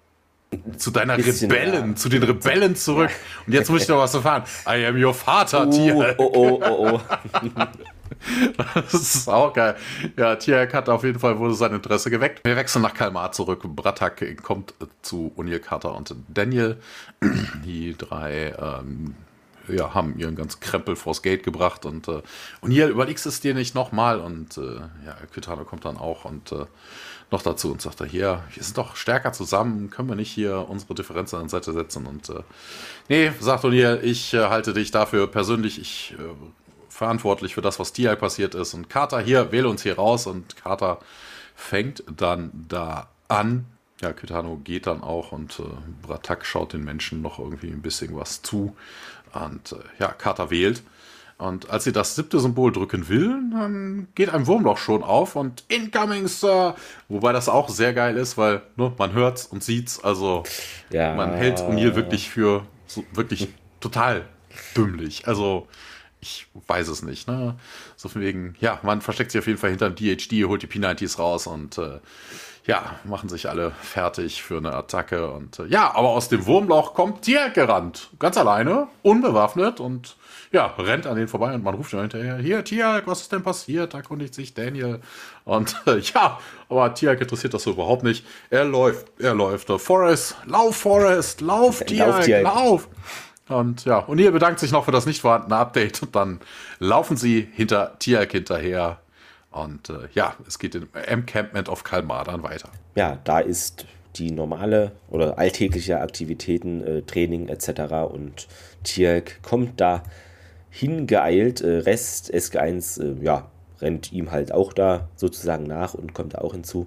Zu deiner Bisschen, Rebellen, ja. zu den Rebellen zurück. Und jetzt muss ich noch was erfahren. I am your father, uh, Tier. Oh, oh, oh, oh. [LAUGHS] [LAUGHS] Das ist auch geil. Ja, Tiak hat auf jeden Fall wurde sein Interesse geweckt. Wir wechseln nach Kalmar zurück. Bratak kommt zu O'Neill, Carter und Daniel. [CLEARS THROAT] Die drei ähm, ja, haben ihren ganzen Krempel vors Gate gebracht und äh, O'Neill, überlegst es dir nicht nochmal und äh, ja, Kitano kommt dann auch und äh, noch dazu und sagt er, hier, wir sind doch stärker zusammen, können wir nicht hier unsere Differenzen an die Seite setzen und äh, nee, sagt O'Neill, ich äh, halte dich dafür persönlich, ich äh, verantwortlich für das, was Tiag passiert ist. Und Carter hier, wähle uns hier raus. Und Carter fängt dann da an. Ja, Kitano geht dann auch und äh, Bratak schaut den Menschen noch irgendwie ein bisschen was zu. Und äh, ja, Carter wählt. Und als sie das siebte Symbol drücken will, dann geht ein Wurmloch schon auf und Incoming Sir. Wobei das auch sehr geil ist, weil ne, man hört's und sieht's. Also ja. man hält O'Neill wirklich für so, wirklich total dümmlich. Also ich weiß es nicht. Ne? So von wegen, ja, man versteckt sich auf jeden Fall hinter dem DHD, holt die P90s raus und äh, ja, machen sich alle fertig für eine Attacke. Und äh, ja, aber aus dem Wurmloch kommt Tier gerannt. Ganz alleine, unbewaffnet und ja, rennt an den vorbei und man ruft ihn hinterher, hier, Tiak, was ist denn passiert? Da erkundigt sich Daniel. Und äh, ja, aber Tiak interessiert das so überhaupt nicht. Er läuft, er läuft. Forest, lauf, Forest, lauf, Tiak, lauf. lauf. Und ja, und ihr bedankt sich noch für das nicht vorhandene Update und dann laufen sie hinter Tiak hinterher. Und äh, ja, es geht im Encampment of Kalmar dann weiter. Ja, da ist die normale oder alltägliche Aktivitäten, äh, Training etc. Und Tiak kommt da hingeeilt. Äh, Rest SG1, äh, ja, rennt ihm halt auch da sozusagen nach und kommt da auch hinzu.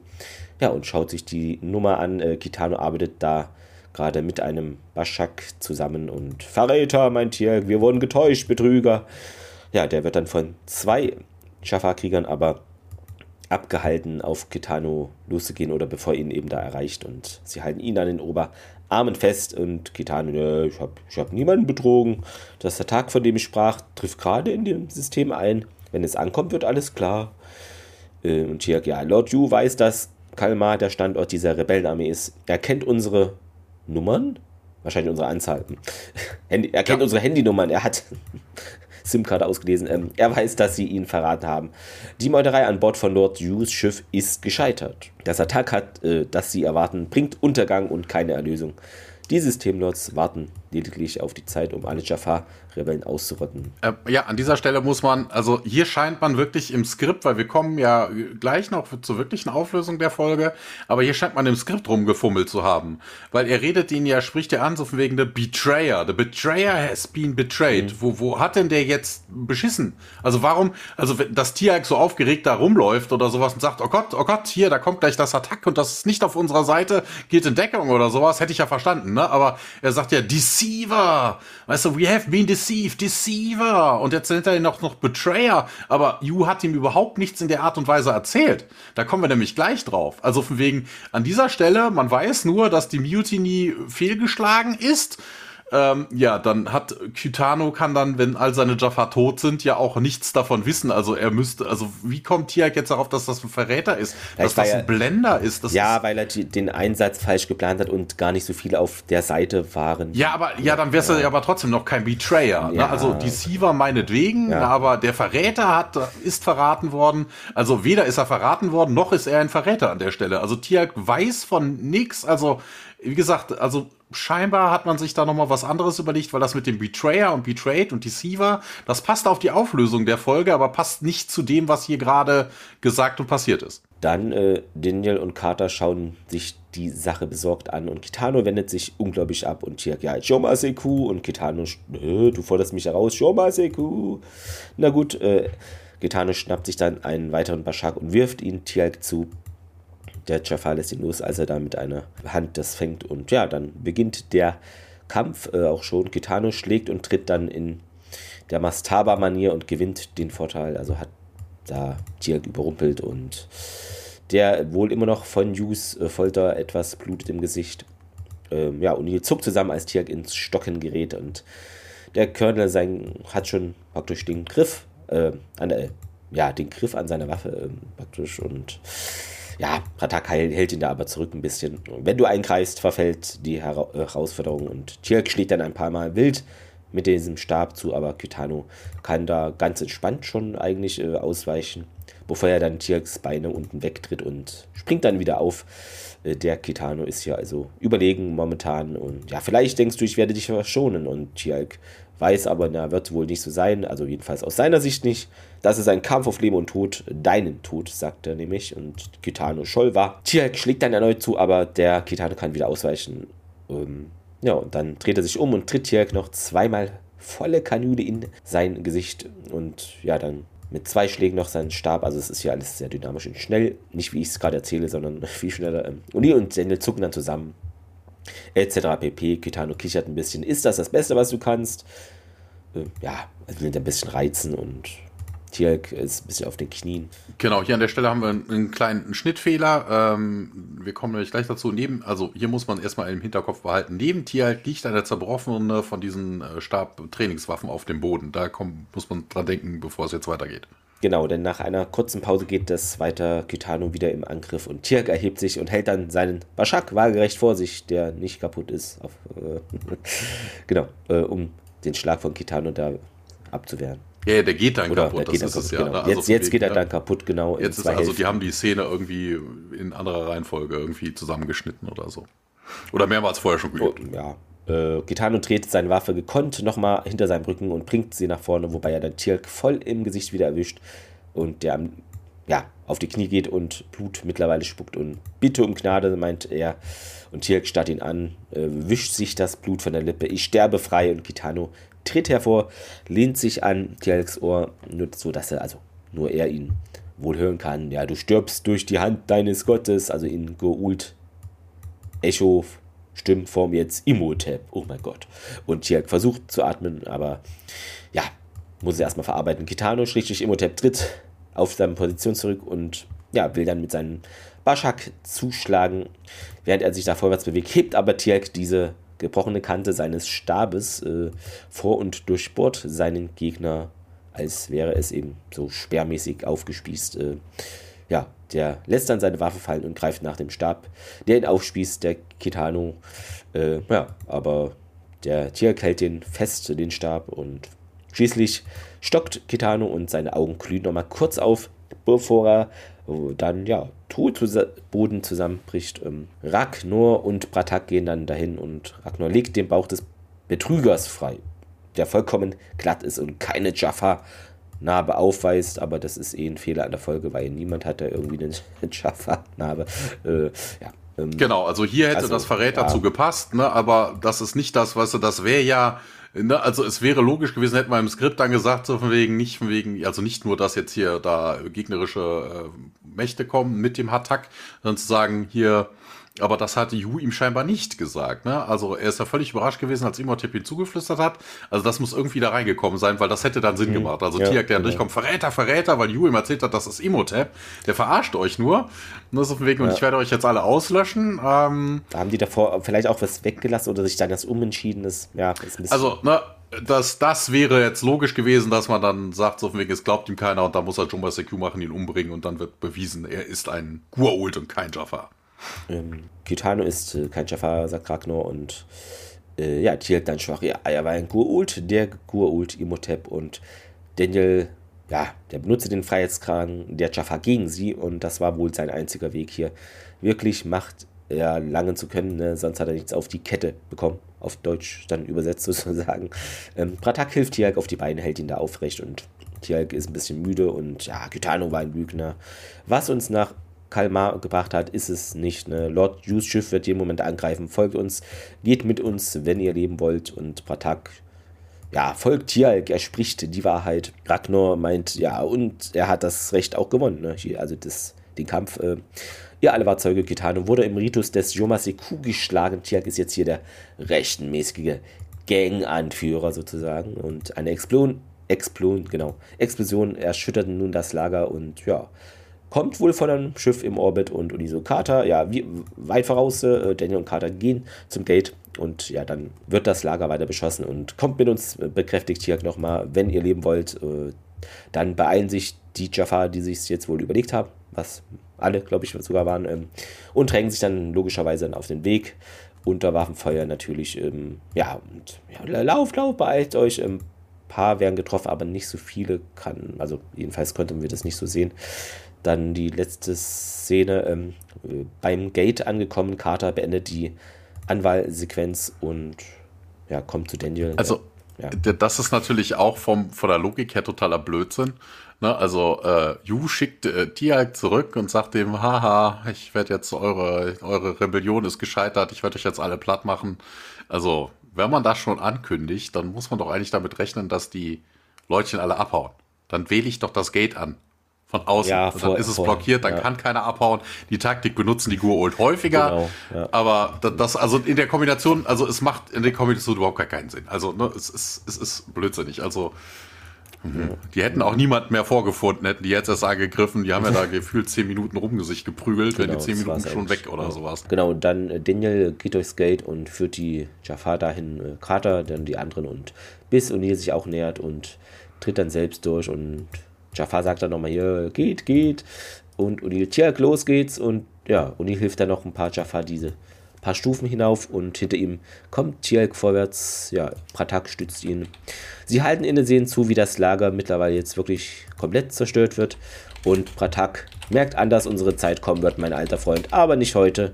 Ja, und schaut sich die Nummer an. Äh, Kitano arbeitet da gerade mit einem Baschak zusammen und Verräter, mein Tier, wir wurden getäuscht, Betrüger. Ja, der wird dann von zwei Jaffa-Kriegern aber abgehalten, auf Kitano loszugehen oder bevor ihn eben da erreicht und sie halten ihn an den Oberarmen fest und Kitano, ne, ich habe ich hab niemanden betrogen. Das ist der Tag, von dem ich sprach, trifft gerade in dem System ein. Wenn es ankommt, wird alles klar. Äh, und Chiak, ja, Lord Yu weiß, dass Kalmar der Standort dieser Rebellenarmee ist. Er kennt unsere Nummern, wahrscheinlich unsere Anzahl. [LAUGHS] Handy, er kennt ja. unsere Handynummern, er hat [LAUGHS] SIM-Karte ausgelesen. Ähm, er weiß, dass sie ihn verraten haben. Die Meuterei an Bord von Lord Hughes Schiff ist gescheitert. Das Attack hat, äh, das sie erwarten, bringt Untergang und keine Erlösung. Die Systemlords warten lediglich auf die Zeit, um alle Jafar-Rebellen auszurotten. Äh, ja, an dieser Stelle muss man, also hier scheint man wirklich im Skript, weil wir kommen ja gleich noch zur wirklichen Auflösung der Folge, aber hier scheint man im Skript rumgefummelt zu haben. Weil er redet ihn ja, spricht er an, so von wegen der Betrayer. The Betrayer has been betrayed. Mhm. Wo, wo hat denn der jetzt beschissen? Also warum, also dass Tiag so aufgeregt da rumläuft oder sowas und sagt, oh Gott, oh Gott, hier, da kommt gleich das Attack und das ist nicht auf unserer Seite, geht in Deckung oder sowas, hätte ich ja verstanden, ne? Aber er sagt ja, DC Deceiver. Weißt du, we have been deceived, Deceiver. Und jetzt nennt er ihn noch, noch Betrayer. Aber Yu hat ihm überhaupt nichts in der Art und Weise erzählt. Da kommen wir nämlich gleich drauf. Also von wegen, an dieser Stelle, man weiß nur, dass die Mutiny fehlgeschlagen ist ähm, ja, dann hat Kytano kann dann, wenn all seine Jaffa tot sind, ja auch nichts davon wissen. Also er müsste, also wie kommt Tiak jetzt darauf, dass das ein Verräter ist, ja, dass das ein Blender ist? Das ja, ist, weil er den Einsatz falsch geplant hat und gar nicht so viele auf der Seite waren. Ja, aber ja, dann wär's ja. aber trotzdem noch kein Betrayer. Ne? Ja. Ne? Also Deceiver meinetwegen, ja. aber der Verräter hat ist verraten worden. Also weder ist er verraten worden, noch ist er ein Verräter an der Stelle. Also Tiak weiß von nix. Also wie gesagt, also scheinbar hat man sich da nochmal was anderes überlegt, weil das mit dem Betrayer und Betrayed und Deceiver, das passt auf die Auflösung der Folge, aber passt nicht zu dem, was hier gerade gesagt und passiert ist. Dann äh, Daniel und Carter schauen sich die Sache besorgt an und Kitano wendet sich unglaublich ab und Tiak, ja, Shoma Seku und Kitano, äh, du forderst mich heraus, Shoma Seku. Na gut, äh, Kitano schnappt sich dann einen weiteren Bashak und wirft ihn Tiak zu. Der Jafar lässt ihn los, als er da mit einer Hand das fängt und ja, dann beginnt der Kampf äh, auch schon. Kitano schlägt und tritt dann in der Mastaba-Manier und gewinnt den Vorteil, also hat da Tiak überrumpelt und der wohl immer noch von Hughes äh, Folter etwas blutet im Gesicht. Ähm, ja, O'Neill zuckt zusammen, als Tiak ins Stocken gerät und der Colonel sein, hat schon praktisch den Griff äh, an der, ja, den Griff an seiner Waffe äh, praktisch und ja, Ratak hält ihn da aber zurück ein bisschen. Wenn du eingreifst, verfällt die Herausforderung und Tiak schlägt dann ein paar Mal wild mit diesem Stab zu, aber Kitano kann da ganz entspannt schon eigentlich äh, ausweichen, bevor er dann Tiaks Beine unten wegtritt und springt dann wieder auf. Äh, der Kitano ist ja also überlegen momentan und ja, vielleicht denkst du, ich werde dich verschonen und Tiak weiß aber, na, wird wohl nicht so sein, also jedenfalls aus seiner Sicht nicht. Das ist ein Kampf auf Leben und Tod, deinen Tod, sagt er nämlich und Kitano scholl war. Tiak schlägt dann erneut zu, aber der Kitano kann wieder ausweichen. Ähm, ja, und dann dreht er sich um und tritt hier noch zweimal volle Kanüle in sein Gesicht und ja, dann mit zwei Schlägen noch seinen Stab. Also es ist ja alles sehr dynamisch und schnell. Nicht wie ich es gerade erzähle, sondern [LAUGHS] viel schneller. Uni und Daniel zucken dann zusammen. Etc. pp. Kitano kichert ein bisschen. Ist das das Beste, was du kannst? Äh, ja, will ein bisschen reizen und Tierk ist ein bisschen auf den Knien. Genau, hier an der Stelle haben wir einen, kleinen Schnittfehler. Ähm, wir kommen nämlich gleich dazu. Neben, also hier muss man erstmal im Hinterkopf behalten, neben Tierk liegt eine zerbrochene von diesen äh, Stab-Trainingswaffen auf dem Boden. Da kommt, muss man dran denken, bevor es jetzt weitergeht. Genau, denn nach einer kurzen Pause geht das weiter Kitano wieder im Angriff und Tirk erhebt sich und hält dann seinen Bashak waagerecht vor sich, der nicht kaputt ist, auf, äh, [LAUGHS] genau, äh, um den Schlag von Kitano da abzuwehren. Ja, der geht dann Oder kaputt, das ist es ja. Genau. Ne? Also jetzt, jetzt geht er dann kaputt, genau. Jetzt ist also, die haben die Szene irgendwie in anderer Reihenfolge irgendwie zusammengeschnitten oder so. Oder mehrmals vorher schon geübt. Oh, ja. Äh, Gitano dreht seine Waffe gekonnt nochmal hinter seinem Rücken und bringt sie nach vorne, wobei er dann Tirk voll im Gesicht wieder erwischt und der ja, auf die Knie geht und Blut mittlerweile spuckt und bitte um Gnade, meint er. Und Tirk starrt ihn an, äh, wischt sich das Blut von der Lippe. Ich sterbe frei und Kitano tritt hervor, lehnt sich an Tjalks Ohr, nur so dass er, also nur er ihn wohl hören kann. Ja, du stirbst durch die Hand deines Gottes, also in Geult Echo Stimmform jetzt Imhotep. Oh mein Gott. Und Tjalk versucht zu atmen, aber ja, muss er erstmal verarbeiten. Kitano, schrägstrich Imhotep, tritt auf seine Position zurück und ja, will dann mit seinem Bashak zuschlagen. Während er sich da vorwärts bewegt, hebt aber Tjalk diese gebrochene Kante seines Stabes äh, vor und durchbohrt seinen Gegner, als wäre es eben so sperrmäßig aufgespießt. Äh, ja, der lässt dann seine Waffe fallen und greift nach dem Stab, der ihn aufspießt, der Kitano. Äh, ja, aber der Tier hält den fest, den Stab, und schließlich stockt Kitano und seine Augen glühen nochmal kurz auf, bevor er dann ja tot zu Boden zusammenbricht. Ähm, Ragnar und Bratak gehen dann dahin und Ragnar legt den Bauch des Betrügers frei, der vollkommen glatt ist und keine Jaffa-Narbe aufweist, aber das ist eh ein Fehler an der Folge, weil niemand hat da irgendwie eine [LAUGHS] Jaffa-Narbe. Äh, ja, ähm, genau, also hier hätte also, das Verräter ja. zu gepasst, ne? aber das ist nicht das, weißt du, das wäre ja Ne, also es wäre logisch gewesen, hätte man im Skript dann gesagt, so von wegen, nicht von wegen, also nicht nur, dass jetzt hier da gegnerische äh, Mächte kommen mit dem Hatak, sondern zu sagen, hier aber das hatte Yu ihm scheinbar nicht gesagt. Ne? Also er ist ja völlig überrascht gewesen, als Imhotep ihm zugeflüstert hat. Also das muss irgendwie da reingekommen sein, weil das hätte dann Sinn mhm. gemacht. Also ja, Tiak, der genau. durchkommt, Verräter, Verräter, weil Yu ihm erzählt hat, das ist Imhotep. Der verarscht euch nur. Und das ist auf dem Weg, und ich werde euch jetzt alle auslöschen. Ähm, da haben die davor vielleicht auch was weggelassen oder sich dann das umentschieden ist. Ja, ist ein also, ne, das, das wäre jetzt logisch gewesen, dass man dann sagt, so von wegen, es glaubt ihm keiner und da muss er Jumba Seku machen, ihn umbringen und dann wird bewiesen, er ist ein Guault und kein Jaffa. Ähm, Kitano ist äh, kein Jafar, sagt Ragnar und äh, ja, Tielt dann schwach. Ja, er war ein Gurult, der Gurult Imhotep und Daniel, ja, der benutzte den Freiheitskragen der Jafar gegen sie und das war wohl sein einziger Weg hier, wirklich Macht erlangen zu können, ne? sonst hat er nichts auf die Kette bekommen, auf Deutsch dann übersetzt [LAUGHS] sozusagen. Ähm, Pratak hilft Tialk auf die Beine, hält ihn da aufrecht und Tialk ist ein bisschen müde und ja, Kitano war ein Lügner. Was uns nach Kalmar gebracht hat, ist es nicht. Ne? Lord Hughes Schiff wird jeden Moment angreifen. Folgt uns, geht mit uns, wenn ihr leben wollt. Und Pratak, ja, folgt Tialk, er spricht die Wahrheit. Ragnar meint, ja, und er hat das Recht auch gewonnen. Ne? Also das, den Kampf. Äh, ihr alle war Zeuge getan und wurde im Ritus des Yomaseku geschlagen. Tialk ist jetzt hier der rechtmäßige Gang-Anführer sozusagen. Und eine Explosion, Explosion, genau, Explosion erschütterte nun das Lager und ja, kommt wohl von einem Schiff im Orbit und Uniso Carter, ja, wie, weit voraus, äh, Daniel und Carter gehen zum Gate und ja, dann wird das Lager weiter beschossen und kommt mit uns, äh, bekräftigt hier nochmal, wenn ihr leben wollt, äh, dann beeilen sich die Jafar, die sich jetzt wohl überlegt haben, was alle, glaube ich, sogar waren, ähm, und drängen sich dann logischerweise auf den Weg unter Waffenfeuer natürlich, ähm, ja, und ja, lauft, lauft, beeilt euch, ähm, paar werden getroffen, aber nicht so viele kann, also jedenfalls konnten wir das nicht so sehen. Dann die letzte Szene ähm, beim Gate angekommen. Carter beendet die Anwahlsequenz und ja, kommt zu Daniel. Also, ja. das ist natürlich auch vom, von der Logik her totaler Blödsinn. Ne? Also, äh, Yu schickt äh, Tiag zurück und sagt dem, haha, ich werde jetzt eure, eure Rebellion ist gescheitert, ich werde euch jetzt alle platt machen. Also, wenn man das schon ankündigt, dann muss man doch eigentlich damit rechnen, dass die Leutchen alle abhauen. Dann wähle ich doch das Gate an von außen. Ja, vor, dann ist es vor, blockiert, dann ja. kann keiner abhauen. Die Taktik benutzen die Guold häufiger. Genau, ja. Aber das, also in der Kombination, also es macht in der Kombination überhaupt gar keinen Sinn. Also ne, es, ist, es ist blödsinnig. Also mhm. die hätten auch niemand mehr vorgefunden, hätten die jetzt erst angegriffen. Die haben ja da [LAUGHS] gefühlt zehn Minuten rum sich geprügelt, genau, wenn die zehn Minuten schon weg oder sowas. Genau, und dann äh, Daniel geht durchs Gate und führt die Jafar dahin, äh, Carter, dann die anderen und bis O'Neill sich auch nähert und tritt dann selbst durch und Jafar sagt dann nochmal hier, geht, geht. Und O'Neill, tja, los geht's. Und ja, O'Neill hilft dann noch ein paar Jafar diese paar Stufen hinauf und hinter ihm kommt Tielk vorwärts. Ja, Pratak stützt ihn. Sie halten inne, sehen zu, wie das Lager mittlerweile jetzt wirklich komplett zerstört wird. Und Pratak merkt an, dass unsere Zeit kommen wird, mein alter Freund, aber nicht heute.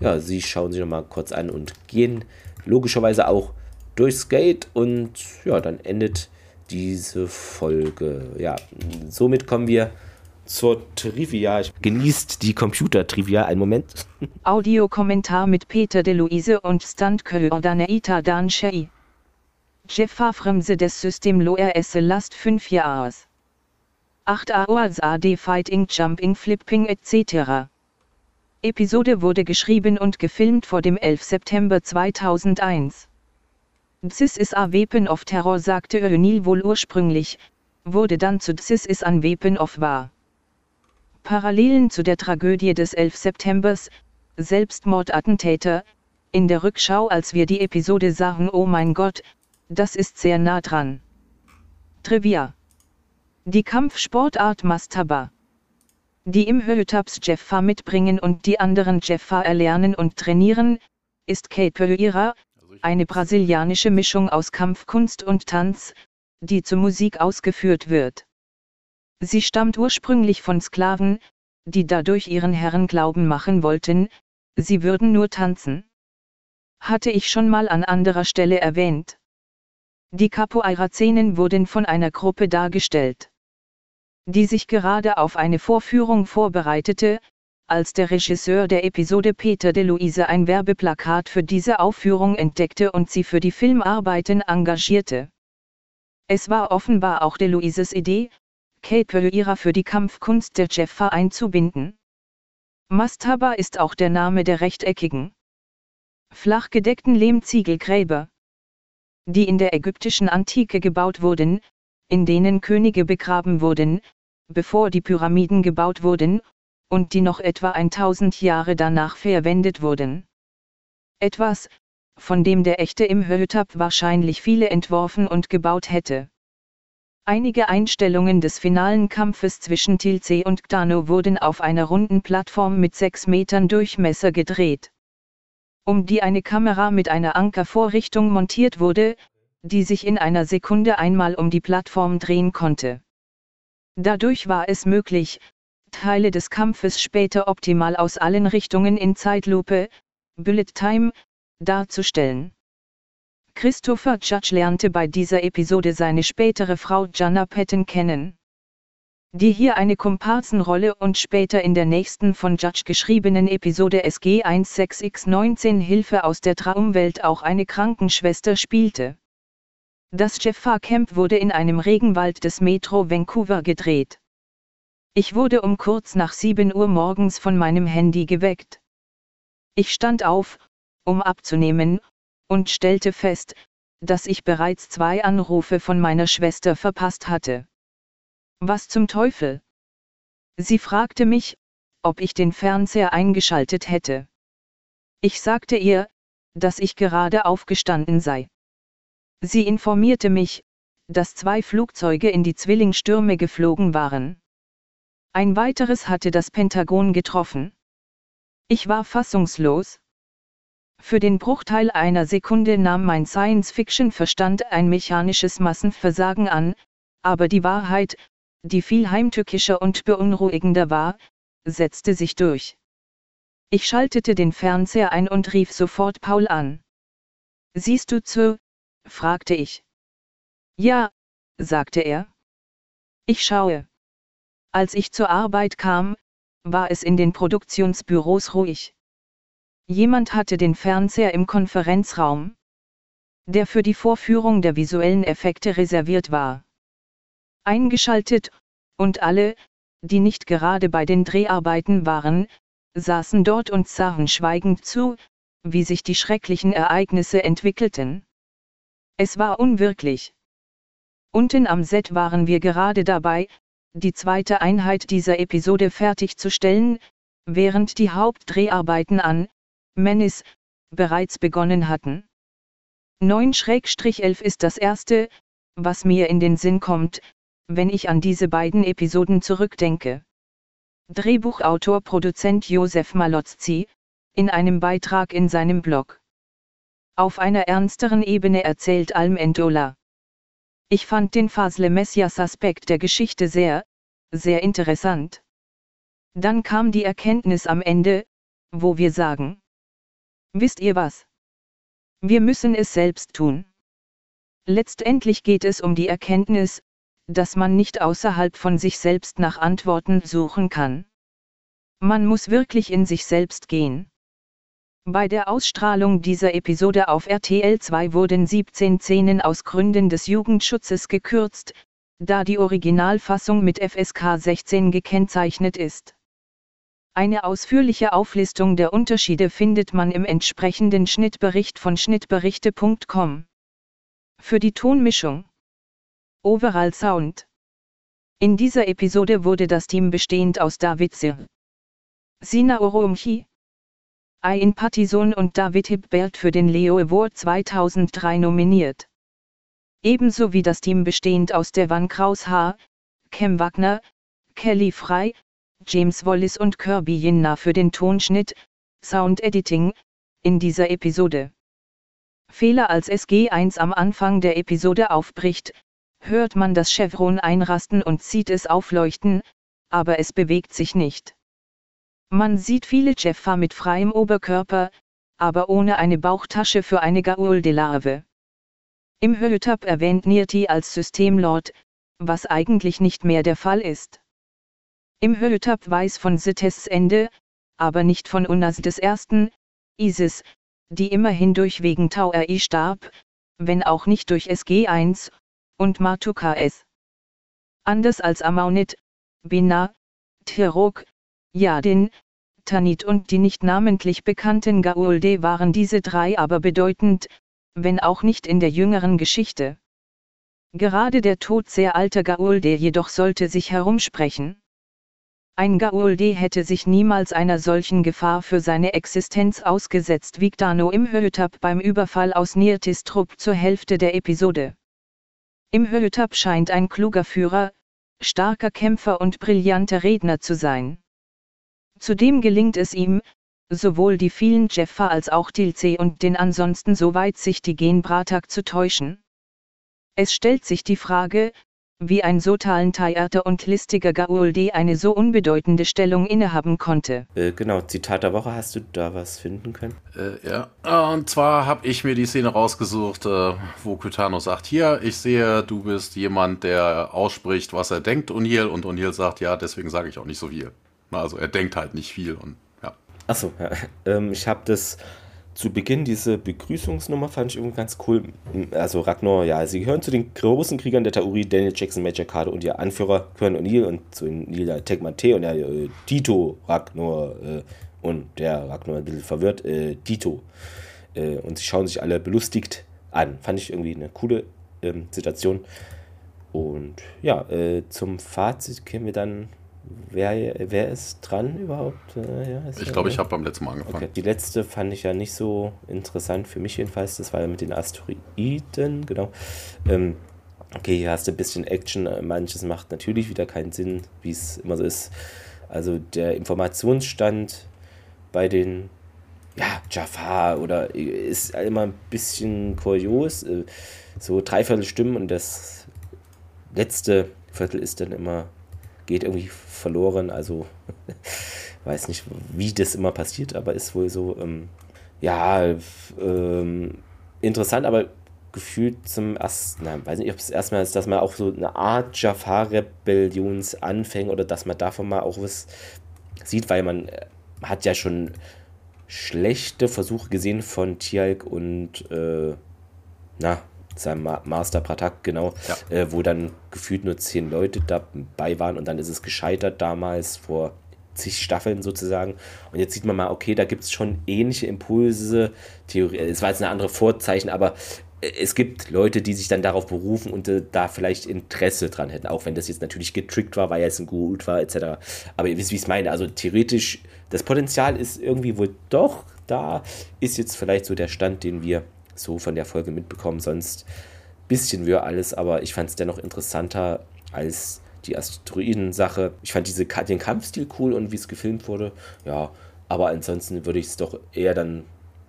Ja, sie schauen sich nochmal kurz an und gehen logischerweise auch durchs Gate und ja, dann endet diese Folge. Ja, somit kommen wir zur Trivia. Genießt die Computer-Trivia. Einen Moment. [LAUGHS] Audiokommentar mit Peter de Luise und Standköordaneita Dan Shei. Jeff Fremse des System Loer Esse Last 5 Jahres. 8 Hours AD Fighting Jumping Flipping etc. Episode wurde geschrieben und gefilmt vor dem 11. September 2001. This is a weapon of terror sagte O'Neill wohl ursprünglich, wurde dann zu This is an weapon of war. Parallelen zu der Tragödie des 11. Septembers, Selbstmordattentäter, in der Rückschau als wir die Episode sahen oh mein Gott, das ist sehr nah dran. Trivia. Die Kampfsportart Mastaba. Die im Höhetaps Jeffa mitbringen und die anderen Jeffa erlernen und trainieren, ist Capoeira, eine brasilianische Mischung aus Kampfkunst und Tanz, die zur Musik ausgeführt wird. Sie stammt ursprünglich von Sklaven, die dadurch ihren Herren glauben machen wollten, sie würden nur tanzen. Hatte ich schon mal an anderer Stelle erwähnt. Die Capoeira-Szenen wurden von einer Gruppe dargestellt, die sich gerade auf eine Vorführung vorbereitete, als der Regisseur der Episode Peter de Luise ein Werbeplakat für diese Aufführung entdeckte und sie für die Filmarbeiten engagierte. Es war offenbar auch de Luises Idee, Kate Capoeira für die Kampfkunst der Jeffa einzubinden. Mastaba ist auch der Name der rechteckigen, flach gedeckten Lehmziegelgräber, die in der ägyptischen Antike gebaut wurden, in denen Könige begraben wurden, bevor die Pyramiden gebaut wurden, und die noch etwa 1000 Jahre danach verwendet wurden. Etwas, von dem der echte Imhotep wahrscheinlich viele entworfen und gebaut hätte. Einige Einstellungen des finalen Kampfes zwischen Tilze und Gdano wurden auf einer runden Plattform mit 6 Metern Durchmesser gedreht. Um die eine Kamera mit einer Ankervorrichtung montiert wurde, die sich in einer Sekunde einmal um die Plattform drehen konnte. Dadurch war es möglich, Teile des Kampfes später optimal aus allen Richtungen in Zeitlupe, Bullet Time, darzustellen. Christopher Judge lernte bei dieser Episode seine spätere Frau Jana Patton kennen. Die hier eine Komparsenrolle und später in der nächsten von Judge geschriebenen Episode SG16X19 Hilfe aus der Traumwelt auch eine Krankenschwester spielte. Das Jaffa Camp wurde in einem Regenwald des Metro Vancouver gedreht. Ich wurde um kurz nach 7 Uhr morgens von meinem Handy geweckt. Ich stand auf, um abzunehmen, und stellte fest, dass ich bereits zwei Anrufe von meiner Schwester verpasst hatte. Was zum Teufel? Sie fragte mich, ob ich den Fernseher eingeschaltet hätte. Ich sagte ihr, dass ich gerade aufgestanden sei. Sie informierte mich, dass zwei Flugzeuge in die Zwillingstürme geflogen waren. Ein weiteres hatte das Pentagon getroffen. Ich war fassungslos. Für den Bruchteil einer Sekunde nahm mein Science-Fiction-Verstand ein mechanisches Massenversagen an, aber die Wahrheit, die viel heimtückischer und beunruhigender war, setzte sich durch. Ich schaltete den Fernseher ein und rief sofort Paul an. Siehst du zu? fragte ich. Ja, sagte er. Ich schaue. Als ich zur Arbeit kam, war es in den Produktionsbüros ruhig. Jemand hatte den Fernseher im Konferenzraum, der für die Vorführung der visuellen Effekte reserviert war eingeschaltet, und alle, die nicht gerade bei den Dreharbeiten waren, saßen dort und sahen schweigend zu, wie sich die schrecklichen Ereignisse entwickelten. Es war unwirklich. Unten am Set waren wir gerade dabei, die zweite Einheit dieser Episode fertigzustellen, während die Hauptdreharbeiten an Menace bereits begonnen hatten. 9-11 ist das erste, was mir in den Sinn kommt, wenn ich an diese beiden Episoden zurückdenke. Drehbuchautor Produzent Josef Malozzi, in einem Beitrag in seinem Blog. Auf einer ernsteren Ebene erzählt Alm Endola. Ich fand den Fasle Messias Aspekt der Geschichte sehr, sehr interessant. Dann kam die Erkenntnis am Ende, wo wir sagen. Wisst ihr was? Wir müssen es selbst tun. Letztendlich geht es um die Erkenntnis, dass man nicht außerhalb von sich selbst nach Antworten suchen kann. Man muss wirklich in sich selbst gehen. Bei der Ausstrahlung dieser Episode auf RTL 2 wurden 17 Szenen aus Gründen des Jugendschutzes gekürzt, da die Originalfassung mit FSK 16 gekennzeichnet ist. Eine ausführliche Auflistung der Unterschiede findet man im entsprechenden Schnittbericht von schnittberichte.com. Für die Tonmischung Overall Sound. In dieser Episode wurde das Team bestehend aus David Sir, Sina Oromchi, Ayn Pattison und David Hibbert für den Leo Award 2003 nominiert. Ebenso wie das Team bestehend aus Devan Kraus H., Cam Wagner, Kelly Fry, James Wallis und Kirby Jinna für den Tonschnitt, Sound Editing, in dieser Episode. Fehler als SG1 am Anfang der Episode aufbricht, hört man das Chevron einrasten und sieht es aufleuchten, aber es bewegt sich nicht. Man sieht viele Jeffa mit freiem Oberkörper, aber ohne eine Bauchtasche für eine Gaul de Larve. Im Höltab erwähnt Nirti als Systemlord, was eigentlich nicht mehr der Fall ist. Im Höltab weiß von Sites Ende, aber nicht von Unas des Ersten, Isis, die immerhin durch wegen Tau RI starb, wenn auch nicht durch SG1, und Matuka S. Anders als Amaunit, Bina, Tirok, Yadin, Tanit und die nicht namentlich bekannten Gaulde waren diese drei aber bedeutend, wenn auch nicht in der jüngeren Geschichte. Gerade der Tod sehr alter Gaulde jedoch sollte sich herumsprechen. Ein Gaulde hätte sich niemals einer solchen Gefahr für seine Existenz ausgesetzt wie Gdano im Hötab beim Überfall aus Nirtistrup zur Hälfte der Episode. Im Höltab scheint ein kluger Führer, starker Kämpfer und brillanter Redner zu sein. Zudem gelingt es ihm, sowohl die vielen Jeffa als auch Tilze und den ansonsten so weitsichtigen Bratak zu täuschen. Es stellt sich die Frage, wie ein so talentierter und listiger Gauldi eine so unbedeutende Stellung innehaben konnte. Äh, genau, Zitat der Woche, hast du da was finden können? Äh, ja, und zwar habe ich mir die Szene rausgesucht, äh, wo Kytano sagt, hier, ich sehe, du bist jemand, der ausspricht, was er denkt, O'Neill, und O'Neill sagt, ja, deswegen sage ich auch nicht so viel. Also er denkt halt nicht viel und ja. Achso, ja. ähm, ich habe das zu Beginn diese Begrüßungsnummer fand ich irgendwie ganz cool. Also Ragnar, ja, sie gehören zu den großen Kriegern der Tauri, Daniel Jackson, Major Carter und ihr Anführer Kern O'Neill und zu Neil Tegmante und der äh, Tito Ragnar äh, und der Ragnar ein bisschen verwirrt, äh, Tito. Äh, und sie schauen sich alle belustigt an. Fand ich irgendwie eine coole ähm, Situation. Und ja, äh, zum Fazit kämen wir dann Wer, wer ist dran überhaupt? Äh, ja, ich glaube, ich habe beim letzten Mal angefangen. Okay. Die letzte fand ich ja nicht so interessant, für mich jedenfalls. Das war ja mit den Asteroiden, genau. Ähm, okay, hier hast du ein bisschen Action. Manches macht natürlich wieder keinen Sinn, wie es immer so ist. Also der Informationsstand bei den ja, Jafar oder ist immer ein bisschen kurios. Äh, so dreiviertel Stimmen und das letzte Viertel ist dann immer geht irgendwie verloren. Also [LAUGHS] weiß nicht, wie das immer passiert, aber ist wohl so, ähm, ja, ähm, interessant, aber gefühlt zum ersten, na, weiß nicht, ob es erstmal ist, dass man auch so eine Art Jafar-Rebellionsanfänge oder dass man davon mal auch was sieht, weil man äh, hat ja schon schlechte Versuche gesehen von Tialk und äh, na, seinem Master Pratak, genau, ja. äh, wo dann gefühlt nur zehn Leute dabei waren und dann ist es gescheitert damals vor zig Staffeln sozusagen. Und jetzt sieht man mal, okay, da gibt es schon ähnliche Impulse, Theorie, es war jetzt eine andere Vorzeichen, aber äh, es gibt Leute, die sich dann darauf berufen und äh, da vielleicht Interesse dran hätten, auch wenn das jetzt natürlich getrickt war, weil er jetzt ein Gurult war, etc. Aber ihr wisst, wie ich es meine. Also theoretisch, das Potenzial ist irgendwie wohl doch da, ist jetzt vielleicht so der Stand, den wir so von der Folge mitbekommen. Sonst bisschen wir alles, aber ich fand es dennoch interessanter als die Asteroiden-Sache. Ich fand diese, den Kampfstil cool und wie es gefilmt wurde. Ja, aber ansonsten würde ich es doch eher dann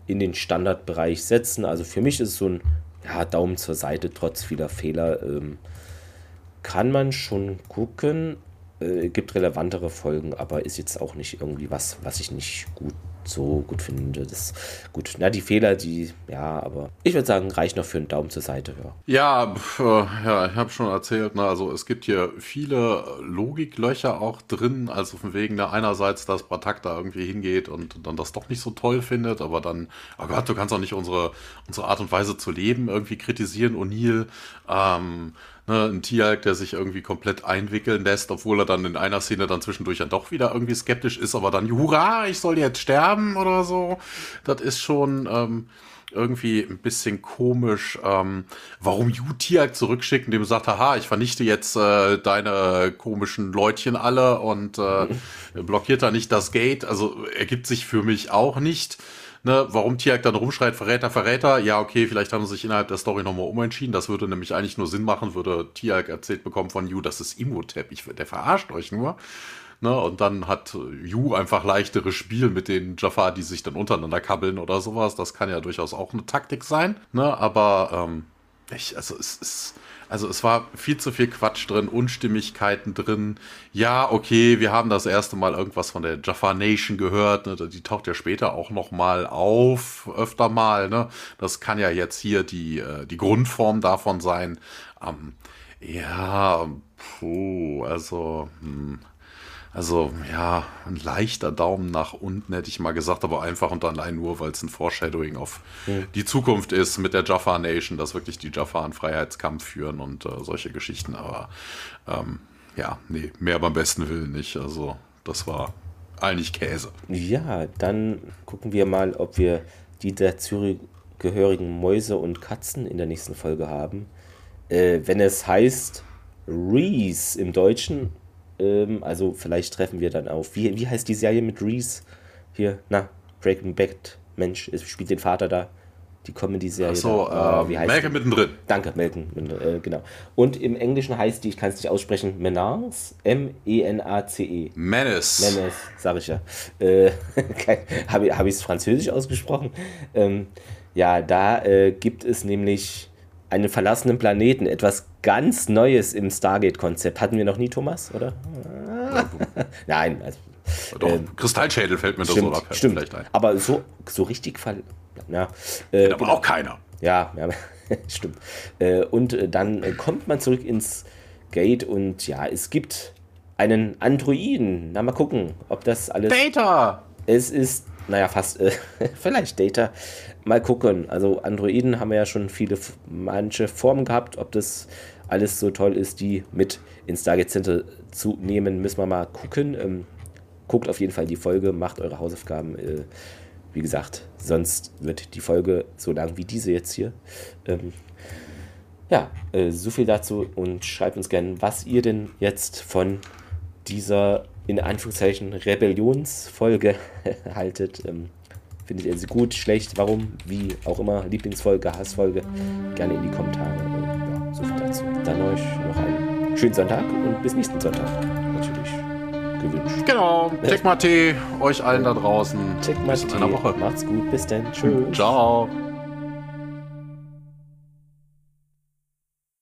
in den Standardbereich setzen. Also für mich ist es so ein ja, Daumen zur Seite, trotz vieler Fehler. Ähm, kann man schon gucken. Äh, gibt relevantere Folgen, aber ist jetzt auch nicht irgendwie was, was ich nicht gut so gut finde. Das gut, na die Fehler, die ja, aber ich würde sagen, reicht noch für einen Daumen zur Seite. Ja, ja, pf, ja ich habe schon erzählt. Ne, also es gibt hier viele Logiklöcher auch drin. Also von wegen da einerseits, dass Batak da irgendwie hingeht und dann das doch nicht so toll findet, aber dann, oh Gott, du kannst auch nicht unsere unsere Art und Weise zu leben irgendwie kritisieren. O'Neill. Ähm, Ne, ein Tialk, der sich irgendwie komplett einwickeln lässt, obwohl er dann in einer Szene dann zwischendurch ja doch wieder irgendwie skeptisch ist, aber dann, hurra, ich soll jetzt sterben oder so. Das ist schon ähm, irgendwie ein bisschen komisch, ähm, warum Yu Tialk zurückschickt, indem er sagt, haha, ich vernichte jetzt äh, deine komischen Leutchen alle und äh, [LAUGHS] blockiert da nicht das Gate. Also ergibt sich für mich auch nicht ne, warum Tiag dann rumschreit, Verräter, Verräter, ja, okay, vielleicht haben sie sich innerhalb der Story nochmal umentschieden. Das würde nämlich eigentlich nur Sinn machen, würde Tiag erzählt bekommen von Yu, das ist Imhotep, ich, der verarscht euch nur. Ne, und dann hat Yu einfach leichteres Spiel mit den Jafar, die sich dann untereinander kabbeln oder sowas. Das kann ja durchaus auch eine Taktik sein. Ne, aber ähm, ich, also es ist also es war viel zu viel Quatsch drin, Unstimmigkeiten drin. Ja, okay, wir haben das erste Mal irgendwas von der Jaffa Nation gehört. Ne? Die taucht ja später auch noch mal auf, öfter mal. Ne? Das kann ja jetzt hier die, äh, die Grundform davon sein. Ähm, ja, puh, also... Hm. Also ja, ein leichter Daumen nach unten hätte ich mal gesagt, aber einfach und allein nur, weil es ein Foreshadowing auf mhm. die Zukunft ist mit der Jaffa Nation, dass wirklich die Jaffa einen Freiheitskampf führen und äh, solche Geschichten. Aber ähm, ja, nee, mehr beim besten Willen nicht. Also das war eigentlich Käse. Ja, dann gucken wir mal, ob wir die dazugehörigen Mäuse und Katzen in der nächsten Folge haben. Äh, wenn es heißt Reese im Deutschen ähm, also vielleicht treffen wir dann auf. Wie, wie heißt die Serie mit Reese? Hier, na, Breaking Bad, Mensch, es spielt den Vater da. Die Comedy-Serie. Achso, äh, wie heißt Malcolm mittendrin. Danke, Malcolm, äh, genau. Und im Englischen heißt die, ich kann es nicht aussprechen, Menace, M-E-N-A-C-E. Menace. Menace, sag ich ja. Äh, [LAUGHS] Habe ich es französisch ausgesprochen? Ähm, ja, da äh, gibt es nämlich einen verlassenen Planeten, etwas ganz Neues im Stargate-Konzept. Hatten wir noch nie, Thomas, oder? [LAUGHS] Nein, also, Doch, äh, Kristallschädel fällt mir stimmt, da so stimmt. vielleicht ein. Aber so, so richtig fall. Ja, äh, aber genau. auch keiner. Ja, ja [LAUGHS] stimmt. Äh, und äh, dann äh, kommt man zurück ins Gate und ja, es gibt einen Androiden. Na, mal gucken, ob das alles. Data! Es ist, naja, fast, äh, [LAUGHS] vielleicht Data. Mal gucken. Also, Androiden haben ja schon viele, manche Formen gehabt. Ob das alles so toll ist, die mit ins Stargate Center zu nehmen, müssen wir mal gucken. Ähm, guckt auf jeden Fall die Folge, macht eure Hausaufgaben. Äh, wie gesagt, sonst wird die Folge so lang wie diese jetzt hier. Ähm, ja, äh, so viel dazu und schreibt uns gerne, was ihr denn jetzt von dieser in Anführungszeichen Rebellionsfolge [LAUGHS] haltet. Ähm, findet ihr sie gut, schlecht, warum, wie auch immer, Lieblingsfolge, Hassfolge? Gerne in die Kommentare. Äh, ja, so viel dazu. Dann euch noch einen schönen Sonntag und bis nächsten Sonntag. Natürlich gewünscht. Genau. Check mal Tee, euch allen da draußen. Check mal Tee. Macht's gut. Bis dann. Tschüss. Ciao.